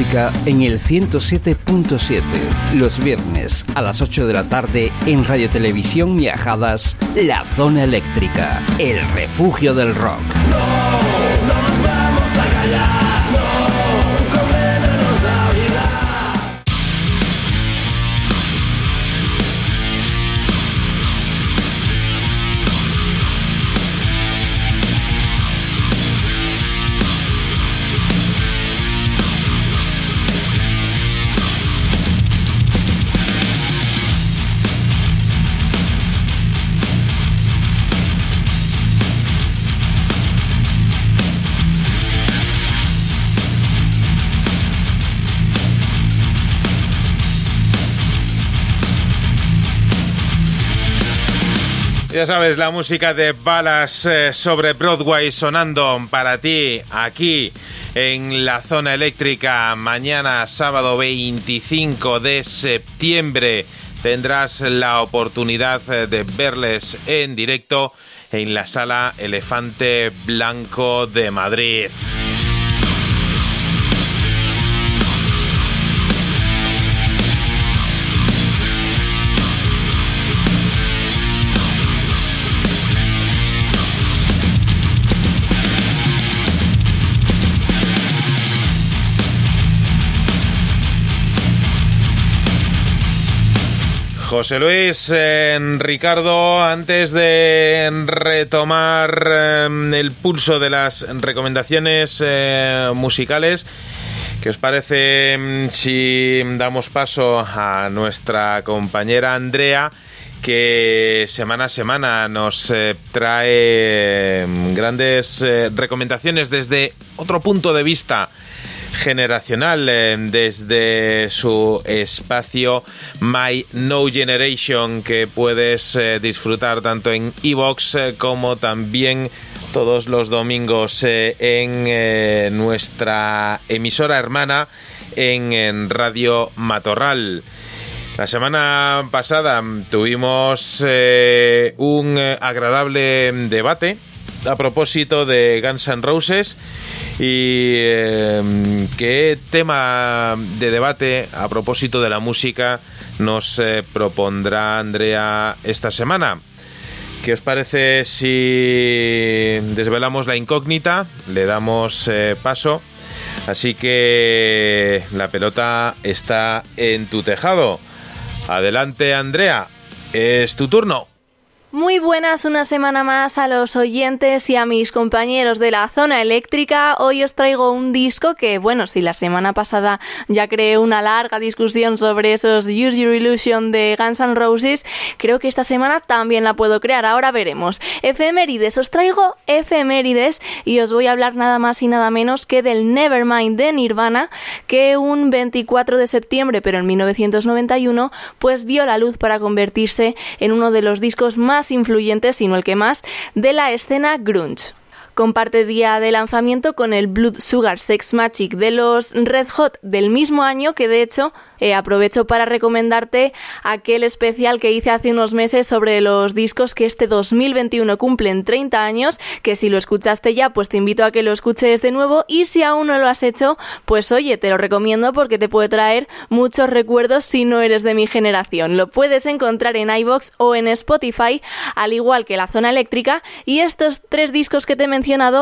En el 107.7, los viernes a las 8 de la tarde en Radio Televisión Viajadas, La Zona Eléctrica, el refugio del rock. Ya sabes, la música de balas eh, sobre Broadway sonando para ti aquí en la zona eléctrica. Mañana, sábado 25 de septiembre, tendrás la oportunidad eh, de verles en directo en la sala Elefante Blanco de Madrid. José Luis, Ricardo, antes de retomar eh, el pulso de las recomendaciones eh, musicales, ¿qué os parece mm, si damos paso a nuestra compañera Andrea? que semana a semana nos eh, trae mm, grandes eh, recomendaciones desde otro punto de vista generacional eh, desde su espacio My No Generation que puedes eh, disfrutar tanto en Evox eh, como también todos los domingos en nuestra emisora hermana en, Radio Matorral. La semana pasada tuvimos un agradable debate a propósito de Guns N' Roses y eh, qué tema de debate a propósito de la música nos eh, propondrá Andrea esta semana. ¿Qué os parece si desvelamos la incógnita? Le damos eh, paso. Así que la pelota está en tu tejado. Adelante, Andrea. Es tu turno. Muy buenas una semana más a los oyentes y a mis compañeros de la zona eléctrica. Hoy os traigo un disco que, bueno, si la semana pasada ya creé una larga discusión sobre esos Use Your Illusion de Guns N' Roses, creo que esta semana también la puedo crear. Ahora veremos. Efemérides, os traigo efemérides y os voy a hablar nada más y nada menos que del Nevermind de Nirvana, que un 24 de septiembre, pero en 1991, pues vio la luz para convertirse en uno de los discos más influyentes, sino el que más, de la escena grunge. Comparte día de lanzamiento con el Blood Sugar Sex Magic de los Red Hot del mismo año, que de hecho eh, aprovecho para recomendarte aquel especial que hice hace unos meses sobre los discos que este 2021 cumplen 30 años, que si lo escuchaste ya, pues te invito a que lo escuches de nuevo y si aún no lo has hecho, pues oye, te lo recomiendo porque te puede traer muchos recuerdos si no eres de mi generación. Lo puedes encontrar en iBox o en Spotify, al igual que la zona eléctrica y estos tres discos que te he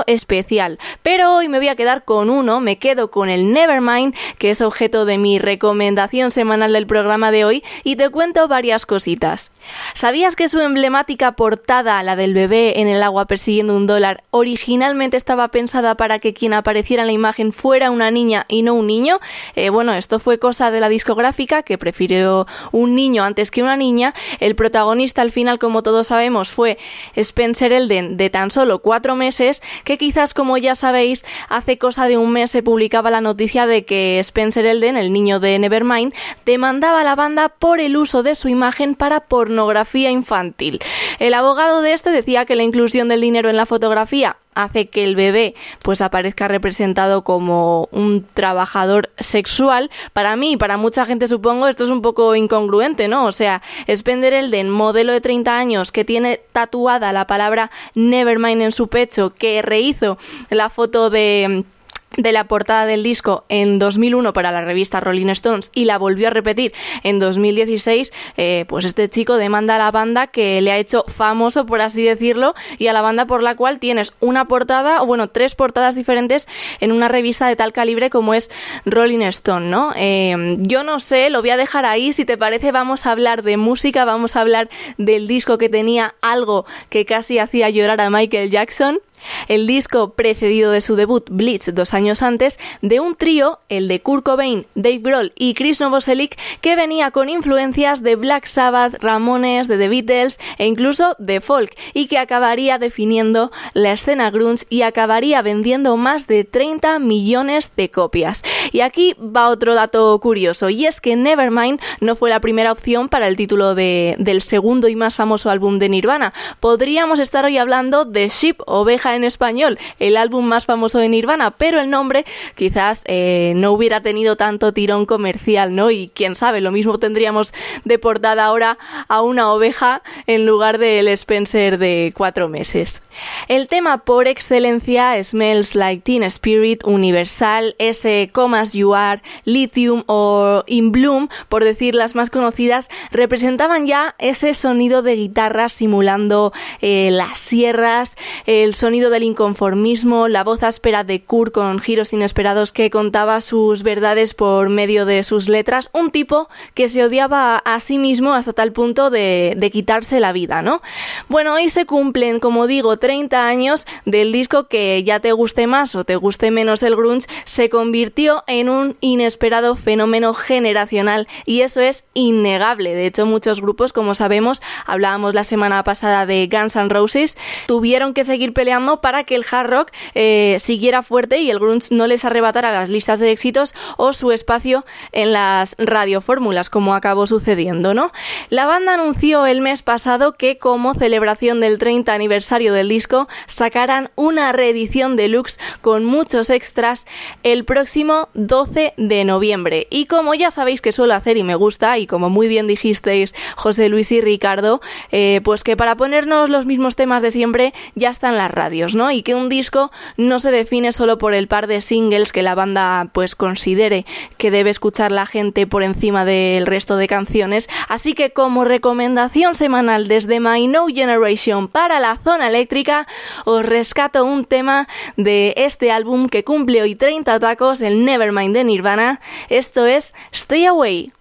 especial. Pero hoy me voy a quedar con uno, me quedo con el Nevermind, que es objeto de mi recomendación semanal del programa de hoy y te cuento varias cositas. ¿Sabías que su emblemática portada, la del bebé en el agua persiguiendo un dólar, originalmente estaba pensada para que quien apareciera en la imagen fuera una niña y no un niño? Eh, bueno, esto fue cosa de la discográfica que prefirió un niño antes que una niña. El protagonista al final, como todos sabemos, fue Spencer Elden de tan solo cuatro meses, que quizás como ya sabéis, hace cosa de un mes se publicaba la noticia de que Spencer Elden, el niño de Nevermind, demandaba a la banda por el uso de su imagen para pornografía infantil. El abogado de este decía que la inclusión del dinero en la fotografía hace que el bebé pues aparezca representado como un trabajador sexual para mí y para mucha gente supongo esto es un poco incongruente no o sea Spender Elden modelo de 30 años que tiene tatuada la palabra Nevermind en su pecho que rehizo la foto de de la portada del disco en 2001 para la revista Rolling Stones y la volvió a repetir en 2016, eh, pues este chico demanda a la banda que le ha hecho famoso, por así decirlo, y a la banda por la cual tienes una portada, o bueno, tres portadas diferentes en una revista de tal calibre como es Rolling Stone, ¿no? Eh, yo no sé, lo voy a dejar ahí, si te parece vamos a hablar de música, vamos a hablar del disco que tenía algo que casi hacía llorar a Michael Jackson. El disco precedido de su debut Blitz dos años antes de un trío, el de Kurt Cobain, Dave Grohl y Chris Novoselic, que venía con influencias de Black Sabbath, Ramones, de The Beatles e incluso de folk y que acabaría definiendo la escena grunge y acabaría vendiendo más de 30 millones de copias. Y aquí va otro dato curioso y es que Nevermind no fue la primera opción para el título de, del segundo y más famoso álbum de Nirvana. Podríamos estar hoy hablando de Sheep, oveja en español, el álbum más famoso de Nirvana, pero el nombre quizás eh, no hubiera tenido tanto tirón comercial, ¿no? Y quién sabe, lo mismo tendríamos de portada ahora a una oveja en lugar del Spencer de cuatro meses. El tema por excelencia Smells Like Teen Spirit, Universal, ese Come As You Are, Lithium o In Bloom, por decir las más conocidas, representaban ya ese sonido de guitarra simulando eh, las sierras, el sonido del inconformismo, la voz áspera de Kurt con giros inesperados que contaba sus verdades por medio de sus letras, un tipo que se odiaba a sí mismo hasta tal punto de, de quitarse la vida, ¿no? Bueno, hoy se cumplen, como digo, 30 años del disco que ya te guste más o te guste menos el grunge, se convirtió en un inesperado fenómeno generacional y eso es innegable. De hecho, muchos grupos, como sabemos, hablábamos la semana pasada de Guns N' Roses, tuvieron que seguir peleando para que el hard rock eh, siguiera fuerte y el grunge no les arrebatara las listas de éxitos o su espacio en las radiofórmulas, como acabó sucediendo, ¿no? La banda anunció el mes pasado que como celebración del 30 aniversario del disco sacarán una reedición deluxe con muchos extras el próximo 12 de noviembre. Y como ya sabéis que suelo hacer y me gusta, y como muy bien dijisteis José Luis y Ricardo, eh, pues que para ponernos los mismos temas de siempre ya están las ¿no? Y que un disco no se define solo por el par de singles que la banda pues considere que debe escuchar la gente por encima del resto de canciones. Así que como recomendación semanal desde My No Generation para la zona eléctrica, os rescato un tema de este álbum que cumple hoy 30 tacos, el Nevermind de Nirvana. Esto es Stay Away.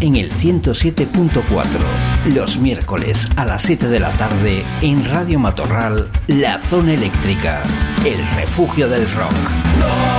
En el 107.4. Los miércoles a las 7 de la tarde en Radio Matorral, La Zona Eléctrica, el refugio del rock.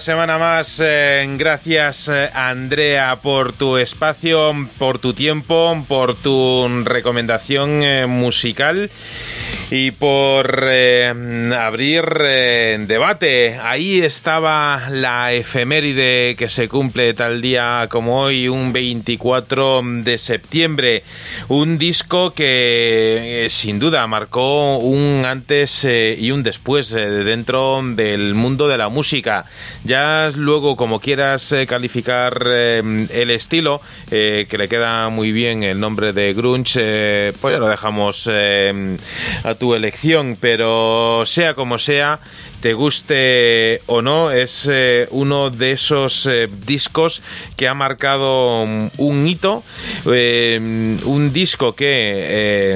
Semana más, eh, gracias eh, Andrea por tu espacio, por tu tiempo, por tu recomendación eh, musical y por eh, abrir eh, debate. Ahí estaba la efeméride que se cumple tal día como hoy, un 24 de septiembre. Un disco que eh, sin duda marcó un antes eh, y un después eh, dentro del mundo de la música. Ya luego, como quieras calificar eh, el estilo, que le queda muy bien el nombre de grunge, pues ya lo dejamos a tu elección, pero sea como sea, te guste o no, es eh, uno de esos eh, discos que ha marcado un hito, eh, un disco que...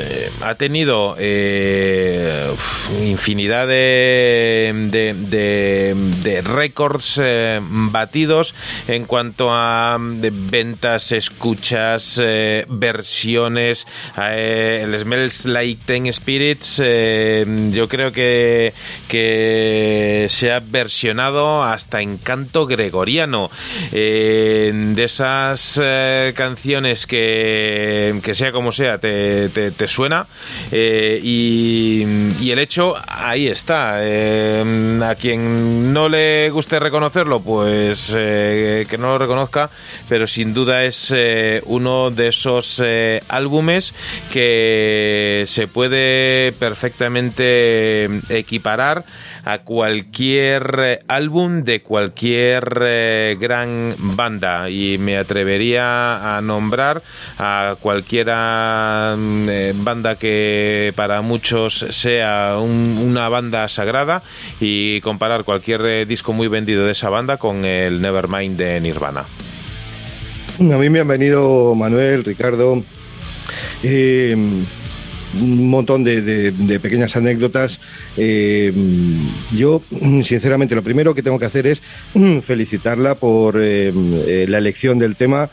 eh, ha tenido eh, infinidad de, de, récords eh, batidos en cuanto a mm, ventas, escuchas, versiones. el Smells Like Teen Spirits, yo creo que, que se ha versionado hasta en canto gregoriano. De esas canciones que, que sea como sea, te, te- te suena. eh, y, el hecho, ahí está. Eh, a quien no le guste reconocerlo, pues eh, que no lo reconozca, pero sin duda es eh, uno de esos álbumes que se puede perfectamente equiparar a cualquier eh, álbum de cualquier eh, gran banda y me atrevería a nombrar a cualquiera mm, eh, banda que para muchos sea un- una banda sagrada y comparar cualquier eh, disco muy vendido de esa banda con el Nevermind de Nirvana. A mí me han venido Manuel, Ricardo, eh, un montón de, de- pequeñas anécdotas. Eh, yo, sinceramente, lo primero que tengo que hacer es felicitarla por eh, eh, la elección del tema.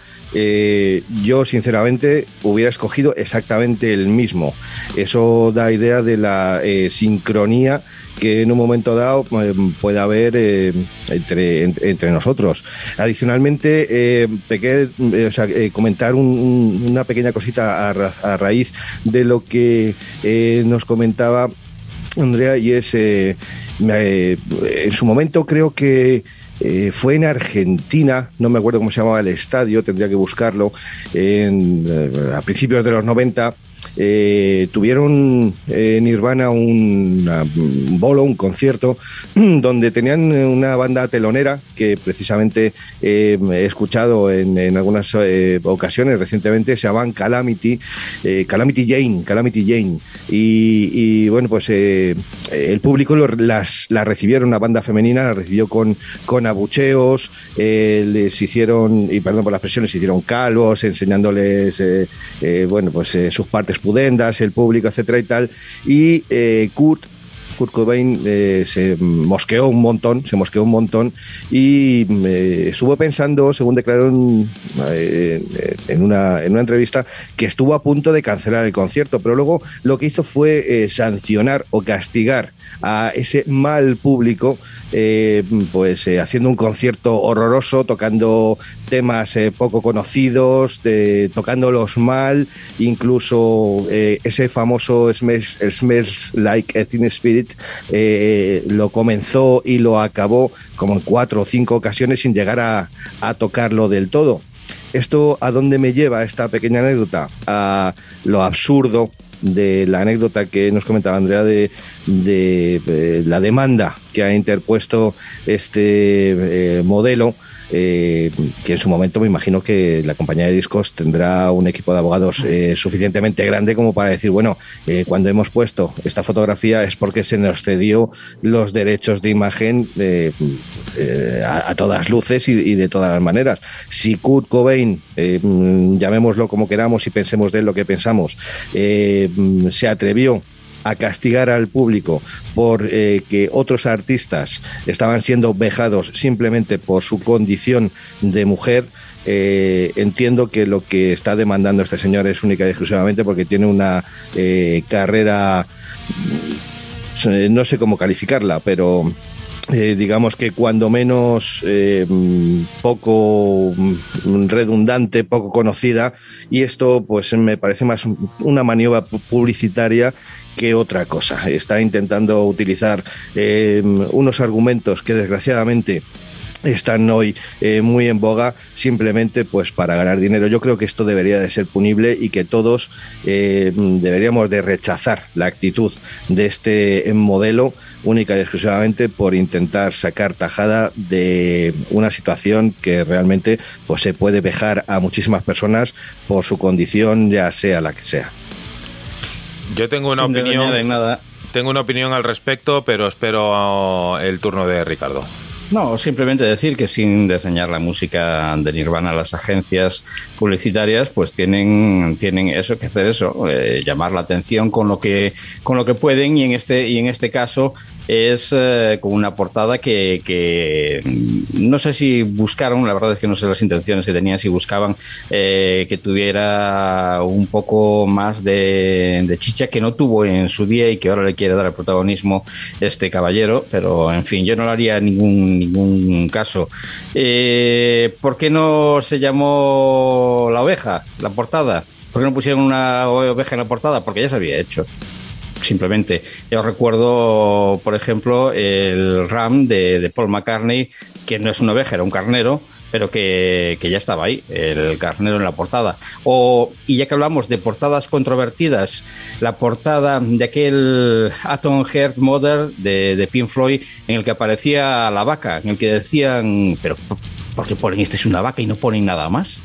Yo, sinceramente, hubiera escogido exactamente el mismo. Eso da idea de la sincronía que en un momento dado eh, puede haber eh, entre, entre, nosotros. Adicionalmente, eh, eh, comentar un- un- una pequeña cosita a, ra- a raíz de lo que nos comentaba Andrea y es, en su momento creo que fue en Argentina, no me acuerdo cómo se llamaba el estadio, tendría que buscarlo, en, a principios de los 90. Eh, tuvieron en Nirvana un, bolo, un concierto, <clears throat> donde tenían una banda telonera que precisamente eh, he escuchado en, en algunas eh, ocasiones recientemente, se llaman Calamity, eh, Calamity Jane, Calamity Jane. Y, bueno, pues eh, el público lo- las, la recibieron, una banda femenina, la recibió con, con abucheos, eh, les hicieron, y perdón por las expresión, les hicieron calvos, enseñándoles, eh, eh, bueno, pues eh, sus partes pudendas, el público, etcétera y tal. Y eh, Kurt Kurt Cobain eh, se mosqueó un montón, se mosqueó un montón y eh, estuvo pensando, según declaró en, una, en una entrevista, que estuvo a punto de cancelar el concierto, pero luego lo que hizo fue sancionar o castigar a ese mal público, eh, pues eh, haciendo un concierto horroroso, tocando temas eh, poco conocidos, tocándolos mal, incluso ese famoso Smells, Like a Teen Spirit lo comenzó y lo acabó como en cuatro o cinco ocasiones sin llegar a, a tocarlo del todo. ¿Esto a dónde me lleva esta pequeña anécdota? A lo absurdo de la anécdota que nos comentaba Andrea de, de, eh, la demanda que ha interpuesto este eh, modelo. Eh, que en su momento me imagino que la compañía de discos tendrá un equipo de abogados eh, suficientemente grande como para decir, bueno, eh, cuando hemos puesto esta fotografía es porque se nos cedió los derechos de imagen eh, a, todas luces y, de todas las maneras. Si Kurt Cobain, eh, mm, llamémoslo como queramos y pensemos de él lo que pensamos, mm, se atrevió a castigar al público por eh, que otros artistas estaban siendo vejados simplemente por su condición de mujer, eh, entiendo que lo que está demandando este señor es única y exclusivamente porque tiene una eh, carrera, no sé cómo calificarla, pero digamos que cuando menos poco mm, redundante, poco conocida, y esto pues me parece más un- una maniobra pu- publicitaria que otra cosa. Está intentando utilizar eh, unos argumentos que desgraciadamente están hoy eh, muy en boga simplemente pues para ganar dinero. Yo creo que esto debería de ser punible y que todos eh, deberíamos de rechazar la actitud de este modelo única y exclusivamente por intentar sacar tajada de una situación que realmente pues se puede vejar a muchísimas personas por su condición ya sea la que sea. Yo tengo una Sin opinión. añadir nada. Tengo una opinión al respecto, pero espero el turno de Ricardo. No, simplemente decir que sin diseñar la música de Nirvana, las agencias publicitarias, pues tienen, tienen eso que hacer eso, eh, llamar la atención con lo que, con lo que pueden, y en este, y en este caso es eh, con una portada que, que mm, no sé si buscaron, la verdad es que no sé las intenciones que tenían, si buscaban eh, que tuviera un poco más de, de chicha que no tuvo en su día y que ahora le quiere dar el protagonismo este caballero, pero en fin, yo no le haría ningún, ningún caso. Eh, ¿Por qué no se llamó la oveja, la portada? ¿Por qué no pusieron una oveja en la portada? Porque ya se había hecho simplemente. Yo recuerdo, por ejemplo, el RAM de, de Paul McCartney, que no es una oveja, era un carnero, pero que, que ya estaba ahí, el carnero en la portada. O, y ya que hablamos de portadas controvertidas, la portada de aquel Atom Heart Mother de, de Pink Floyd, en el que aparecía la vaca, en el que decían, pero ¿por qué ponen este es una vaca y no ponen nada más?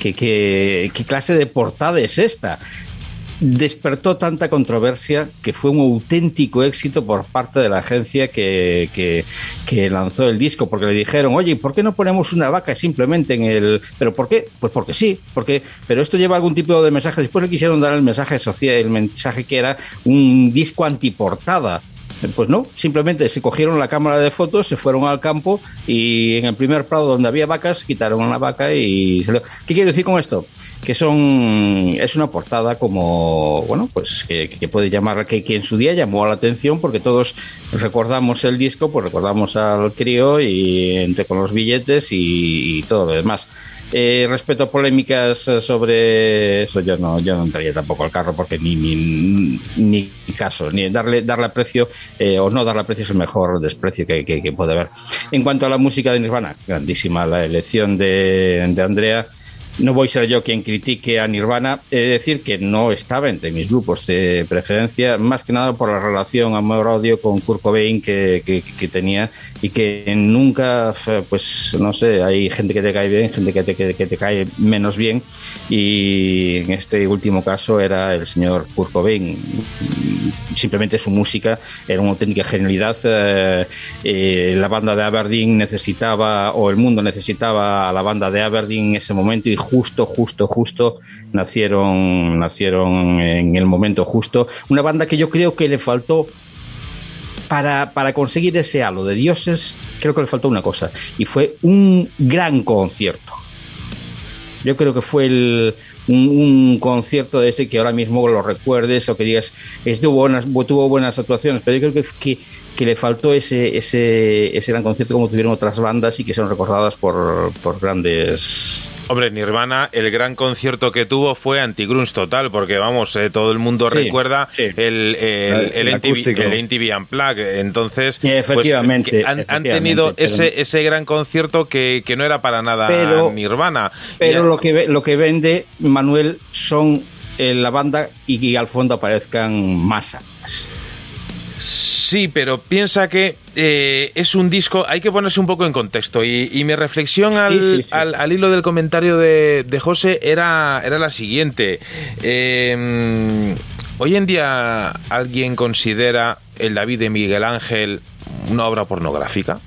¿Qué, qué, qué clase de portada es esta? Despertó tanta controversia que fue un auténtico éxito por parte de la agencia que, que, lanzó el disco, porque le dijeron, oye, ¿por qué no ponemos una vaca simplemente en el... ¿Pero por qué? Pues porque sí, porque... pero esto lleva algún tipo de mensaje. Después le quisieron dar el mensaje social, el mensaje que era un disco antiportada. Pues no, simplemente se cogieron la cámara de fotos, se fueron al campo y en el primer prado donde había vacas quitaron una vaca y... se ¿Qué quiero decir con esto? Que son es una portada como bueno pues que, que puede llamar que, que en su día llamó la atención porque todos recordamos el disco pues recordamos al crío y entre con los billetes y, y todo lo demás. Eh, respecto a polémicas sobre eso yo no yo no entraría tampoco al carro porque ni ni, ni caso ni darle darle aprecio eh, o no darle aprecio es el mejor desprecio que, que puede haber. En cuanto a la música de Nirvana grandísima la elección de, de Andrea no voy a ser yo quien critique a Nirvana, he de decir que no estaba entre mis grupos de preferencia, más que nada por la relación amor-odio con Kurt Cobain que, que, tenía y que nunca, pues no sé, hay gente que te cae bien, gente que te, que te cae menos bien y en este último caso era el señor Kurt Cobain. Simplemente su música era una auténtica genialidad. Eh, eh, la banda de Aberdeen necesitaba, o el mundo necesitaba a la banda de Aberdeen en ese momento y justo, justo, justo nacieron, nacieron en el momento justo. Una banda que yo creo que le faltó para, para conseguir ese halo de dioses, creo que le faltó una cosa, y fue un gran concierto. Yo creo que fue un concierto de ese que ahora mismo lo recuerdes o que digas, estuvo buenas, tuvo buenas actuaciones, pero yo creo que, que, que le faltó ese, ese, ese gran concierto como tuvieron otras bandas y que son recordadas por, por grandes Hombre, Nirvana, el gran concierto que tuvo fue Antigrunge total, porque vamos, eh, todo el mundo Sí, recuerda sí. el, el, el, El MTV Unplugged. Entonces, Sí, efectivamente, pues, que han, han efectivamente, tenido ese, ese gran concierto que, que no era para nada Pero- Nirvana. Pero lo que, lo que vende Manuel son eh, la banda y que al fondo aparezcan masas. Sí, pero piensa que eh, es un disco, hay que ponerse un poco en contexto. Y, y mi reflexión al, sí, sí. Al, al hilo del comentario de, de José era, era la siguiente. Eh, Hoy en día, ¿alguien considera el David de Miguel Ángel una obra pornográfica?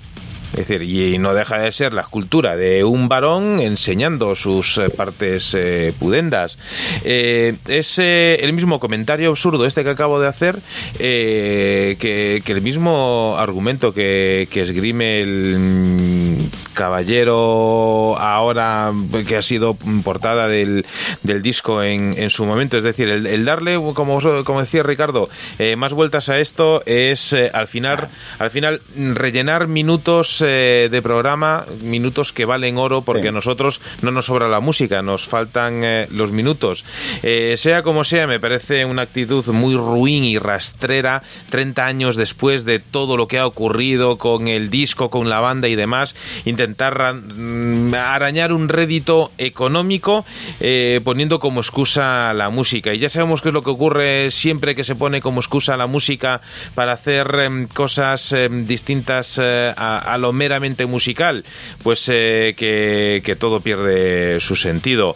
Es decir, y no deja de ser la escultura de un varón enseñando sus eh, partes eh, pudendas. Eh, es eh, el mismo comentario absurdo este que acabo de hacer, que, que el mismo argumento que, que esgrime el caballero ahora que ha sido portada del, del disco en, en su momento. Es decir, el, darle, como, como decía Ricardo, más vueltas a esto es al final, al final rellenar minutos eh, de programa, minutos que valen oro, porque Sí. a nosotros no nos sobra la música, nos faltan eh, los minutos. Eh, sea como sea, me parece una actitud muy ruin y rastrera, 30 años después de todo lo que ha ocurrido con el disco, con la banda y demás, intentar mm, arañar un rédito económico eh, poniendo como excusa la música. Y ya sabemos qué es lo que ocurre siempre que se pone como excusa la música para hacer em, cosas em, distintas a, a lo meramente musical, pues eh, que, todo pierde su sentido.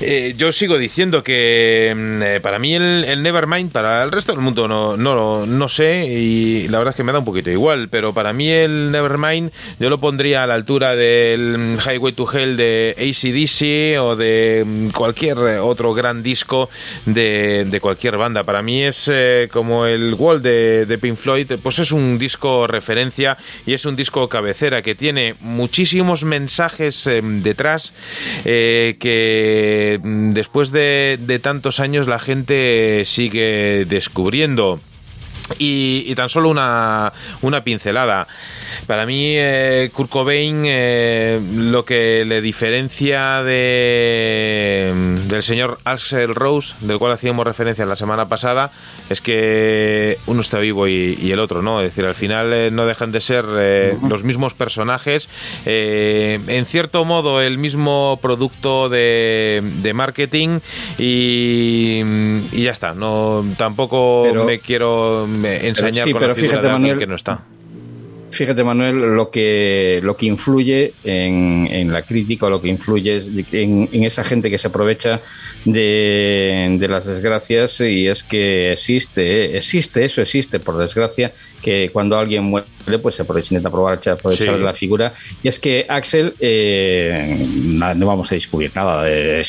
Eh, yo sigo diciendo que mm, eh, para mí el, Nevermind, para el resto del mundo no, no, no sé, y la verdad es que me da un poquito igual, pero para mí el Nevermind yo lo pondría a la altura del mm, Highway to Hell de ACDC o de mm, cualquier otro gran disco de, cualquier banda. Para mí es como el Wall de, de Pink Floyd, pues es un disco referencia y es un disco que tiene muchísimos mensajes eh, detrás eh, que mm, después de, de tantos años la gente sigue descubriendo. Y, y tan solo una, una pincelada. Para mí, eh, Kurt Cobain, eh, lo que le diferencia de, del señor Axel Rose, del cual hacíamos referencia la semana pasada, es que uno está vivo y, y el otro no. Es decir, al final eh, no dejan de ser eh, los mismos personajes, en cierto modo el mismo producto de, de marketing y, y ya está. No, tampoco Pero- me quiero ensañar sí, con pero la fíjate, de Manuel, que no está. Fíjate, Manuel, lo que, lo que influye en, en la crítica, o lo que influye es en, en esa gente que se aprovecha de, de las desgracias y es que existe, eh, existe, eso existe, por desgracia, que cuando alguien muere, pues se aprovecha, intenta aprovechar, aprovechar Sí. la figura. Y es que Axel, eh, no vamos a descubrir nada, eh,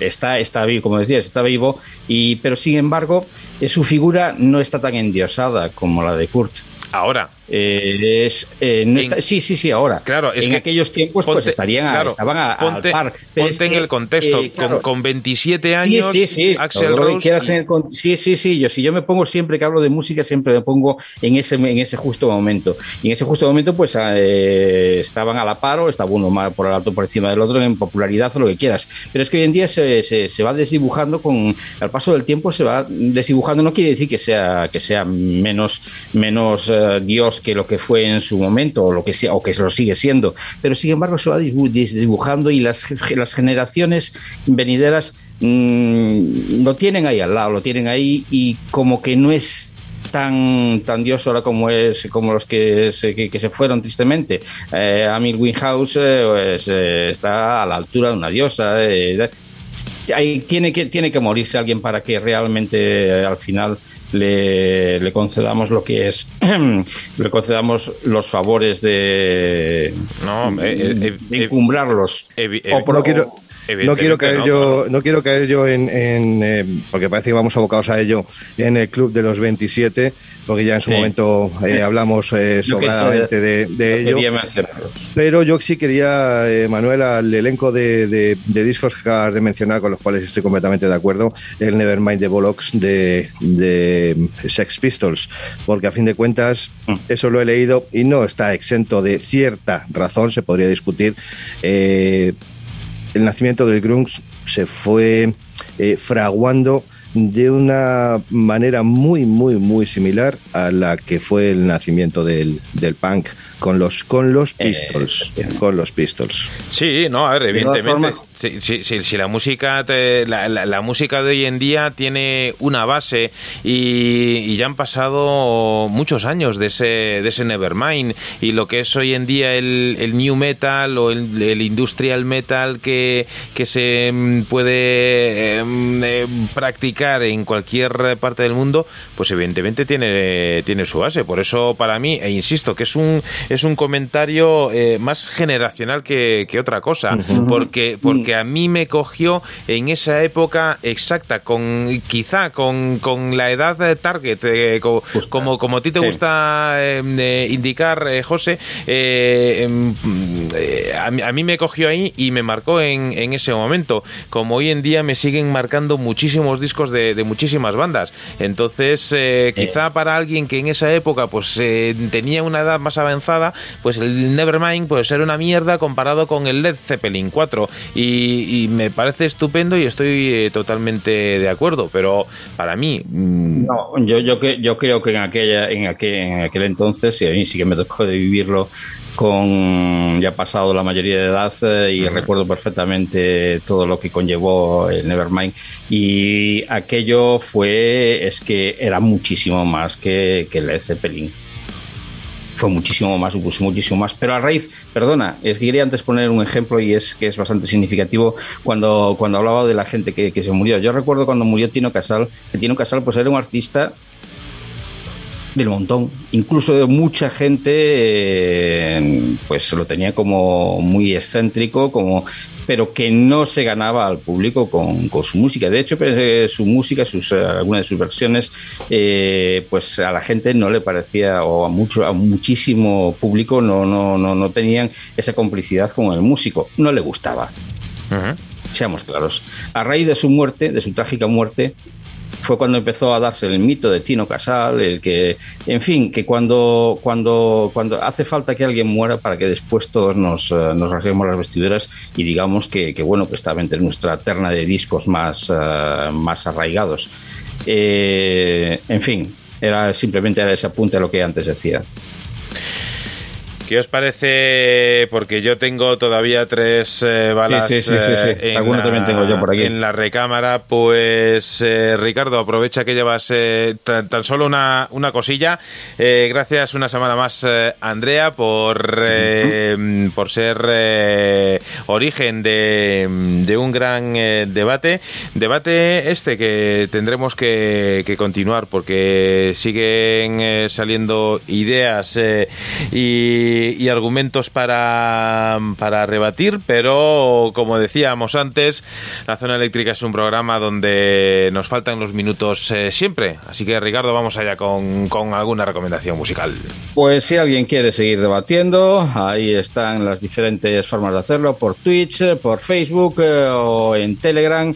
está, está vivo, como decías, está vivo, y, pero sin embargo, su figura no está tan endiosada como la de Kurt. Ahora, Eh, es, eh, no En- está- sí, sí, sí, ahora. Claro, es en que aquellos tiempos pues estarían claro, estaban a, ponte, al par. Pero ponte en que, el contexto, eh, claro, con, con 27 Sí, años, sí, sí, Axel lo que Rose... el sí, sí, sí. Yo si yo me pongo siempre que hablo de música siempre me pongo en ese en ese justo momento. Y en ese justo momento pues eh, estaban a la par o estaba uno más por el alto por encima del otro en popularidad o lo que quieras. Pero es que hoy en día se, se, se va desdibujando con al paso del tiempo se va desdibujando. No quiere decir que sea que sea menos menos Dios que lo que fue en su momento o lo que sea o que lo sigue siendo. Pero sin embargo se va dibu- desdibujando y las las generaciones venideras mm, lo tienen ahí al lado, lo tienen ahí y como que no es tan tan dios ahora como es como los que se, que, que se fueron tristemente eh, Amil Winhouse eh, pues, eh, está a la altura de una diosa eh, ahí tiene que tiene que morirse alguien para que realmente eh, al final le, le concedamos lo que es <clears throat> le concedamos los favores de No, eh, eh, de eh, encumbrarlos. evi- O por- No quiero, No quiero caer no, yo, no quiero caer yo en, en, eh, porque parece que vamos abocados a ello en el club de los 27, porque ya en su Sí. momento eh, hablamos eh, sobradamente de, de ello. Pero yo sí quería, Manuel, al elenco de, de- de discos que acabas de mencionar, con los cuales estoy completamente de acuerdo, el Nevermind de Bollocks de, de Sex Pistols, porque a fin de cuentas, Mm. eso lo he leído y no está exento de cierta razón, se podría discutir. El nacimiento del grunge se fue eh, fraguando de una manera muy, muy, muy similar a la que fue el nacimiento del, del punk con los, con los Eh, Pistols. con los Pistols. Sí, no, a ver, evidentemente. Si, si- si- si la música te- la, la- la música de hoy en día tiene una base y, y ya han pasado muchos años de ese, de ese Nevermind y lo que es hoy en día el, el new metal o el, el industrial metal que, que se mm, puede em, eh, practicar en cualquier parte del mundo, pues evidentemente tiene, tiene su base. Por eso para mí, e insisto, que es un, es un comentario eh, más generacional que, que otra cosa, porque, porque a mí me cogió en esa época exacta, con quizá con, con la edad de target, eh, co- como, como a ti te Sí. gusta eh, eh, indicar, eh, José, em, a, mí, a mí me cogió ahí y me marcó en, en ese momento. Como hoy en día me siguen marcando muchísimos discos de, de muchísimas bandas. Entonces, quizá para alguien que en esa época pues eh, tenía una edad más avanzada, pues el Nevermind puede ser una mierda comparado con el Led Zeppelin 4. Y, y me parece estupendo y estoy eh, totalmente de acuerdo. Pero para mí, mm, No, yo, yo, yo creo que en aquella en aquel, en aquel entonces, y a mí sí que me tocó de vivirlo con ya pasado la mayoría de edad eh, y recuerdo perfectamente todo lo que conllevó el Nevermind y aquello fue es que era muchísimo más que, que Led Zeppelin fue muchísimo más, supuso muchísimo más. Pero a raíz, perdona, es que quería antes poner un ejemplo y es que es bastante significativo cuando, cuando hablaba de la gente que, que se murió. Yo recuerdo cuando murió Tino Casal, que Tino Casal pues era un artista del montón, incluso de mucha gente eh, pues lo tenía como muy excéntrico, como pero que no se ganaba al público con, con su música. De hecho, pues, eh, su música, sus, eh, algunas de sus versiones, eh, pues a la gente no le parecía, o a mucho, a muchísimo público no, no, no, no tenían esa complicidad con el músico, no le gustaba. Seamos claros. A raíz de su muerte, de su trágica muerte, fue cuando empezó a darse el mito de Tino Casal, el que, en fin, que cuando, cuando, cuando hace falta que alguien muera para que después todos nos, eh, nos rasguemos las vestiduras y digamos que, que, bueno, que estaba entre nuestra terna de discos más, eh, más arraigados. Eh, en fin, era simplemente era ese apunte a lo que antes decía. ¿Qué os parece? Porque yo tengo todavía tres eh, balas Sí, sí, sí, eh, en, la, también tengo yo por aquí. en la recámara. Pues eh, Ricardo, aprovecha que llevas eh, tan, tan solo una, una cosilla. Gracias una semana más, Andrea, por, por ser origen de, de un gran debate. Debate este que tendremos que, que continuar porque siguen saliendo ideas eh, y, argumentos para, para rebatir, pero como decíamos antes, la zona eléctrica es un programa donde nos faltan los minutos eh, siempre. Así que Ricardo, vamos allá con, con alguna recomendación musical. Pues si alguien quiere seguir debatiendo, ahí están las diferentes formas de hacerlo, por Twitch, por Facebook eh, o en Telegram,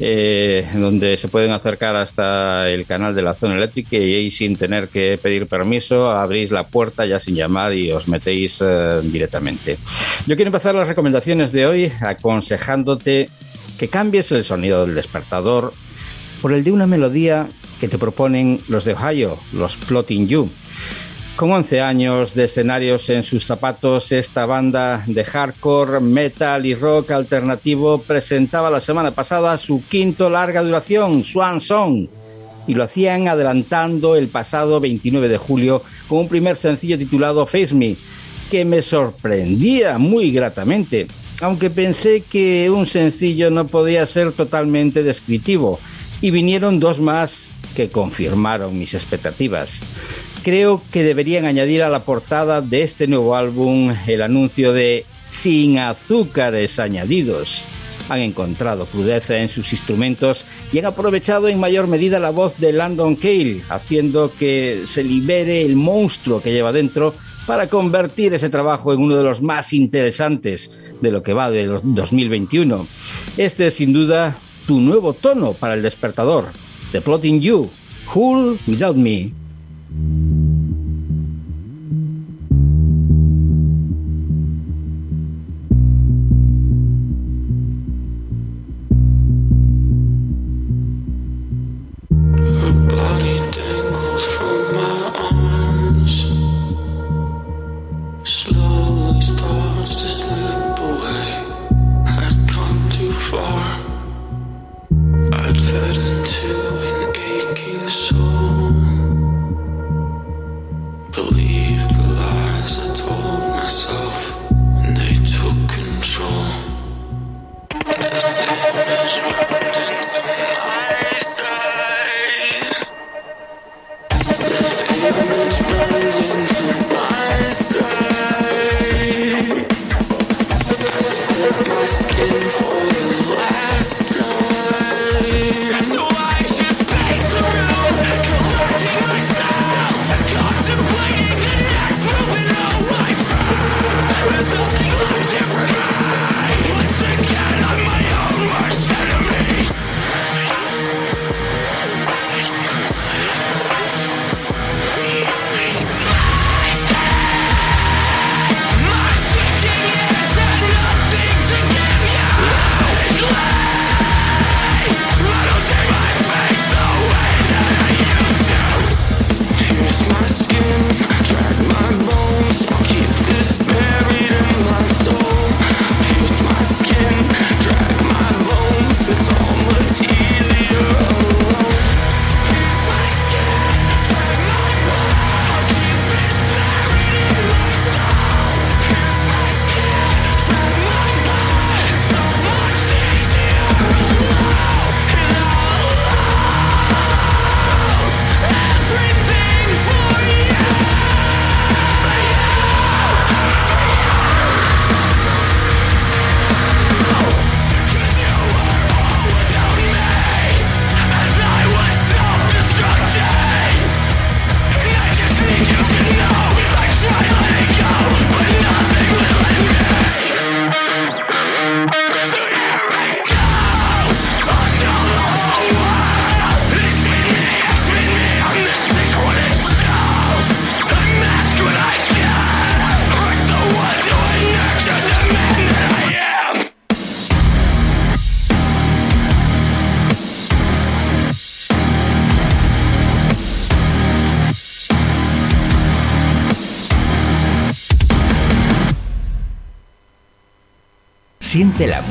eh, donde se pueden acercar hasta el canal de la zona eléctrica y ahí sin tener que pedir permiso, abrís la puerta ya sin llamar y os metéis eh, directamente. Yo quiero empezar las recomendaciones de hoy aconsejándote que cambies el sonido del despertador por el de una melodía que te proponen los de Ohio, los Plotting You. Con 11 años de escenarios en sus zapatos, esta banda de hardcore, metal y rock alternativo presentaba la semana pasada su quinto larga duración, Swan Song, y lo hacían adelantando el pasado 29 de julio con un primer sencillo titulado Face Me, que me sorprendía muy gratamente, aunque pensé que un sencillo no podía ser totalmente descriptivo, y vinieron dos más que confirmaron mis expectativas. Creo que deberían añadir a la portada de este nuevo álbum el anuncio de Sin azúcares añadidos. han encontrado crudeza en sus instrumentos y han aprovechado en mayor medida la voz de Landon Cale, haciendo que se libere el monstruo que lleva dentro para convertir ese trabajo en uno de los más interesantes de lo que va de los 2021. Este es sin duda tu nuevo tono para el despertador, The Plotting You, Who'll Without Me. Mm-hmm.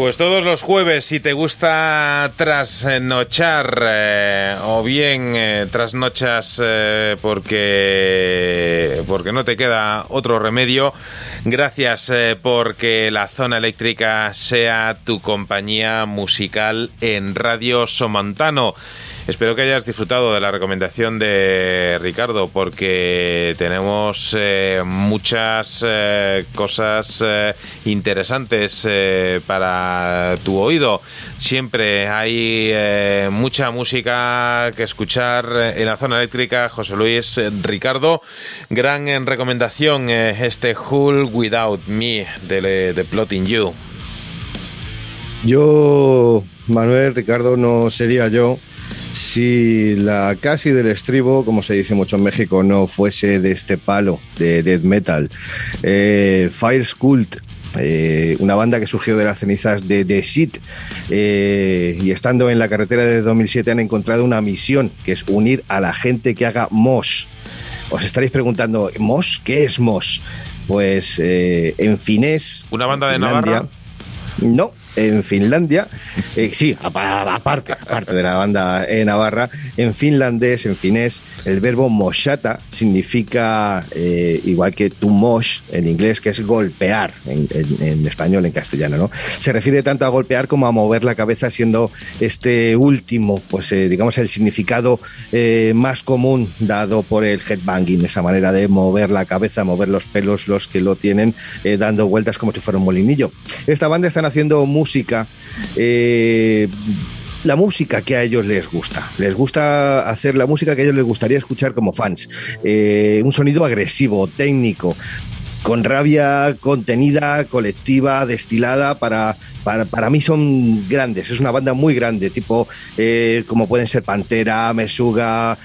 Pues todos los jueves, si te gusta trasnochar eh, o bien eh, trasnochas eh, porque, porque no te queda otro remedio, gracias porque la zona eléctrica sea tu compañía musical en Radio Somontano. Espero que hayas disfrutado de la recomendación de Ricardo porque tenemos eh, muchas eh, cosas eh, interesantes para tu oído. Siempre hay mucha música que escuchar en la zona eléctrica. José Luis, Ricardo, gran recomendación este Hull Without Me de, de Plotting You. Yo, Manuel, Ricardo, no sería yo si la casi del estribo, como se dice mucho en México, no fuese de este palo de death metal. Eh, Fire Cult, eh, una banda que surgió de las cenizas de The Shit eh, y estando en la carretera de 2007 han encontrado una misión que es unir a la gente que haga MOS. Os estaréis preguntando, ¿MOS? ¿Qué es MOS? Pues eh, en finés. ¿Una banda de Navarra? No, en Finlandia. Eh, sí, apa- aparte, aparte de la banda eh, navarra, en finlandés, en finés, el verbo moshata significa, eh, igual que to mosh en inglés, que es golpear en, en- en español, en castellano, ¿no? Se refiere tanto a golpear como a mover la cabeza, siendo este último, pues digamos, el significado más común dado por el headbanging, esa manera de mover la cabeza, mover los pelos, los que lo tienen dando vueltas como si fuera un molinillo. Esta banda están haciendo música. eh, la música que a ellos les gusta. Les gusta hacer la música que a ellos les gustaría escuchar como fans. Eh, un sonido agresivo, técnico, con rabia contenida, colectiva, destilada, para, para, para mí son grandes, es una banda muy grande, tipo eh, como pueden ser Pantera, Mesuga,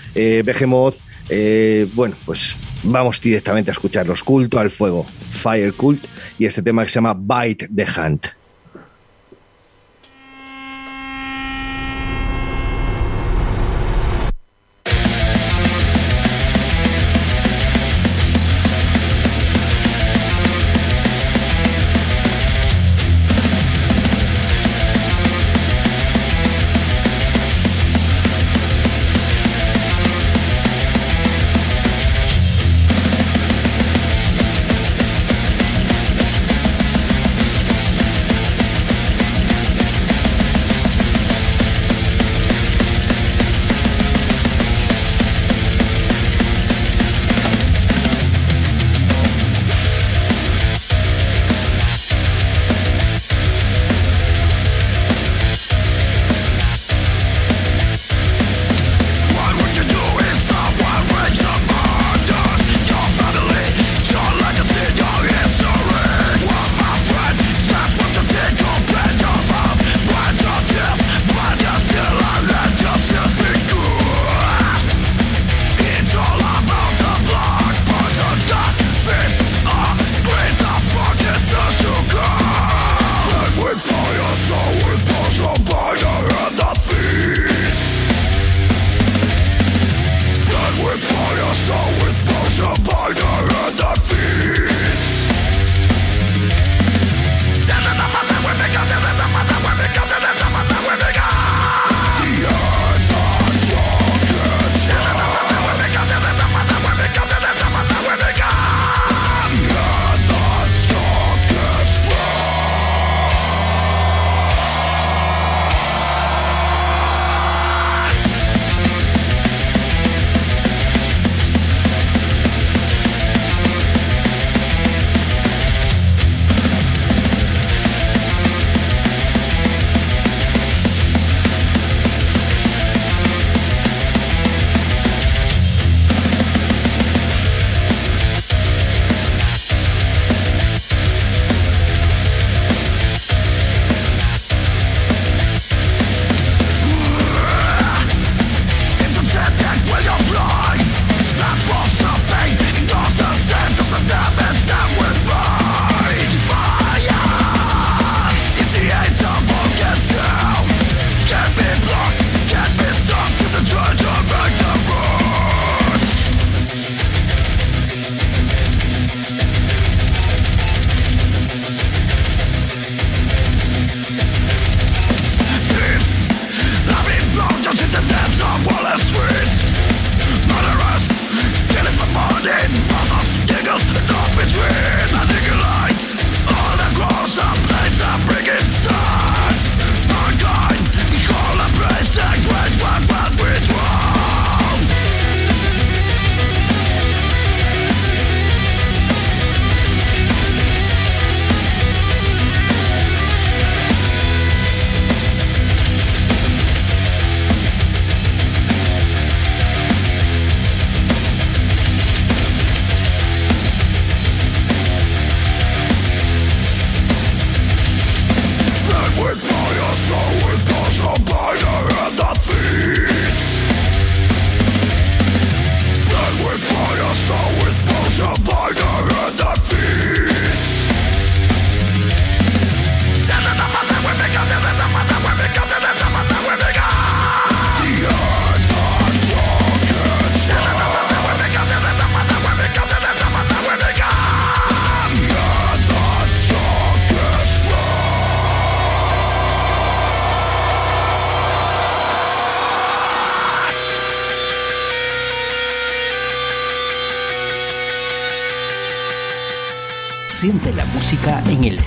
eh, bueno, pues vamos directamente a escucharlos. Culto al fuego, Fire Cult, y este tema que se llama Bite the Hand.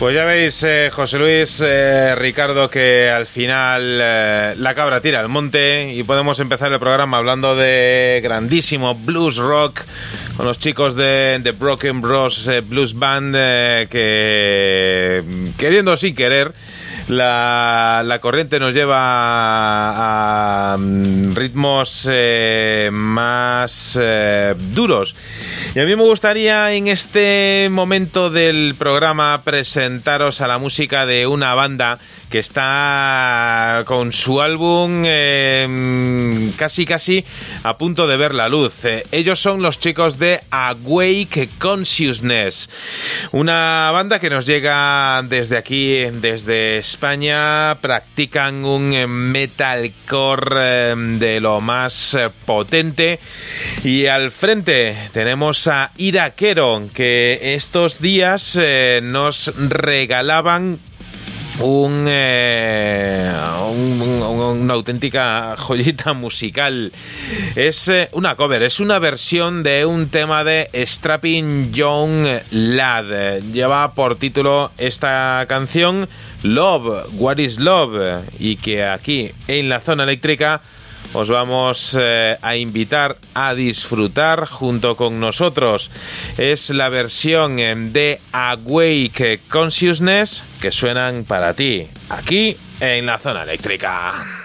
Pues ya veis, eh, José Luis, eh, Ricardo, que al final eh, la cabra tira al monte y podemos empezar el programa hablando de grandísimo blues rock con los chicos de, de Broken Bros Blues Band que, queriendo sin querer, la, la corriente nos lleva a, mm, ritmos eh, más eh, duros. Y a mí me gustaría en este momento del programa presentaros a la música de una banda que está con su álbum eh, casi casi a punto de ver la luz. Eh, ellos son los chicos de Awake Consciousness, una banda que nos llega desde aquí, desde España, practican un metalcore eh, de lo más eh, potente y al frente tenemos a Iraquero que estos días eh, nos regalaban un, eh, un- un- una auténtica joyita musical. Es eh, una cover, es una versión de un tema de Strapping Young Lad. Lleva por título esta canción Love, What is Love? Y que aquí en la zona eléctrica os vamos eh, a invitar a disfrutar junto con nosotros. Es la versión de Awake Consciousness que suenan para ti aquí en la zona eléctrica.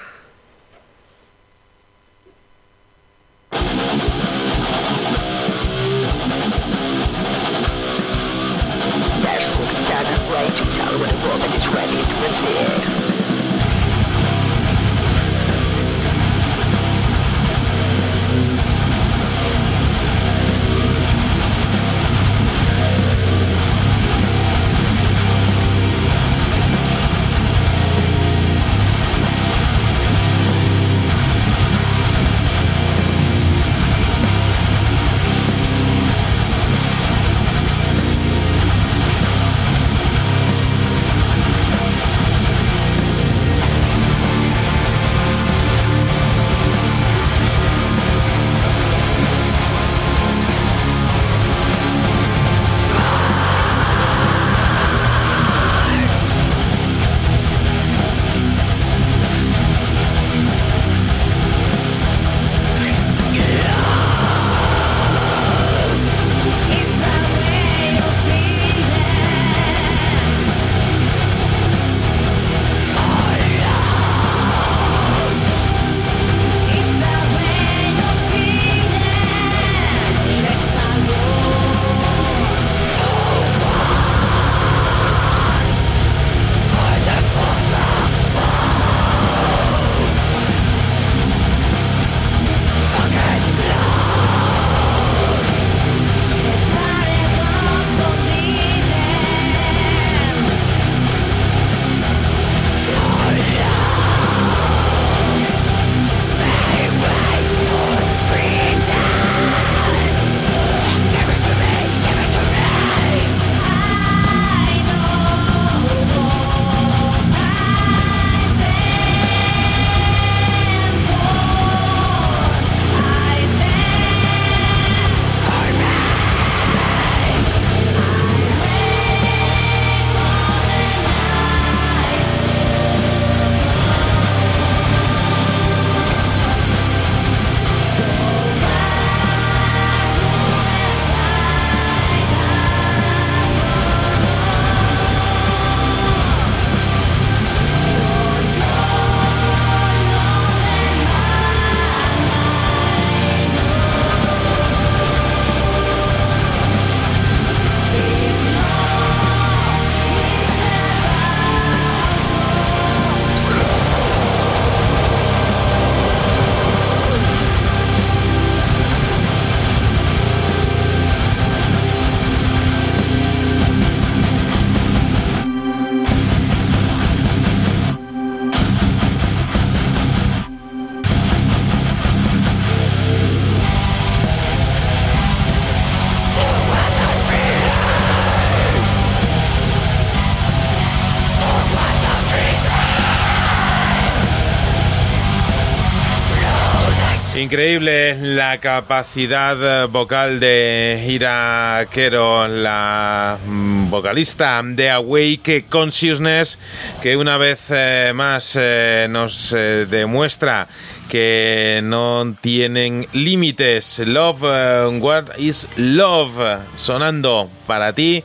Increíble la capacidad eh, vocal de Ira Quero, la mm, vocalista de Awake Consciousness, que una vez eh, más eh, nos demuestra que no tienen límites. Love, what is love? Sonando para ti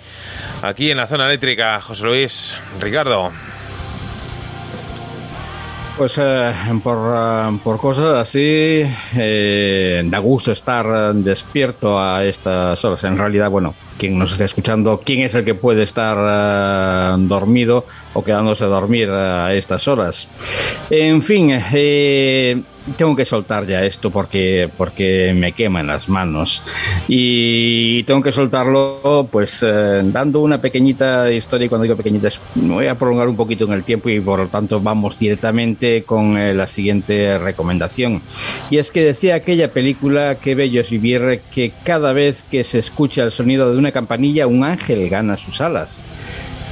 aquí en la zona eléctrica. José Luis, Ricardo. Pues eh, por, eh, por cosas así, eh, da gusto estar despierto a estas horas. En realidad, bueno, quien nos está escuchando, ¿quién es el que puede estar dormido o quedándose a dormir a estas horas? En fin, eh, tengo que soltar ya esto porque, porque me quema en las manos. Y tengo que soltarlo pues eh, dando una pequeñita historia, y cuando digo pequeñita es- voy a prolongar un poquito en el tiempo y por lo tanto vamos directamente con eh, la siguiente recomendación. Y es que decía aquella película Qué bello es vivir que cada vez que se escucha el sonido de una campanilla un ángel gana sus alas.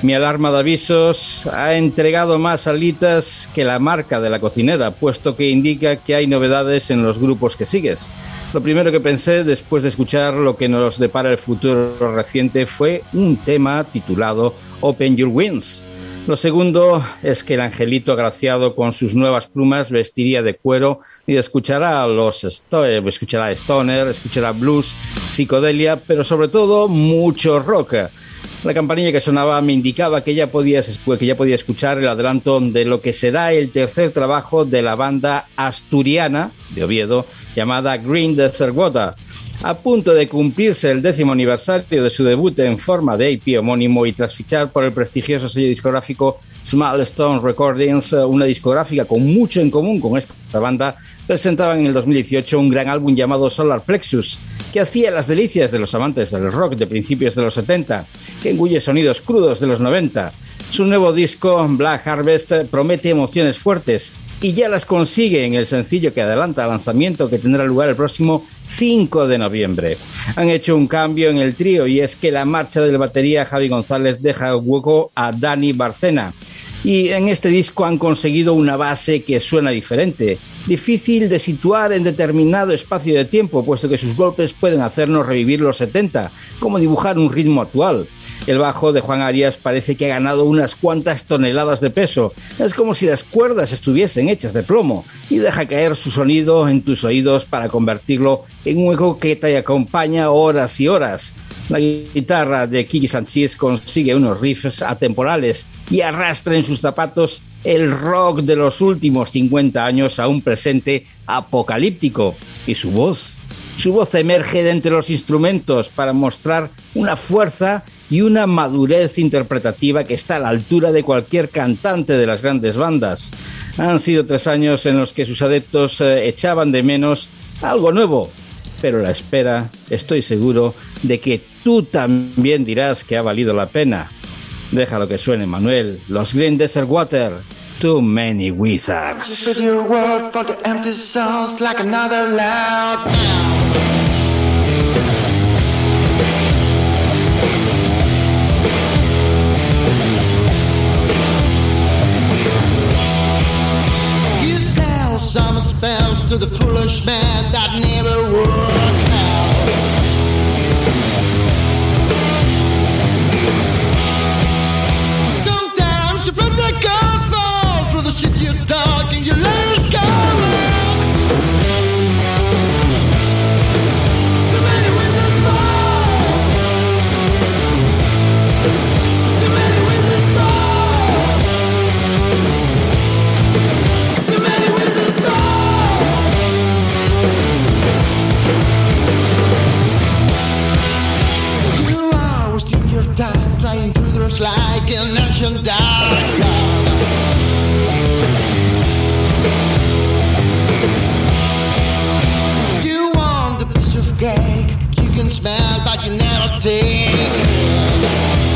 Mi alarma de avisos ha entregado más alitas que la marca de la cocinera, puesto que indica que hay novedades en los grupos que sigues. Lo primero que pensé después de escuchar lo que nos depara el futuro reciente fue un tema titulado Open Your Wings. Lo segundo es que el angelito agraciado con sus nuevas plumas vestiría de cuero y escuchará a los eh, escuchará stoner, escuchará blues, psicodelia, pero sobre todo mucho rock. La campanilla que sonaba me indicaba que ya, podía escuchar el adelanto de lo que será el tercer trabajo de la banda asturiana de Oviedo llamada Green Desert Water. A punto de cumplirse el décimo aniversario de su debut en forma de EP homónimo y tras fichar por el prestigioso sello discográfico Small Stone Recordings, una discográfica con mucho en común con esta banda, presentaban en el 2018 un gran álbum llamado Solar Plexus, que hacía las delicias de los amantes del rock de principios de los 70, que engulle sonidos crudos de los 90. Su nuevo disco, Black Harvest, promete emociones fuertes y ya las consigue en el sencillo que adelanta el lanzamiento que tendrá lugar el próximo 5 de noviembre. Han hecho un cambio en el trío y es que la marcha del batería Javi González deja hueco a Dani Barcena. Y en este disco han conseguido una base que suena diferente, difícil de situar en determinado espacio de tiempo, puesto que sus golpes pueden hacernos revivir los 70, como dibujar un ritmo actual. El bajo de Juan Arias parece que ha ganado unas cuantas toneladas de peso. Es como si las cuerdas estuviesen hechas de plomo y deja caer su sonido en tus oídos para convertirlo en un eco que te acompaña horas y horas. La guitarra de Kiki Sánchez consigue unos riffs atemporales y arrastra en sus zapatos el rock de los últimos 50 años a un presente apocalíptico. Y su voz, su voz emerge de entre los instrumentos para mostrar una fuerza y una madurez interpretativa que está a la altura de cualquier cantante de las grandes bandas. Han sido tres años en los que sus adeptos eh, echaban de menos algo nuevo, pero la espera, estoy seguro de que tú también dirás que ha valido la pena. Déjalo que suene, Manuel. Los Green Desert Water. Too many wizards. Some spells to the foolish man that never work piece of cake you can smell, but you never take.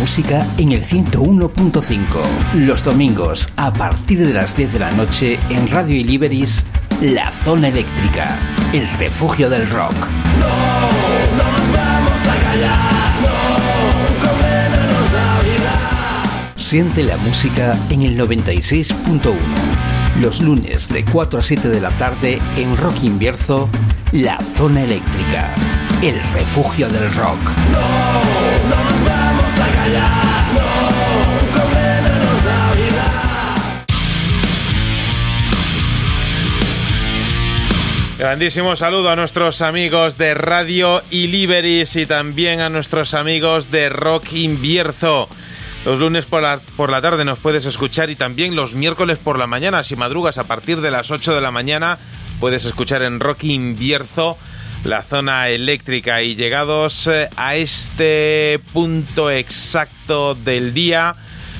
Música en el 101.5. Los domingos, a partir de las 10 de la noche, en Radio Iliberis, La Zona Eléctrica, el refugio del rock. No nos vamos a callar, no, la vida. Siente la música en el 96.1. Los lunes de 4 a 7 de la tarde en Rock Invierzo, La Zona Eléctrica, el refugio del rock. No Grandísimo saludo a nuestros amigos de Radio Iliberis y también a nuestros amigos de Rock Invierzo. Los lunes por la, por la tarde nos puedes escuchar y también los miércoles por la mañana, si madrugas a partir de las 8 de la mañana, puedes escuchar en Rock Invierzo la zona eléctrica. Y llegados eh, a este punto exacto del día,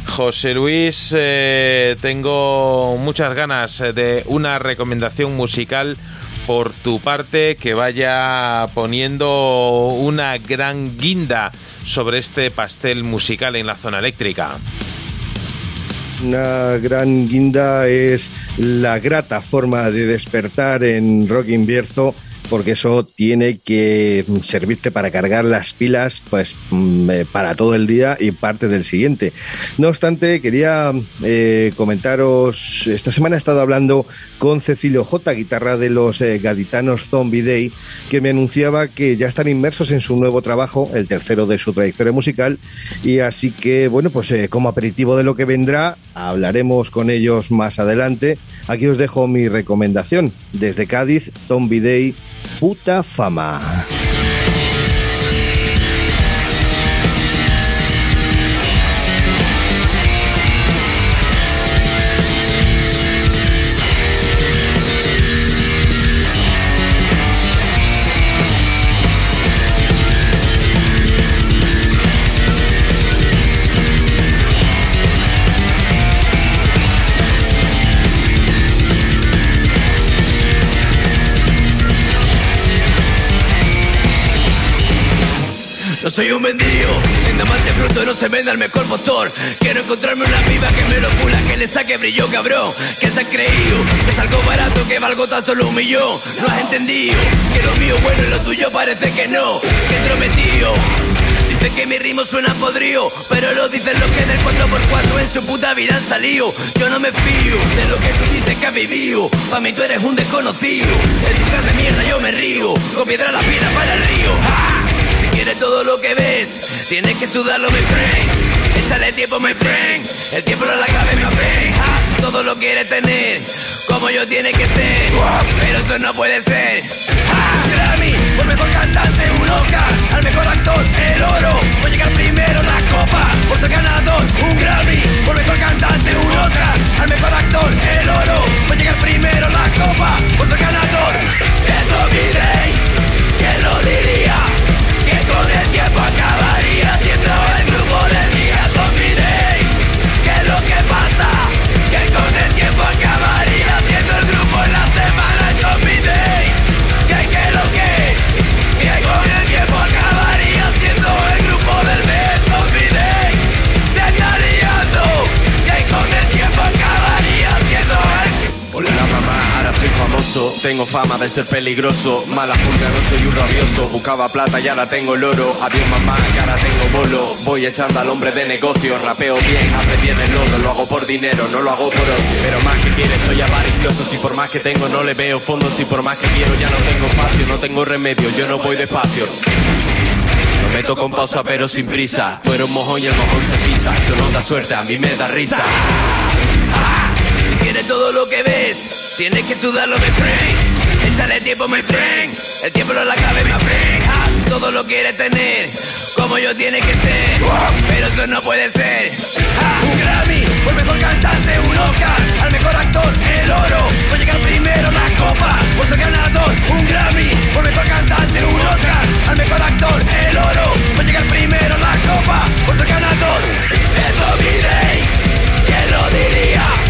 José Luis, eh, tengo muchas ganas eh, de una recomendación musical por tu parte que vaya poniendo una gran guinda sobre este pastel musical en la zona eléctrica. Una gran guinda es la grata forma de despertar en Rock Invierzo, porque eso tiene que servirte para cargar las pilas pues mm, eh, para todo el día y parte del siguiente. No obstante, quería eh, comentaros, esta semana he estado hablando con Cecilio J, guitarra de los eh, gaditanos Zombie Day, que me anunciaba que ya están inmersos en su nuevo trabajo, el tercero de su trayectoria musical, y así que, bueno, pues como aperitivo de lo que vendrá, hablaremos con ellos más adelante. Aquí os dejo mi recomendación. Desde Cádiz, Zombie Day, puta fama. Un mendigo, en diamante bruto no se venda el mejor motor. Quiero encontrarme una piba que me lo pula, que le saque brillo, cabrón. Que se ha creído, que es algo barato, que valgo tan solo un millón. No has entendido, que lo mío bueno y lo tuyo parece que no. Que entrometido. Dice que mi ritmo suena podrido, pero lo dicen los que del 4x4 en su puta vida han salido. Yo no me fío de lo que tú dices que has vivido. Pa' mí tú eres un desconocido. De tu cara de mierda yo me río. Con piedra la piedra para el río. Todo lo que ves, tienes que sudarlo, mi friend. Échale tiempo, mi friend. El tiempo no la clave, mi friend. Ah, todo lo quieres tener, como yo tiene que ser. Pero eso no puede ser. Ah, Grammy, por mejor cantante, un Oscar. Al mejor actor, el oro. Voy a llegar primero la copa, por ser ganador, un Grammy. Por mejor cantante, un Oscar. Al mejor actor, el oro. Voy a llegar primero la copa, por ser ganador. Eso mi rey, ¿quién lo diría? Que con el tiempo acabaría siendo el grupo del día Zombie Day. ¿Qué es lo que pasa? Que con el tiempo tengo fama de ser peligroso, mala punta no soy un rabioso, buscaba plata y ahora tengo el oro, adiós mamá, que ahora tengo bolo, voy echando al hombre de negocio, rapeo bien, aprendí en el lodo, lo hago por dinero, no lo hago por ocio, pero más que quieres soy avaricioso, si por más que tengo no le veo fondo, si por más que quiero ya no tengo espacio, no tengo remedio, yo no voy despacio. Lo meto con pausa pero sin prisa, tú eres un mojón y el mojón se pisa, eso no da suerte, a mí me da risa. Quieres todo lo que ves, tienes que sudarlo, mi friend. Échale tiempo, mi friend. El tiempo no la clave, mi friend. Todo lo quieres tener, como yo tiene que ser. Pero eso no puede ser. Ah, un Grammy, por mejor cantante, un Oscar. Al mejor actor, el oro. A llegar primero la copa, por ser ganador. Un Grammy, por mejor cantante, un Oscar. Al mejor actor, el oro. A llegar primero la copa, por ser ganador. Eso mi rey. ¿Quién lo diría?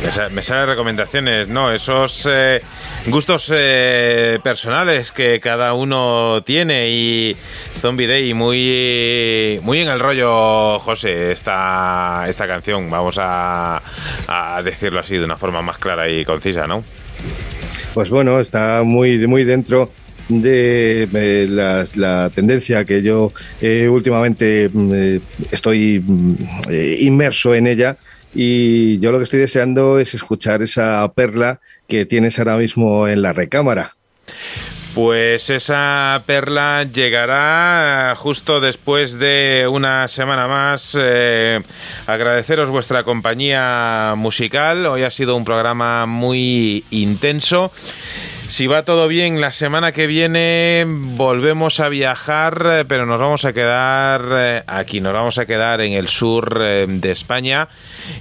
mm, me sa- me salen recomendaciones, ¿no? Esos eh, gustos eh, personales que cada uno tiene y Zombie Day muy, muy en el rollo, José, esta, esta canción, vamos a, a decirlo así de una forma más clara y concisa, ¿no? Pues bueno, está muy, muy dentro de eh, la, tendencia que yo eh, últimamente mm, estoy mm, inmerso en ella y yo lo que estoy deseando es escuchar esa perla que tienes ahora mismo en la recámara. Pues esa perla llegará justo después de una semana más. Eh, agradeceros vuestra compañía musical. Hoy ha sido un programa muy intenso. Si va todo bien, la semana que viene volvemos a viajar, eh, pero nos vamos a quedar eh, aquí, nos vamos a quedar en el sur eh, de España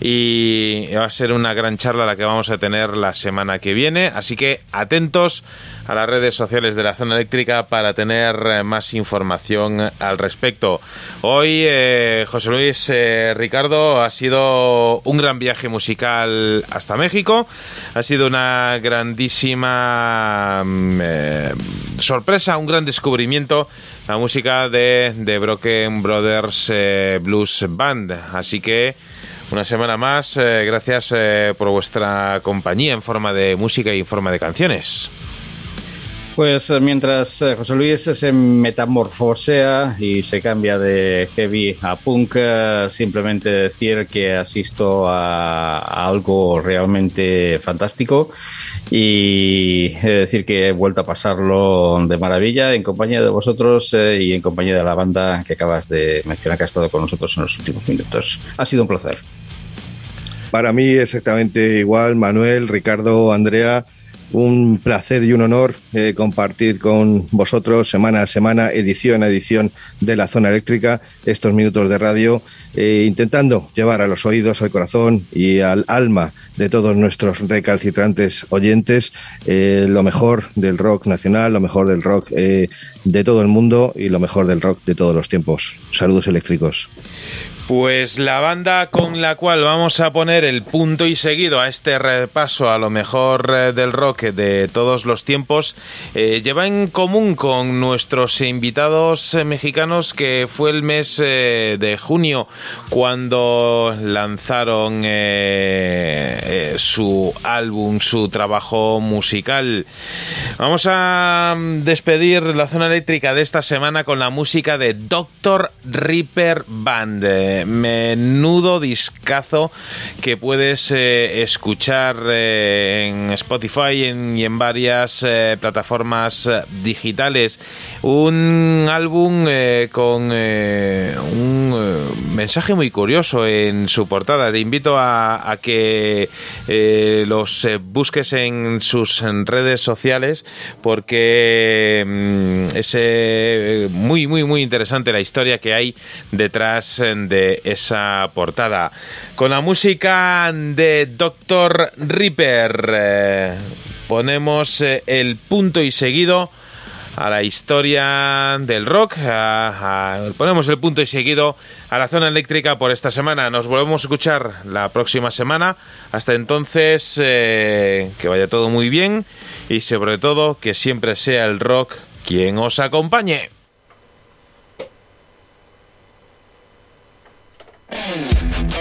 y va a ser una gran charla la que vamos a tener la semana que viene. Así que atentos a las redes sociales de la zona eléctrica para tener más información al respecto. Hoy, José Luis Ricardo, ha sido un gran viaje musical hasta México. Ha sido una grandísima mm, eh, sorpresa, un gran descubrimiento la música de, de Broken Brothers eh, Blues Band. Así que una semana más, eh, gracias por vuestra compañía en forma de música y en forma de canciones. Pues eh, mientras eh, José Luis se metamorfosea y se cambia de heavy a punk, eh, simplemente decir que asisto a, a algo realmente fantástico y decir que he vuelto a pasarlo de maravilla en compañía de vosotros y en compañía de la banda que acabas de mencionar que ha estado con nosotros en los últimos minutos. Ha sido un placer. Para mí exactamente igual, Manuel, Ricardo, Andrea, un placer y un honor eh, compartir con vosotros semana a semana, edición a edición de la zona eléctrica, estos minutos de radio, eh, intentando llevar a los oídos, al corazón y al alma de todos nuestros recalcitrantes oyentes eh, lo mejor del rock nacional, lo mejor del rock de todo el mundo y lo mejor del rock de todos los tiempos. Saludos eléctricos. Pues la banda con la cual vamos a poner el punto y seguido a este repaso a lo mejor eh, del rock de todos los tiempos eh, lleva en común con nuestros invitados eh, mexicanos que fue el mes de junio cuando lanzaron su álbum, su trabajo musical. Vamos a mm, despedir la zona eléctrica de esta semana con la música de Dr. Ripper Band. Menudo discazo que puedes eh, escuchar eh, en Spotify en- y en varias eh, plataformas digitales. Un álbum con un mensaje muy curioso en su portada. Te invito a, a que los busques en sus redes sociales porque mm, es muy, muy, muy interesante la historia que hay detrás eh, esa portada. Con la música de Dr. Ripper eh, ponemos eh, el punto y seguido a la historia del rock. ponemos el punto y seguido a la zona eléctrica por esta semana. Nos volvemos a escuchar la próxima semana. Hasta entonces, eh, que vaya todo muy bien y sobre todo que siempre sea el rock quien os acompañe. Thank you.